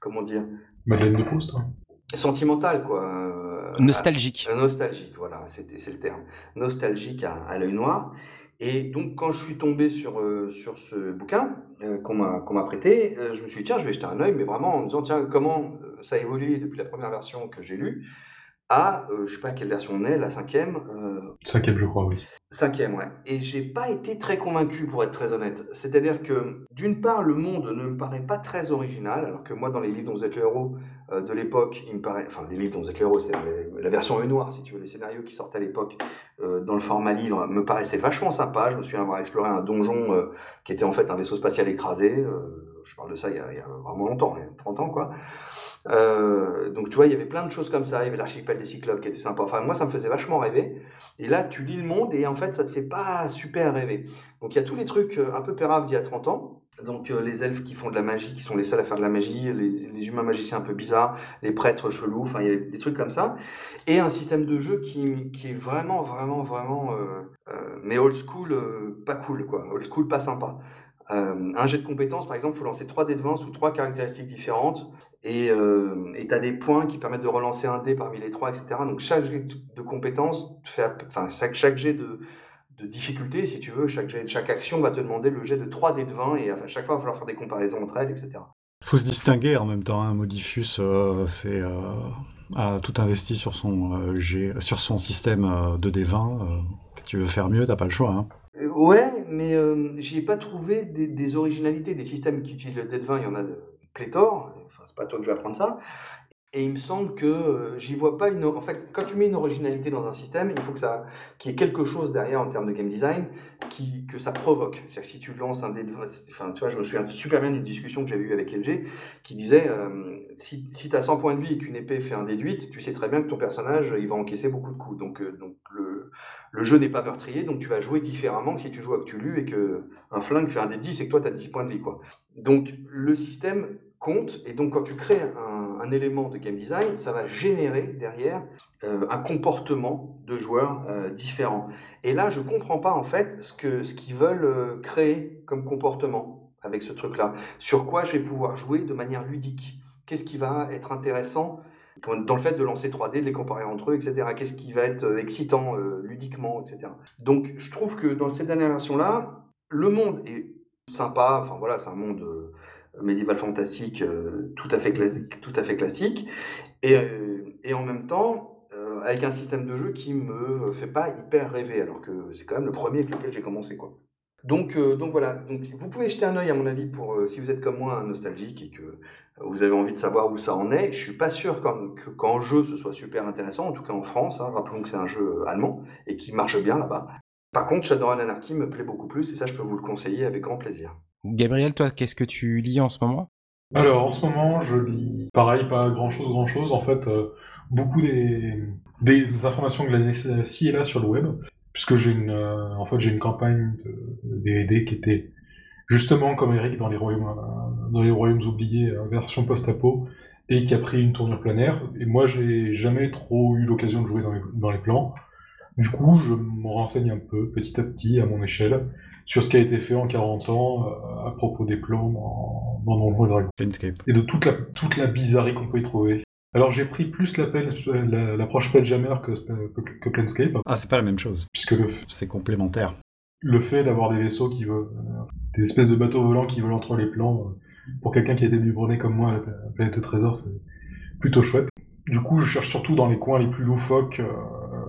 comment dire? Madeleine de Proust. Hein. Sentimental, quoi. Nostalgique. nostalgique, voilà, c'est le terme. Nostalgique à, à l'œil noir. Et donc, quand je suis tombé sur, euh, sur ce bouquin euh, qu'on m'a prêté, euh, je me suis dit, tiens, je vais jeter un œil, mais vraiment en me disant, tiens, comment ça a évolué depuis la première version que j'ai lue à, je sais pas quelle version on est, la cinquième. Cinquième, je crois, oui. Cinquième, ouais. Et j'ai pas été très convaincu, pour être très honnête. C'est-à-dire que, d'une part, le monde ne me paraît pas très original, alors que moi, dans les livres dont vous êtes le héros de l'époque, il me paraît, enfin, les livres dont vous êtes c'est la version œil noir, si tu veux, les scénarios qui sortaient à l'époque, euh, dans le format livre me paraissait vachement sympa. Je me souviens avoir exploré un donjon euh, qui était en fait un vaisseau spatial écrasé. Euh, je parle de ça il y, a, vraiment longtemps, il y a 30 ans quoi. donc tu vois, il y avait plein de choses comme ça. Il y avait l'archipel des Cyclopes qui était sympa. Enfin, moi, ça me faisait vachement rêver. Et là, tu lis le monde et en fait, ça te fait pas super rêver. Donc il y a tous les trucs un peu péraves d'il y a 30 ans. Donc euh, les elfes qui font de la magie, qui sont les seuls à faire de la magie, les, humains magiciens un peu bizarres, les prêtres chelous, enfin il y a des trucs comme ça. Et un système de jeu qui, est vraiment, vraiment, vraiment, euh, euh, mais old school, pas cool quoi, old school pas sympa. un jet de compétences, par exemple, il faut lancer trois dés de 20 sous trois caractéristiques différentes, et tu as des points qui permettent de relancer un dé parmi les trois, etc. Donc chaque jet de compétences, enfin chaque jet de, de difficulté, si tu veux. Chaque, chaque action va te demander le jet de 3 dés de 20 et à chaque fois, il va falloir faire des comparaisons entre elles, etc. Il faut se distinguer en même temps. Hein. Modifus, euh, c'est euh, a tout investi sur son, euh, sur son système de D20. si tu veux faire mieux, t'as pas le choix. Hein. Ouais, mais j'y ai pas trouvé des, originalités. Des systèmes qui utilisent le D20, il y en a pléthore. Enfin, c'est pas toi que je vais apprendre ça. Et il me semble que euh, j'y vois pas une. En fait, quand tu mets une originalité dans un système, il faut que ça, qu'il y ait quelque chose derrière en termes de game design, qui, que ça provoque. C'est-à-dire que si tu lances un dé, enfin, tu vois, je me souviens super bien d'une discussion que j'avais eue avec LG, qui disait, euh, si, si tu as 100 points de vie et qu'une épée fait un déduite, tu sais très bien que ton personnage, il va encaisser beaucoup de coups. Donc, euh, donc le, le jeu n'est pas meurtrier, donc tu vas jouer différemment que si tu joues à Cthulhu et que un flingue fait un dé 10 et que toi tu as 10 points de vie, quoi. Donc, le système compte, et donc quand tu crées un élément de game design, ça va générer derrière euh, un comportement de joueurs euh, différent. Et là, je comprends pas en fait ce que ce qu'ils veulent euh, créer comme comportement avec ce truc-là. Sur quoi je vais pouvoir jouer de manière ludique? Qu'est-ce qui va être intéressant dans le fait de lancer 3D, de les comparer entre eux, etc. Qu'est-ce qui va être excitant ludiquement, etc. Donc, je trouve que dans cette dernière version-là, le monde est sympa. Enfin voilà, c'est un monde médiéval fantastique euh, tout, à fait classique, et, euh, en même temps euh, avec un système de jeu qui me fait pas hyper rêver, alors que c'est quand même le premier avec lequel j'ai commencé. Quoi. Donc, donc voilà, donc, vous pouvez jeter un œil à mon avis pour si vous êtes comme moi un nostalgique et que vous avez envie de savoir où ça en est. Je suis pas sûr qu'en jeu ce soit super intéressant, en tout cas en France. Hein, rappelons que c'est un jeu allemand et qui marche bien là-bas. Par contre, Shadowrun Anarchy me plaît beaucoup plus et ça je peux vous le conseiller avec grand plaisir. Gabriel, toi, qu'est-ce que tu lis en ce moment? Alors, en ce moment, je lis, pareil, pas grand-chose, grand-chose. En fait, euh, beaucoup des, des, informations glacées ci et là sur le web, puisque j'ai une, euh, campagne de qui était justement comme Eric dans les royaumes, euh, dans oubliés, version post-apo, et qui a pris une tournure planaire. Et moi, j'ai jamais trop eu l'occasion de jouer dans les, dans les plans. Du coup, je me renseigne un peu, petit à petit, à mon échelle sur ce qui a été fait en 40 ans euh, à propos des plans dans, dans Donjons et Dragons. Et de toute la, toute la bizarrerie qu'on peut y trouver. Alors j'ai pris plus l'approche Spelljammer que, que, Planescape. Ah, c'est pas la même chose. Puisque c'est complémentaire. Le fait d'avoir des vaisseaux qui veulent, euh, des espèces de bateaux volants qui volent entre les plans, euh, pour quelqu'un qui a été biberonné comme moi à la planète de trésor, c'est plutôt chouette. Du coup, je cherche surtout dans les coins les plus loufoques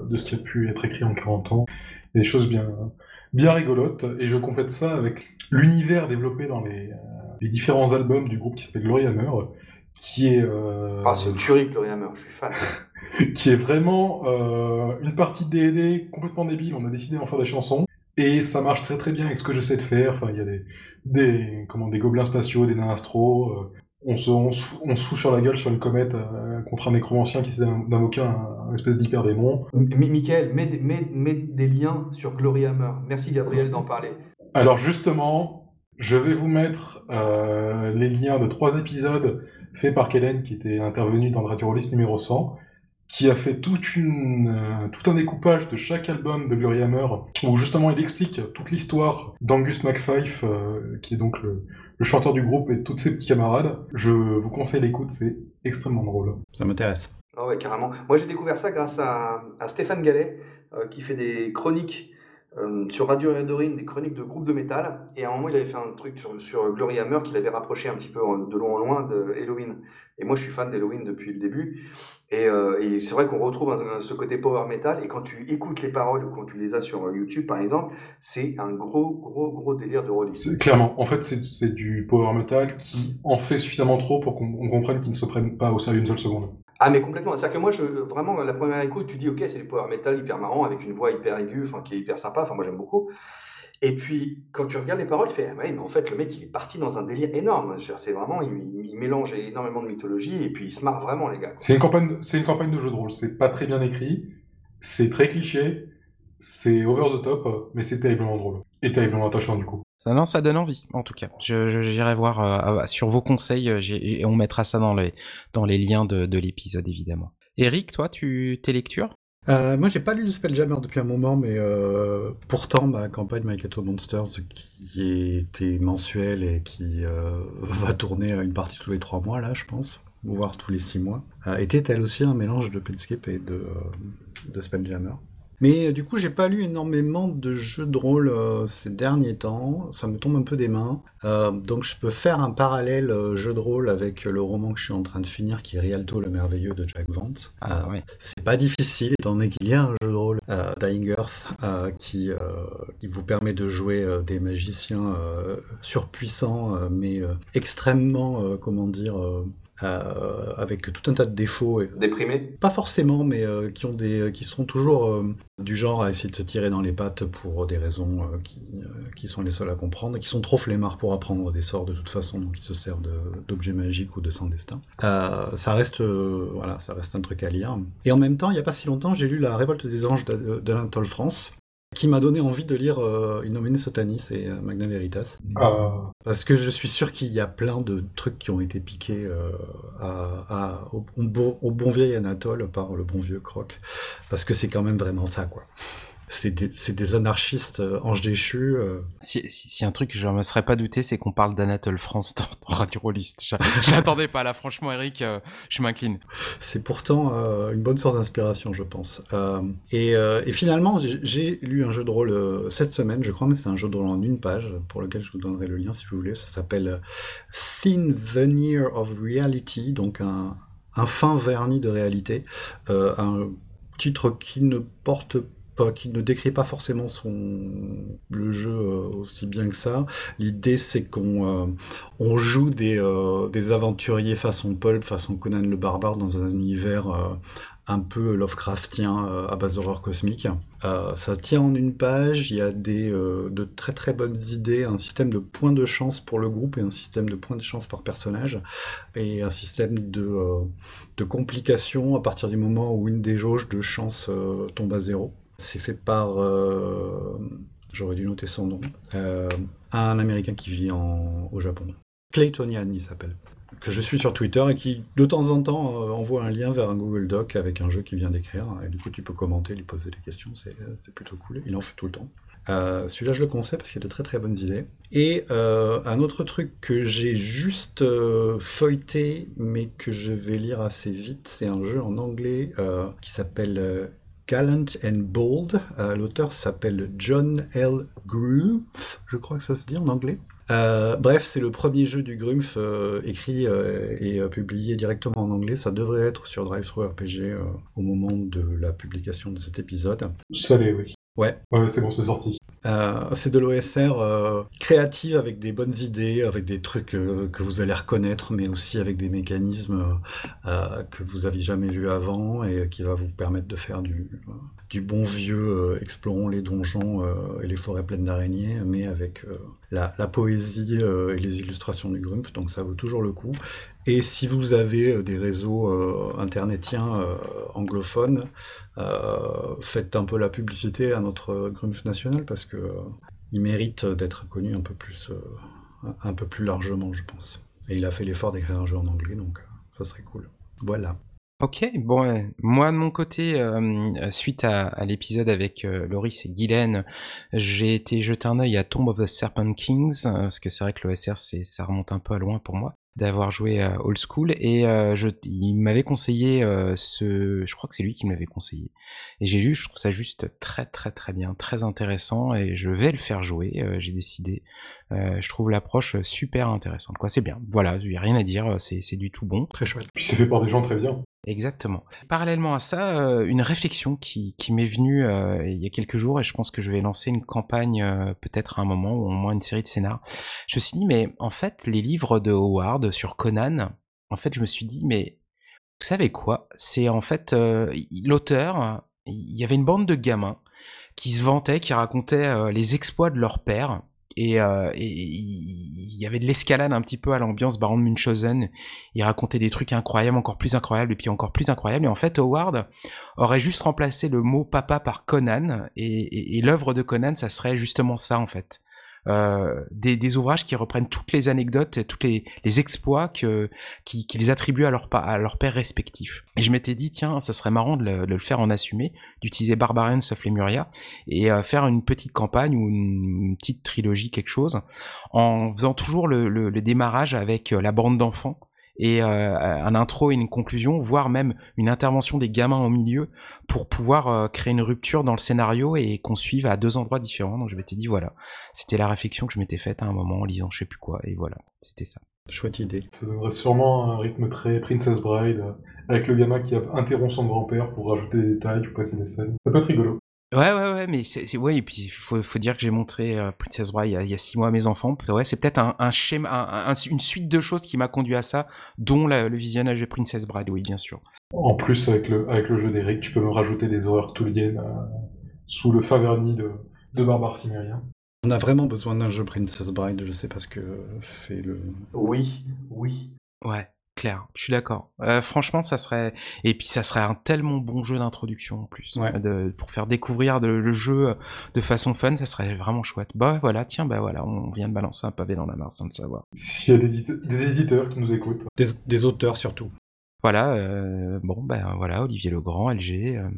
de ce qui a pu être écrit en 40 ans. des choses bien, bien rigolote, et je complète ça avec l'univers développé dans les, euh, différents albums du groupe qui s'appelle Glory Hammer, qui est... Euh, ah, c'est tuerie Glory Hammer, je suis fan. qui est vraiment euh, une partie de D&D complètement débile, on a décidé d'en faire des chansons, et ça marche très très bien avec ce que j'essaie de faire, enfin, il y a des, des, comment, des gobelins spatiaux, des on se, on, fout sur la gueule sur une comète euh, contre un nécromancien qui essaie d'invoquer un, espèce d'hyper démon. Michael, mets, des liens sur Glory Hammer. Merci Gabriel d'en parler. Alors justement, je vais vous mettre euh, les liens de trois épisodes faits par Kellen qui était intervenu dans le Radio Rollis numéro 100 qui a fait toute une, euh, tout un découpage de chaque album de Glory Hammer, où justement il explique toute l'histoire d'Angus McFife, qui est donc le, le chanteur du groupe et tous ses petits camarades. Je vous conseille l'écoute, c'est extrêmement drôle. Ça m'intéresse. Ah ouais, carrément. Moi, j'ai découvert ça grâce à, Stéphane Gallet, euh, qui fait des chroniques euh, sur Radio Redorine, des chroniques de groupes de métal. Et à un moment, il avait fait un truc sur, sur Glory Hammer qu'il avait rapproché un petit peu de loin en loin de Halloween. Et moi, je suis fan d'Halloween depuis le début. Euh, et, c'est vrai qu'on retrouve ce côté power metal. Et quand tu écoutes les paroles ou quand tu les as sur YouTube, par exemple, c'est un gros, gros, gros délire de release. Clairement. En fait, c'est du power metal qui en fait suffisamment trop pour qu'on comprenne qu'ils ne se prennent pas au sérieux une seule seconde. Ah, mais complètement. C'est-à-dire que moi, je, vraiment, la première écoute, tu dis, OK, c'est du power metal hyper marrant avec une voix hyper aiguë, enfin, qui est hyper sympa. Enfin, moi, j'aime beaucoup. Et puis, quand tu regardes les paroles, tu fais, ah ouais, mais en fait, le mec, il est parti dans un délire énorme. C'est vraiment, il, mélange énormément de mythologie et puis il se marre vraiment, les gars. C'est une campagne, c'est une campagne de jeu de rôle. C'est pas très bien écrit, c'est très cliché, c'est over the top, mais c'est terriblement drôle et terriblement attachant du coup. Ça, non, ça donne envie, en tout cas. J'irai voir euh, sur vos conseils euh, et on mettra ça dans les, dans les liens de, de l'épisode, évidemment. Eric, toi, tu, tes lectures? Euh, moi, j'ai pas lu le Spelljammer depuis un moment, mais euh, pourtant, ma campagne My Cat Monsters, qui était mensuelle et qui euh, va tourner une partie tous les trois mois, là, je pense, voire tous les six mois, était elle aussi un mélange de Planescape et de Spelljammer. Mais euh, du coup, j'ai pas lu énormément de jeux de rôle euh, ces derniers temps. Ça me tombe un peu des mains. Euh, donc, je peux faire un parallèle jeu de rôle avec le roman que je suis en train de finir, qui est Rialto le merveilleux de Jack Vance. Ah, oui. C'est pas difficile, étant donné qu'il y a un jeu de rôle, Dying Earth, qui, qui vous permet de jouer des magiciens surpuissants, mais extrêmement, comment dire, euh, avec tout un tas de défauts. Déprimés Pas forcément, mais euh, qui, ont des, qui sont toujours euh, du genre à essayer de se tirer dans les pattes pour des raisons qui, qui, sont les seules à comprendre, qui sont trop flemmards pour apprendre des sorts de toute façon, donc ils se servent d'objets magiques ou de sans destin. ça, reste, voilà, ça reste un truc à lire. Et en même temps, il n'y a pas si longtemps, j'ai lu La Révolte des Anges d'Alain France, qui m'a donné envie de lire euh, Innomine Sotanis et euh, Magna Veritas. Ah. Parce que je suis sûr qu'il y a plein de trucs qui ont été piqués euh, à, au, bon, vieil Anatole par le bon vieux Croc. Parce que c'est quand même vraiment ça, quoi c'est des, des, anarchistes euh, anges déchus. Euh. Si, si, un truc je ne me serais pas douté, c'est qu'on parle d'Anatole France dans, Radio Rollist. Je l'attendais pas là, franchement, Eric, euh, je m'incline. C'est pourtant une bonne source d'inspiration, je pense. Et, et, finalement, j'ai lu un jeu de rôle cette semaine, je crois, mais c'est un jeu de rôle en une page, pour lequel je vous donnerai le lien si vous voulez. Ça s'appelle Thin Veneer of Reality, donc un, un fin vernis de réalité. un titre qui ne porte pas qui ne décrit pas forcément le jeu euh, aussi bien que ça. L'idée c'est qu'on euh, joue des, euh, des aventuriers façon Pulp, façon Conan le barbare dans un univers un peu Lovecraftien à base d'horreur cosmique. ça tient en une page, il y a de très très bonnes idées, un système de points de chance pour le groupe et un système de points de chance par personnage, et un système de, de complications à partir du moment où une des jauges de chance tombe à zéro. C'est fait par, euh, j'aurais dû noter son nom, euh, un Américain qui vit au Japon. Claytonian, il s'appelle. Que je suis sur Twitter et qui, de temps en temps, euh, envoie un lien vers un Google Doc avec un jeu qu'il vient d'écrire. Et du coup, tu peux commenter, lui poser des questions. C'est plutôt cool. Il en fait tout le temps. Celui-là, je le conseille parce qu'il a de très très bonnes idées. Et un autre truc que j'ai juste feuilleté, mais que je vais lire assez vite, c'est un jeu en anglais qui s'appelle Gallant and Bold. Euh, l'auteur s'appelle John L. Grumpf, je crois que ça se dit en anglais. Euh, bref, c'est le premier jeu du Grumpf euh, écrit et publié directement en anglais. Ça devrait être sur RPG au moment de la publication de cet épisode. Ça l'est, oui. Ouais. Ouais, c'est bon, c'est sorti. Euh, c'est de l'OSR euh, créative avec des bonnes idées, avec des trucs euh, que vous allez reconnaître, mais aussi avec des mécanismes que vous aviez jamais vus avant et qui va vous permettre de faire du, bon vieux explorons les donjons et les forêts pleines d'araignées, mais avec la, poésie et les illustrations du Grumpf, donc ça vaut toujours le coup. Et si vous avez des réseaux internetiens anglophones, faites un peu la publicité à notre Grumpf national parce que euh, il mérite d'être connu un peu plus, euh, un largement, je pense. Et il a fait l'effort d'écrire un jeu en anglais, donc euh, ça serait cool. Voilà. Ok, bon, moi de mon côté, suite à, l'épisode avec Loris et Guylaine, j'ai été jeter un œil à Tomb of the Serpent Kings, parce que c'est vrai que l'OSR, ça remonte un peu à loin pour moi d'avoir joué à Old School et euh, je, il m'avait conseillé euh, ce, je crois que c'est lui qui m'avait conseillé et j'ai lu, je trouve ça juste très très très bien, très intéressant et je vais le faire jouer. Euh, j'ai décidé, je trouve l'approche super intéressante. Quoi, c'est bien. Voilà, il y a rien à dire, c'est du tout bon. Très chouette. Puis c'est fait par des gens très bien. Exactement. Parallèlement à ça, euh, une réflexion qui, m'est venue euh, il y a quelques jours, et je pense que je vais lancer une campagne euh, peut-être à un moment, ou au moins une série de scénars. Je me suis dit, mais en fait, les livres de Howard sur Conan, en fait, je me suis dit, mais vous savez quoi? C'est en fait l'auteur, il y avait une bande de gamins qui se vantaient, qui racontaient les exploits de leur père, et il y avait de l'escalade un petit peu à l'ambiance Baron de Munchausen. Il racontait des trucs incroyables, encore plus incroyables, et puis encore plus incroyables. Et en fait, Howard aurait juste remplacé le mot papa par Conan, et, et l'œuvre de Conan, ça serait justement ça en fait. Euh, des, ouvrages qui reprennent toutes les anecdotes, et tous les, exploits que, qu'ils attribuent à leur, à leur père respectif. Et je m'étais dit, tiens, ça serait marrant de le, faire en assumé, d'utiliser Barbarians of Lemuria, et euh, faire une petite campagne ou une, petite trilogie, quelque chose, en faisant toujours le démarrage avec euh, la bande d'enfants, et euh, un intro et une conclusion, voire même une intervention des gamins au milieu pour pouvoir euh, créer une rupture dans le scénario et qu'on suive à deux endroits différents. Donc je m'étais dit voilà, c'était la réflexion que je m'étais faite à un moment en lisant je sais plus quoi et voilà, c'était ça. Chouette idée. Ça donnerait sûrement un rythme très Princess Bride, avec le gamin qui interrompt son grand-père pour rajouter des détails ou passer des scènes. Ça peut être rigolo. Ouais, ouais, ouais, mais c'est, ouais, et puis il faut, faut dire que j'ai montré euh, Princess Bride il y, a, il y, a, six mois à mes enfants. Ouais, c'est peut-être un, un schéma, un, un, une suite de choses qui m'a conduit à ça, dont la, le visionnage de Princess Bride, oui, bien sûr. En plus, avec le, avec le jeu d'Eric, tu peux me rajouter des horreurs touliennes euh, sous le favernis de, de Barbare Cimérien. On a vraiment besoin d'un jeu Princess Bride, je sais pas ce que fait le. Oui, oui. Ouais clair, je suis d'accord. Euh, franchement, ça serait et puis ça serait un tellement bon jeu d'introduction en plus ouais. de... pour faire découvrir de... le jeu de façon fun, ça serait vraiment chouette. Bah voilà, tiens, bah voilà, on vient de balancer un pavé dans la mare sans le savoir. S'il y a des, édite... des, éditeurs qui nous écoutent, des, des auteurs surtout. Voilà, euh, bon ben voilà, Olivier Legrand, LG, euh,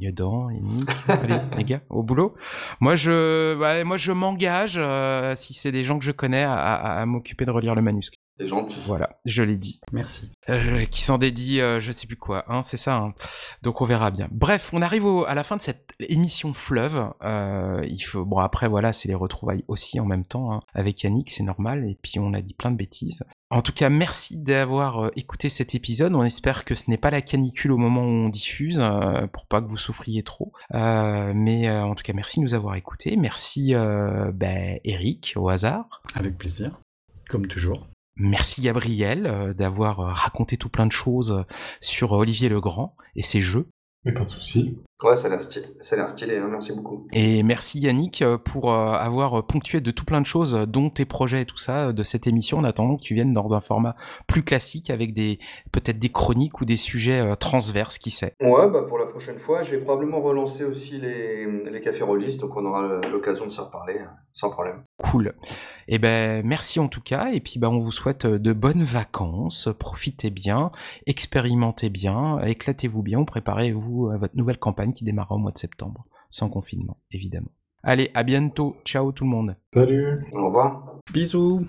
Yannick, allez les gars, au boulot. Moi je, bah, moi je m'engage, euh, si c'est des gens que je connais, à, à, à m'occuper de relire le manuscrit. C'est gentil. Voilà, je l'ai dit. Merci. Euh, qui s'en dédie, euh, je sais plus quoi, hein, c'est ça. Hein. Donc on verra bien. Bref, on arrive au, à la fin de cette émission fleuve. Euh, il faut, bon après voilà, c'est les retrouvailles aussi en même temps hein, avec Yannick, c'est normal. Et puis on a dit plein de bêtises. En tout cas, merci d'avoir écouté cet épisode. On espère que ce n'est pas la canicule au moment où on diffuse, euh, pour pas que vous souffriez trop. Euh, mais euh, en tout cas, merci de nous avoir écoutés. Merci, ben, Eric, au hasard. Avec plaisir, comme toujours. Merci Gabriel euh, d'avoir raconté tout plein de choses sur Olivier Legrand et ses jeux. Mais pas de souci. Ouais, ça a l'air stylé, ça a l'air stylé hein. merci beaucoup. Et merci Yannick pour euh, avoir ponctué de tout plein de choses, dont tes projets et tout ça, de cette émission, en attendant que tu viennes dans un format plus classique avec des peut-être des chroniques ou des sujets euh, transverses, qui sait. Ouais, bah pour la prochaine fois, je vais probablement relancer aussi les, les cafés rollistes, donc on aura l'occasion de s'en reparler, sans problème. Cool. Et eh ben merci en tout cas, et puis ben on vous souhaite de bonnes vacances, profitez bien, expérimentez bien, éclatez-vous bien, préparez-vous à votre nouvelle campagne qui démarrera au mois de septembre, sans confinement, évidemment. Allez, à bientôt. Ciao tout le monde. Salut. Au revoir. Bisous.